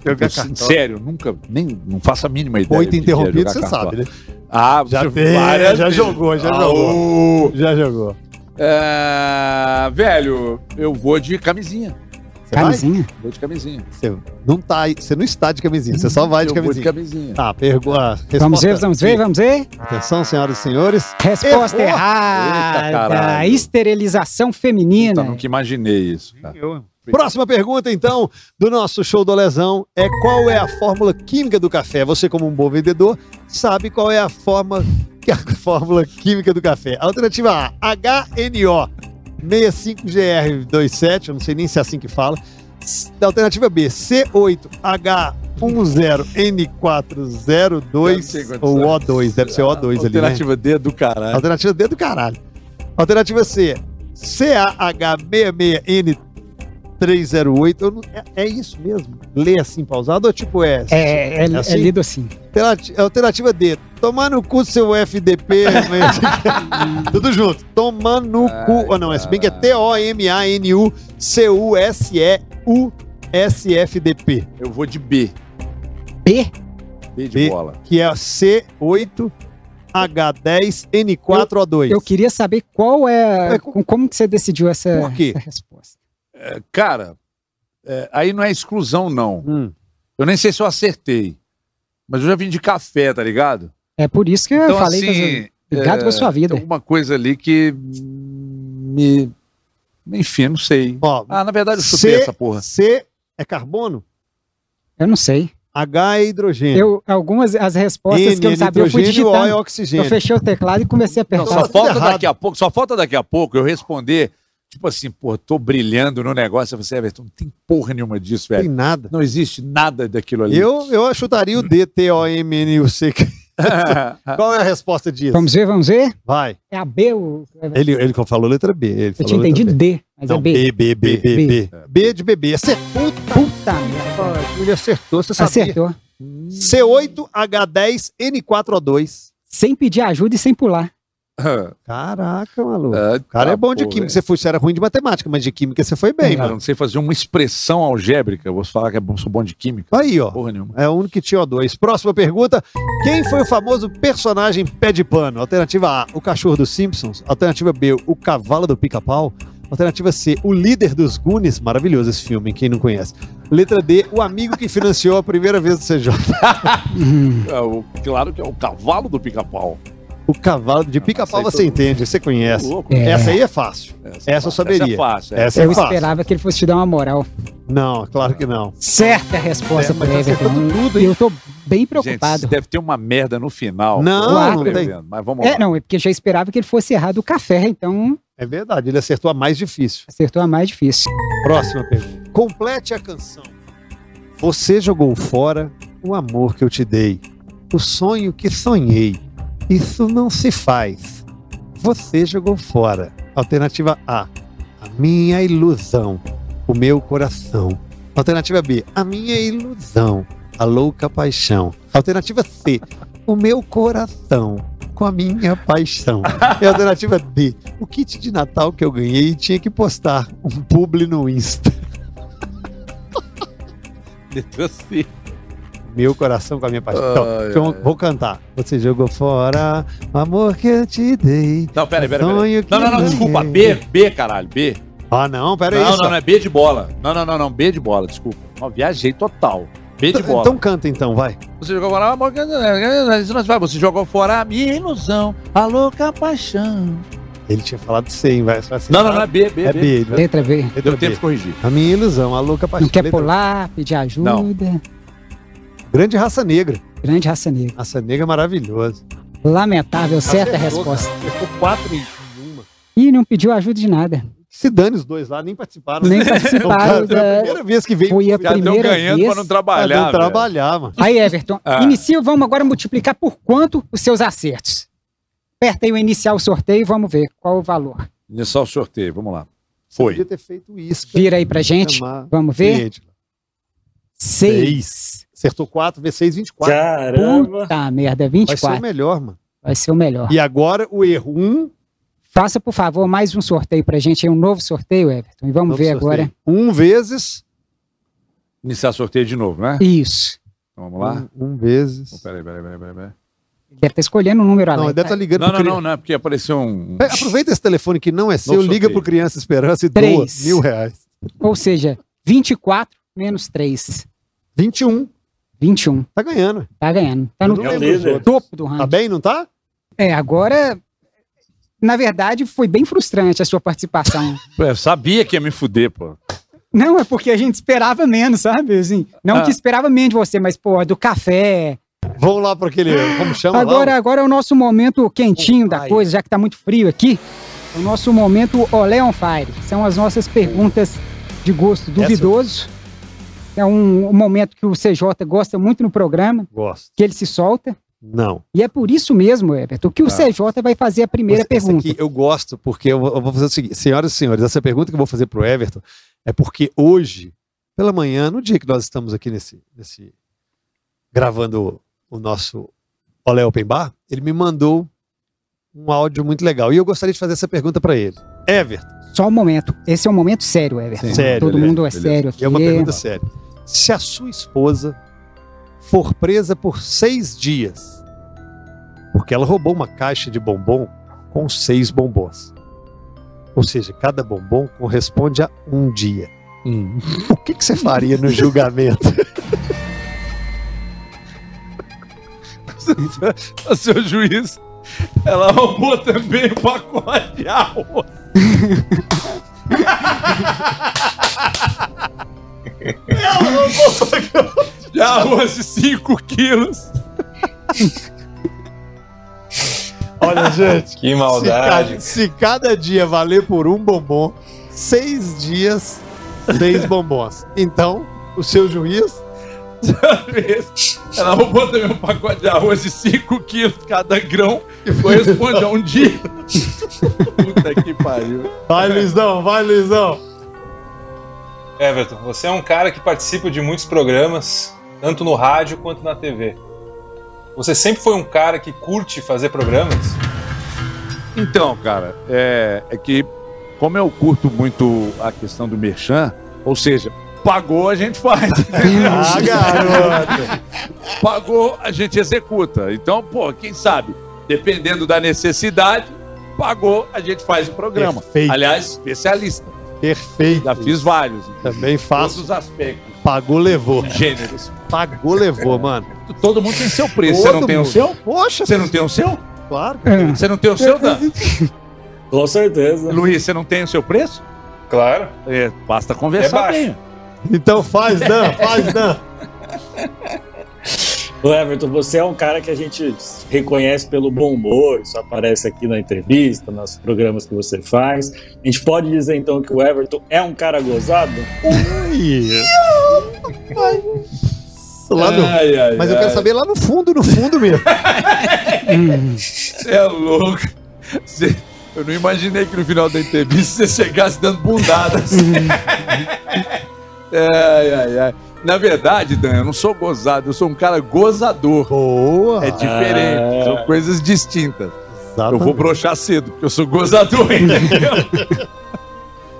Eu, sério, nunca, nem, não faço a mínima ideia. Coito é interrompido, você cartola. sabe, né? Ah, Já você tem, várias já vezes. jogou, já Ah, jogou. Já jogou. É, velho, eu vou de camisinha. Você vai? Camisinha? Vou de camisinha. Você não, tá, você não está de camisinha, você só vai de eu vou de camisinha. camisinha. Tá, pergunta. Vamos ver, vamos ver, vamos ver. Atenção, senhoras e senhores. Resposta Errou. Eita, errada. caralho. Esterilização feminina. nunca imaginei isso. cara. Próxima pergunta, então, do nosso show do Lesão é qual é a fórmula química do café? Você, como um bom vendedor, sabe qual é a forma, é a fórmula química do café. Alternativa A, HNO 65GR27, eu não sei nem se é assim que fala. Alternativa B, C8H10N402 Deve ser ou O2, deve ser O2 ali, né? Alternativa D do caralho. Alternativa D do caralho. Alternativa C, CAH66N308. Eu não- é, é isso mesmo? Lê assim pausado ou tipo é? É, é, é assim? lido assim. Alternativa, alternativa D. Tomar no cu seu FDP. Tudo junto. Tomar no cu. Oh, não, se bem que é T-O-M-A-N-U-C-U-S-E-U-S-F-D-P. Eu vou de B. B? B de B. bola. Que é C8H10N4O2. Eu queria saber qual é. É, com- como que você decidiu essa, Por quê? essa resposta. Cara, é, aí não é exclusão, não. Hum. Eu nem sei se eu acertei. Mas eu já vim de café, tá ligado? É por isso que eu Então, falei. assim, que eu- Ligado com a sua vida. Tem alguma coisa ali que me. Enfim, não sei. Ó, Ah, na verdade eu chutei C, essa porra. C é carbono? Eu não sei. H é hidrogênio. Eu, algumas as respostas N que eu é não sabia, eu fui nitrogênio, O é digitando. Eu oxigênio. fechei o teclado e comecei a Não, apertar. só falta errado. daqui a pouco, só falta daqui a pouco eu responder, tipo assim, pô, tô brilhando no negócio. Você, Everton, não tem porra nenhuma disso, Não tem velho. nada. Não existe nada daquilo ali. Eu, eu chutaria o D, T, O, M, N, U, C. Qual é a resposta disso? Vamos ver, vamos ver? Vai. É a B. O... Ele, ele falou letra B. Ele Eu falou tinha entendido B. D, mas Não, é B. B, B, B, B, B. B de bebê. Acertou. Puta merda. Ele acertou, você sabia. Acertou. C8H10N4O2. Sem pedir ajuda e sem pular. Caraca, maluco. Ah, O cara tá, é bom de pô, química. velho. Você, foi, você era ruim de matemática, mas de química você foi bem, eu mano. não sei fazer uma expressão algébrica. Eu vou falar que é bom, sou bom de química. Aí, ó. Porra nenhuma. É o único que tinha O2. Próxima pergunta. Quem foi o famoso personagem pé de pano? Alternativa A, o cachorro dos Simpsons. Alternativa B, o cavalo do pica-pau. Alternativa C, o líder dos Goonies. Maravilhoso esse filme, quem não conhece. Letra D, o amigo que financiou a primeira vez do CJ. É o- claro que é o cavalo do pica-pau. O cavalo de pica-pau Essa aí você todo- entende, você conhece. É. Essa aí é fácil. Essa eu Essa saberia. é fácil. Essa Eu é fácil. esperava que ele fosse te dar uma moral. Não, claro que não. Certa a resposta É, pro tá Everton. acertando tudo, E hein? eu tô bem Gente, preocupado. deve ter uma merda no final. Não, Eu tô não tem. prevendo, Mas vamos É, lá. não, é porque eu já esperava que ele fosse errado o café, então É verdade, ele acertou a mais difícil. acertou a mais difícil. Próxima pergunta. Complete a canção. Você jogou fora o amor que eu te dei, o sonho que sonhei. Isso não se faz. Você jogou fora. Alternativa A, a minha ilusão, o meu coração. Alternativa B, a minha ilusão, a louca paixão. Alternativa C, o meu coração com a minha paixão. E alternativa D, o kit de Natal que eu ganhei tinha que postar um publi no Insta. Letra C. Meu coração com a minha paixão. Então, Ai, então, ai, vou cantar. Você jogou fora o amor que eu te dei. Não, peraí, peraí. Peraí. que Não, não, não, eu desculpa. B, B, caralho, B. Ah, não, pera aí. Não, só. não, não é B de bola. Não, não, não, não, B de bola, desculpa. Não, viajei total. B de bola. Então canta então, vai. Você jogou fora, amor, que- isso vai. Você jogou fora a minha ilusão, a louca paixão. Ele tinha falado sem, vai. vai Não, não, não é B, B, É B. B. vai- Letra B. letra Deu B. tempo de corrigir. A minha ilusão, a louca paixão. Não quer Letra- pular, pedir ajuda. Não. Grande raça negra. Grande raça negra. Raça negra é maravilhoso. Lamentável, certa Acertou, resposta. cara. Acertou quatro em uma. E não pediu ajuda de nada. Se dane os dois lá, nem participaram. Nem Então, participaram cara, foi a da- primeira vez que veio. Foi a primeira ganhando vez. pra não Pra trabalhar. não velho. trabalhar, mano. Aí, Everton, Ah. inicia, vamos agora multiplicar por quanto os seus acertos. Aperta aí o iniciar o sorteio e vamos ver qual o valor. Iniciar o sorteio, vamos lá. Você Foi. Podia ter feito isso. Vira aí pra gente. Vamos ver. Gente, Seis. Acertou 4, V6, 24. Caramba! Puta merda, Vai ser o 24. melhor, mano. Vai ser o melhor. E agora o erro 1. Faça, por favor, mais um sorteio pra gente aí, um novo sorteio, Everton. E vamos ver agora. Um vezes. Iniciar sorteio de novo, né? Isso. Então, vamos lá. Um, um vezes. Oh, peraí, peraí, peraí, peraí. peraí. Deve estar escolhendo um número Não, além. deve estar ligando Não, não, cri- não, não, é porque apareceu um. Pega- Aproveita esse telefone que não é seu, Novo liga sorteio. pro Criança Esperança e Três. doa mil reais. Ou seja, 24 menos 3. 21. 21. Tá ganhando. Tá ganhando. Tá no É topo do Tá ranking. bem, não tá? É, agora. Na verdade, foi bem frustrante a sua participação. Eu sabia que ia me fuder, pô. não, é porque a gente esperava menos, sabe? Assim, não Ah. que esperava menos de você, mas, pô, do café. Vamos lá para aquele. Como chama Agora, lá? agora é o nosso momento quentinho da Ai. coisa, já que tá muito frio aqui. É o nosso momento Olé on Fire. São as nossas perguntas de gosto duvidoso. É um, um momento que o CJ gosta muito no programa, Gosto. que ele se solta. Não. E é por isso mesmo, Everton, que o Tá. CJ vai fazer a primeira essa pergunta. eu gosto, porque eu vou, fazer o seguinte, senhoras e senhores, essa pergunta que eu vou fazer pro Everton é porque hoje, pela manhã, no dia que nós estamos aqui nesse, nesse gravando o nosso Olé Open Bar, ele me mandou um áudio muito legal. E eu gostaria de fazer essa pergunta para ele. Everton, Só um momento. Esse é um momento sério, Everton. Sim. Sério, Todo beleza, mundo é beleza. sério aqui. é uma pergunta séria. Se a sua esposa for presa por seis dias, porque ela roubou uma caixa de bombom com seis bombons. Ou seja, cada bombom corresponde a um dia. O que, que você faria no julgamento? Seu juiz, ela roubou também o pacote de arroz. de arroz de 5 quilos. Olha, gente. Que Se maldade. cada, se cada dia valer por um bombom, seis dias, seis bombons. Então, o seu juiz. Ela roubou também um pacote de arroz de 5 quilos cada grão, que corresponde a um dia. Puta que pariu. Vai, Luizão, vai, Luizão. Everton, você é um cara que participa de muitos programas, tanto no rádio quanto na TV. Você sempre foi um cara que curte fazer programas? Então, cara, é, é que como eu curto muito a questão do merchan, ou seja, pagou, a gente faz. Ah, garoto. pagou, a gente executa. Então, pô, quem sabe, dependendo da necessidade, pagou, a gente faz o programa. Perfeito. Aliás, especialista. Perfeito. Já fiz vários. Também Todos faço. os aspectos, Pagou, levou. gêneros. Pagou, levou, mano. Todo mundo tem seu preço. Você Todo não tem o seu? Poxa, Você não tem o seu? claro. É. Você não tem o seu, Dan? Com certeza. Luiz, você não tem o seu preço? Claro. É, basta É conversar baixo. bem. Então faz, Dan, faz, Dan. Ô Everton, você é um cara que a gente reconhece pelo bom humor, isso aparece aqui na entrevista, nos programas que você faz. A gente pode dizer então que o Everton é um cara gozado? Isso. Lá no- Ai, ai, Mas eu ai. quero saber lá no fundo, no fundo mesmo. Você é louco. Você- Eu não imaginei que no final da entrevista você chegasse dando bundadas. ai, ai, ai. Na verdade, Dan, eu não sou gozado, eu sou um cara gozador. Boa. É diferente, Ah. são coisas distintas. Eu vou Exatamente. broxar cedo, porque eu sou gozador, entendeu?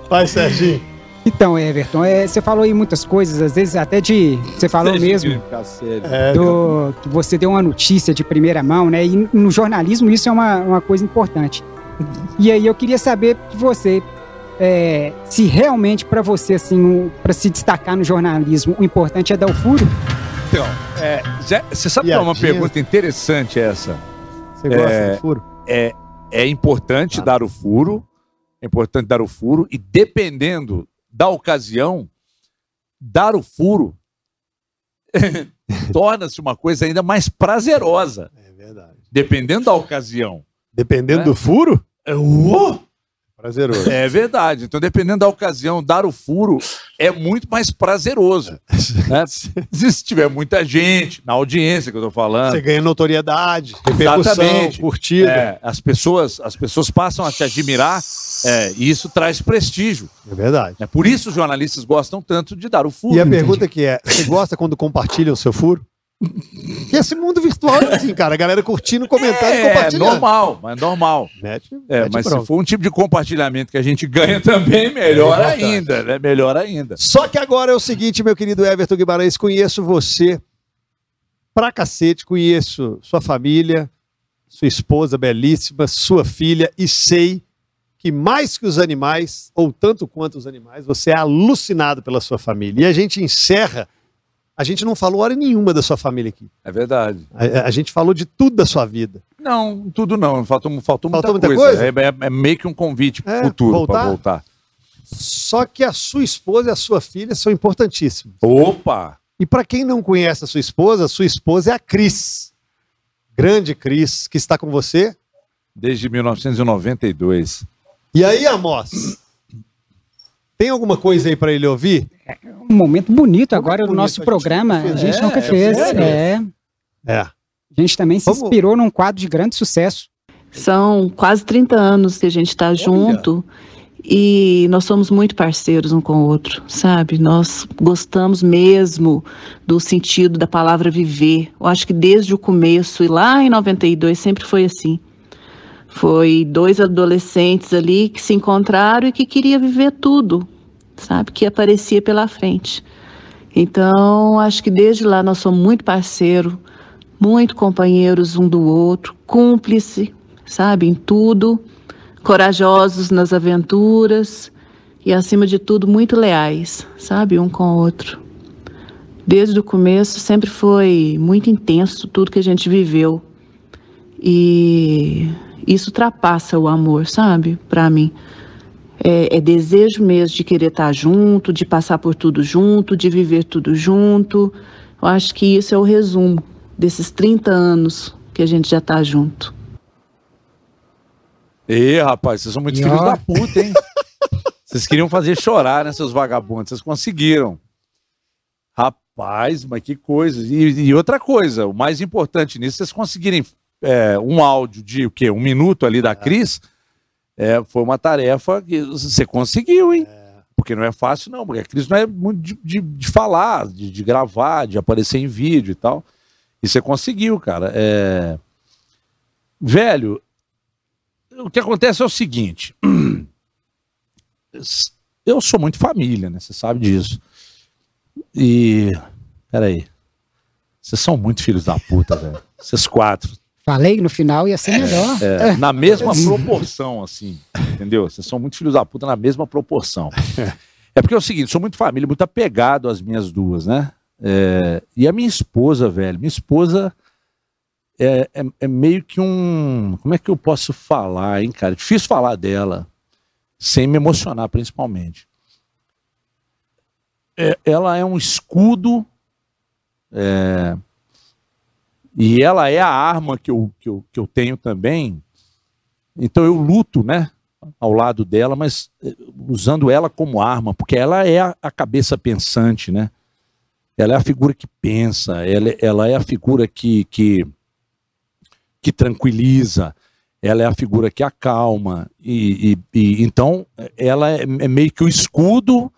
Vai, Serginho. Então, Everton, é, você falou aí muitas coisas, às vezes até de. Você falou Deixa mesmo. É, do, que você deu uma notícia de primeira mão, né? E no jornalismo isso é uma, uma coisa importante. E aí eu queria saber de você é, se realmente para você, assim, para se destacar no jornalismo, o importante é dar o furo. Então, é, já- você sabe que é uma pergunta interessante essa? Você gosta É. de furo? é, é importante dar o furo, é importante dar o furo, e dependendo da ocasião, dar o furo torna-se uma coisa ainda mais prazerosa, É verdade. dependendo da ocasião. Dependendo É. do furo, uô! Prazeroso. É verdade. Então, dependendo da ocasião, dar o furo é muito mais prazeroso. né? Se tiver muita gente, na audiência que eu tô falando, Você ganha notoriedade, repercussão, curtida. é, as, pessoas, as pessoas passam a te admirar é, e isso traz prestígio. É verdade. É por isso os jornalistas gostam tanto de dar o furo. E a pergunta que é, você gosta quando compartilha o seu furo? Esse mundo virtual é assim, cara. A galera curtindo, comentando e é, compartilhando. normal, mas normal. Mete, É, mete mas bronca. se for um tipo de compartilhamento que a gente ganha também, melhor É ainda, né? Melhor ainda. Só que agora é o seguinte, meu querido Everton Guimarães, conheço você pra cacete, conheço sua família, sua esposa belíssima, sua filha, e sei que mais que os animais, ou tanto quanto os animais, você é alucinado pela sua família. E a gente encerra, a gente não falou hora nenhuma da sua família aqui. É verdade. A, a gente falou de tudo da sua vida. Não, tudo não. Faltou, faltou, muita, Faltou muita coisa. coisa? É, é- é meio que um convite É, futuro para voltar. Só que a sua esposa e a sua filha são importantíssimos. Opa! E para quem não conhece a sua esposa, a sua esposa é a Cris. Grande Cris, que está com você. Desde 1992. E aí, Amos? Tem alguma coisa aí para ele ouvir? Um momento bonito agora do a nosso programa. A gente É, nunca é fez. sério? É. É. A gente também se inspirou num quadro de grande sucesso. São quase 30 anos que a gente está junto e nós somos muito parceiros um com o outro, sabe? Nós gostamos mesmo do sentido da palavra viver. Eu acho que desde o começo e lá em 92 sempre foi assim. Foi dois adolescentes ali que se encontraram e que queria viver tudo, sabe? Que aparecia pela frente. Então, acho que desde lá nós somos muito parceiros, muito companheiros um do outro, cúmplice, sabe, em tudo, corajosos nas aventuras e, acima de tudo, muito leais, sabe, um com o outro. Desde o começo sempre foi muito intenso tudo que a gente viveu e isso ultrapassa o amor, sabe, para mim. É, é desejo mesmo de querer estar junto, de passar por tudo junto, de viver tudo junto. Eu acho que isso é o resumo desses 30 anos que a gente já está junto. Ê, rapaz, vocês são muito filhos da puta, hein? Vocês queriam fazer chorar, né, seus vagabundos? Vocês conseguiram. Rapaz, mas que coisa. E, e outra coisa, o mais importante nisso, vocês conseguirem é, um áudio de o quê? Um minuto ali da Cris, é, foi uma tarefa que você conseguiu, hein? Porque não é fácil, não, porque a Cris não é muito de, de- de falar, de, de gravar, de aparecer em vídeo e tal. E você conseguiu, cara. É... Velho, o que acontece é o seguinte. Eu sou muito família, né? Você sabe disso. E. Peraí. Vocês são muito filhos da puta, velho. Vocês quatro. Falei no final ia ser melhor. É, na mesma proporção, assim. Entendeu? Vocês são muito filhos da puta na mesma proporção. É porque é o seguinte, sou muito família, muito apegado às minhas duas, né? É, e a minha esposa, velho, minha esposa é, é, é meio que um. Como é que eu posso falar, hein, cara? Difícil falar dela, sem me emocionar, principalmente. É, ela é um escudo. E ela é a arma que eu, que eu, que eu tenho também. Então eu luto, né? Ao lado dela, mas eh, usando ela como arma, porque ela é a, a cabeça pensante, né? Ela é a figura que pensa, ela, ela é a figura que, que, que tranquiliza, ela é a figura que acalma. E, e- e então ela é, é meio que o escudo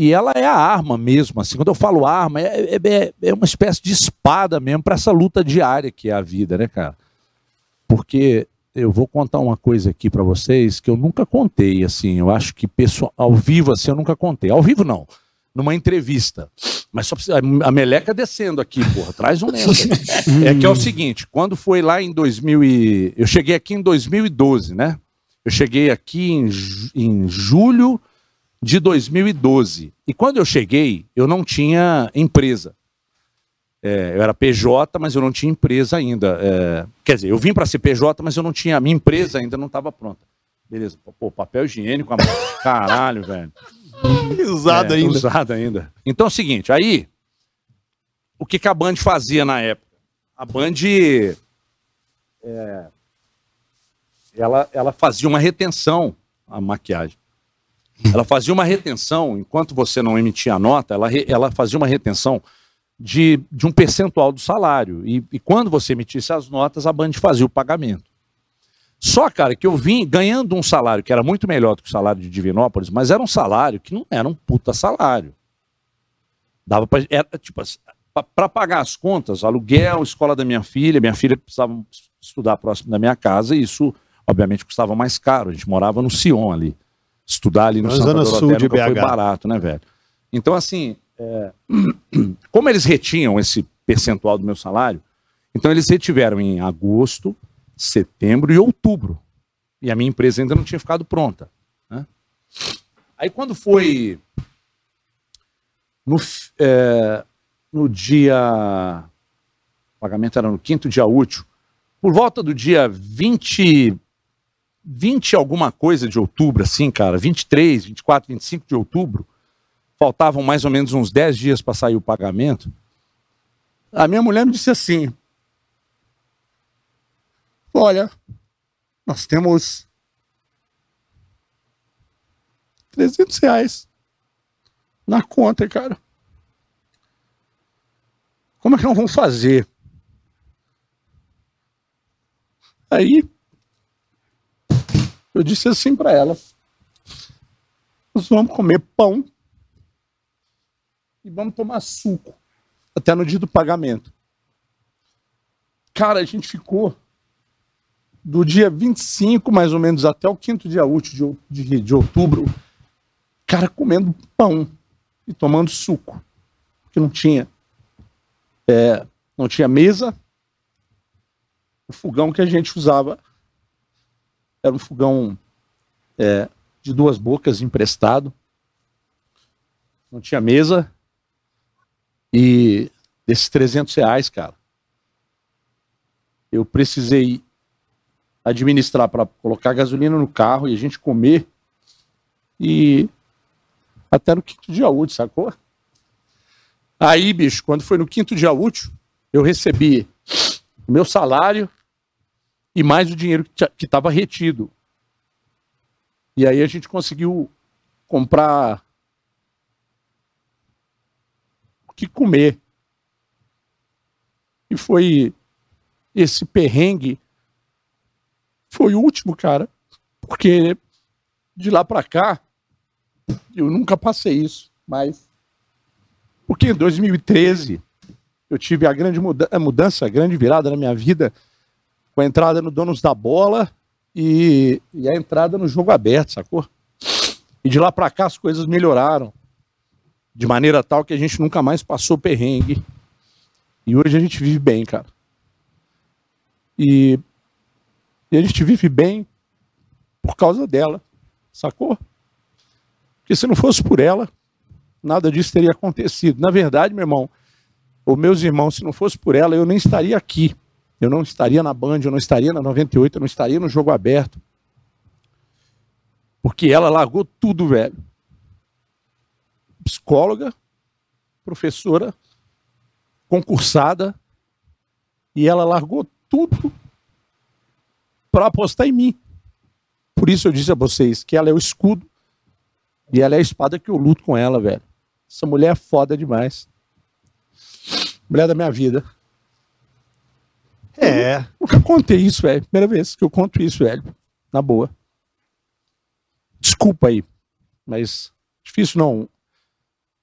e ela é a arma mesmo. Assim, quando eu falo arma, é, é- é- é uma espécie de espada mesmo para essa luta diária que é a vida, né, cara? Porque eu vou contar uma coisa aqui para vocês que eu nunca contei, assim. Eu acho que pessoal, ao vivo, assim, eu nunca contei. Ao vivo, não. Numa entrevista. Mas só precisa. A meleca descendo aqui, porra. Traz um lento. é que é o seguinte: quando foi lá em 2000. E... Eu cheguei aqui em 2012, né? Eu cheguei aqui em, em julho de 2012. E quando eu cheguei, eu não tinha empresa. É, eu era PJ, mas eu não tinha empresa ainda. É, quer dizer, eu vim para ser PJ, mas eu não tinha. A minha empresa ainda não estava pronta. Beleza. Pô, papel higiênico, caralho, velho. Usado É, ainda. Usado ainda. Então é o seguinte, aí, o que, que a Band fazia na época? A Band, é, ela, ela fazia uma retenção, a maquiagem. Ela fazia uma retenção, enquanto você não emitia a nota, ela, ela fazia uma retenção de, de um percentual do salário. E, e quando você emitisse as notas, a Band fazia o pagamento. Só, cara, que eu vim ganhando um salário que era muito melhor do que o salário de Divinópolis, mas era um salário que não era um puta salário. Dava pra, era, tipo, para pagar as contas, aluguel, escola da minha filha, minha filha precisava estudar próximo da minha casa, e isso, obviamente, custava mais caro. A gente morava no Sion ali. Estudar ali no Santa zona sul de nunca foi BH. barato, né, velho? Então, assim, é, como eles retinham esse percentual do meu salário, então eles retiveram em agosto, setembro e outubro. E a minha empresa ainda não tinha ficado pronta. né? Aí quando foi no, é, no dia. O pagamento era no quinto dia útil. Por volta do dia 20, 20 alguma coisa de outubro, assim, cara, 23, 24, 25 de outubro, faltavam mais ou menos uns 10 dias para sair o pagamento. A minha mulher me disse assim: Olha, nós temos 300 reais na conta, cara. Como é que nós vamos fazer? Aí eu disse assim para ela: nós vamos comer pão e vamos tomar suco até no dia do pagamento. Cara, a gente ficou do dia 25, mais ou menos, até o quinto dia útil de, de, de outubro, cara comendo pão e tomando suco, que não tinha. É, não tinha mesa. O fogão que a gente usava era um fogão é, de duas bocas emprestado. Não tinha mesa. E desses 300 reais, cara, eu precisei administrar para colocar gasolina no carro e a gente comer. E até no quinto dia útil, sacou? Aí, bicho, quando foi no quinto dia útil, eu recebi o meu salário e mais o dinheiro que estava retido. E aí a gente conseguiu comprar o que comer. E foi esse perrengue foi o último, cara. Porque de lá para cá eu nunca passei isso, mas porque em 2013 eu tive a grande mudança, a grande virada na minha vida com a entrada no Donos da Bola e, e a entrada no jogo aberto, sacou? E de lá para cá as coisas melhoraram de maneira tal que a gente nunca mais passou perrengue. E hoje a gente vive bem, cara. E, e a gente vive bem por causa dela, sacou? Porque se não fosse por ela, nada disso teria acontecido. Na verdade, meu irmão, os meus irmãos, se não fosse por ela, eu nem estaria aqui. Eu não estaria na Band, eu não estaria na 98, eu não estaria no jogo aberto. Porque ela largou tudo, velho. Psicóloga, professora, concursada, e ela largou tudo para apostar em mim. Por isso eu disse a vocês que ela é o escudo e ela é a espada que eu luto com ela, velho. Essa mulher é foda demais. Mulher da minha vida. É. Eu nunca contei isso, velho. Primeira vez que eu conto isso, velho. Na boa. Desculpa aí, mas difícil não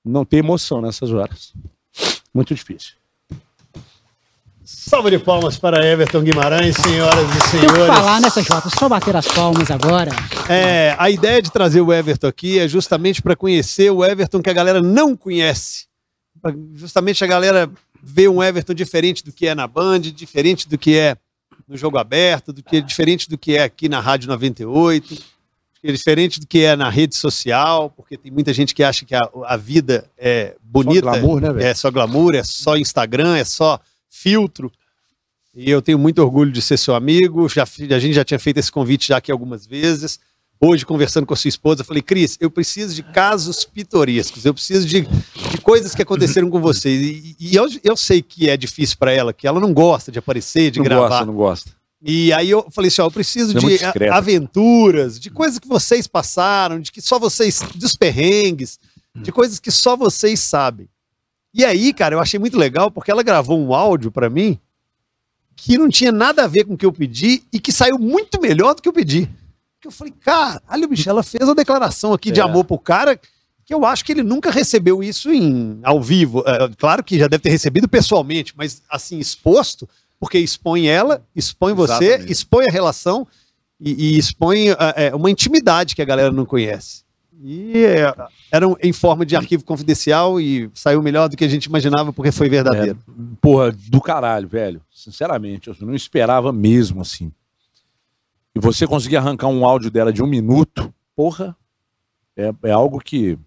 não ter emoção nessas horas. Muito difícil. Salve de palmas para Everton Guimarães, senhoras e Tem o que senhores. falar nessa Jota, só bater as palmas agora. É, a ideia de trazer o Everton aqui é justamente para conhecer o Everton que a galera não conhece. Pra justamente a galera ver um Everton diferente do que é na Band, diferente do que é no jogo aberto, do que diferente do que é aqui na Rádio 98, que é diferente do que é na rede social, porque tem muita gente que acha que a, a vida é bonita, glamour, né, é só glamour, é só Instagram, é só filtro. E eu tenho muito orgulho de ser seu amigo. Já, a gente já tinha feito esse convite já aqui algumas vezes. Hoje, conversando com a sua esposa, eu falei, Cris, eu preciso de casos pitorescos, eu preciso de, de coisas que aconteceram com você. E, e eu, eu sei que é difícil para ela, que ela não gosta de aparecer, de não gravar. gosta, não gosta. E aí eu falei assim, ó, eu preciso é de a- aventuras, de coisas que vocês passaram, de que só vocês, dos perrengues, de coisas que só vocês sabem. E aí, cara, eu achei muito legal porque ela gravou um áudio pra mim que não tinha nada a ver com o que eu pedi e que saiu muito melhor do que eu pedi. Que eu falei, caralho, bicho, ela fez a declaração aqui de É. amor pro cara que eu acho que ele nunca recebeu isso em ao vivo. É, claro que já deve ter recebido pessoalmente, mas assim, exposto, porque expõe ela, expõe você, Exatamente. expõe a relação e, e expõe é, é, uma intimidade que a galera não conhece. E é, era um- em forma de arquivo confidencial e saiu melhor do que a gente imaginava porque foi verdadeiro. Porra, do caralho, velho. Sinceramente, eu não esperava mesmo assim. E você conseguir arrancar um áudio dela de um minuto, porra, é, é algo que,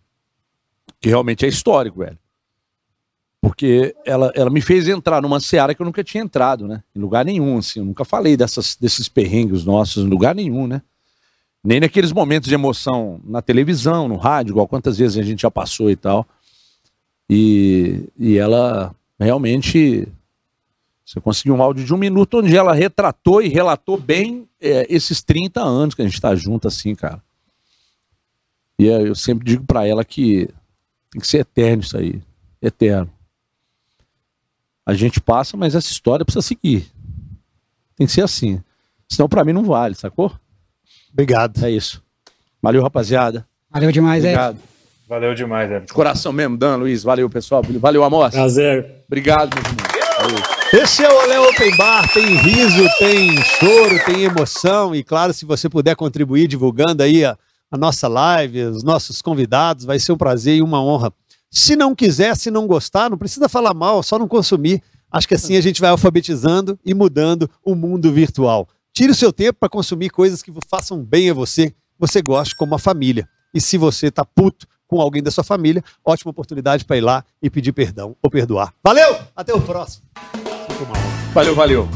que realmente é histórico, velho. Porque ela, ela me fez entrar numa seara que eu nunca tinha entrado, né? Em lugar nenhum, assim. Eu nunca falei dessas, desses perrengues nossos em lugar nenhum, né? Nem naqueles momentos de emoção na televisão, no rádio, igual quantas vezes a gente já passou e tal. E, e ela realmente. Você conseguiu um áudio de um minuto onde ela retratou e relatou bem é, esses 30 anos que a gente tá junto, assim, cara. E é, eu sempre digo pra ela que tem que ser eterno isso aí. Eterno. A gente passa, mas essa história precisa seguir. Tem que ser assim. Senão pra mim não vale, sacou? Obrigado. É isso. Valeu, rapaziada. Valeu demais, é. Obrigado. Valeu demais, De Everton. coração mesmo, Dan, Luiz. Valeu, pessoal. Valeu, Amos. Prazer. Obrigado, meu irmão. Valeu. Esse é o Olé Open Bar, tem riso, tem choro, tem emoção e claro, se você puder contribuir divulgando aí a, a nossa live, os nossos convidados, vai ser um prazer e uma honra. Se não quiser, se não gostar, não precisa falar mal, só não consumir. Acho que assim a gente vai alfabetizando e mudando o mundo virtual. Tire o seu tempo para consumir coisas que façam bem a você, você goste como a família. E se você tá puto com alguém da sua família, ótima oportunidade para ir lá e pedir perdão ou perdoar. Valeu, até o próximo. Valeu, valeu.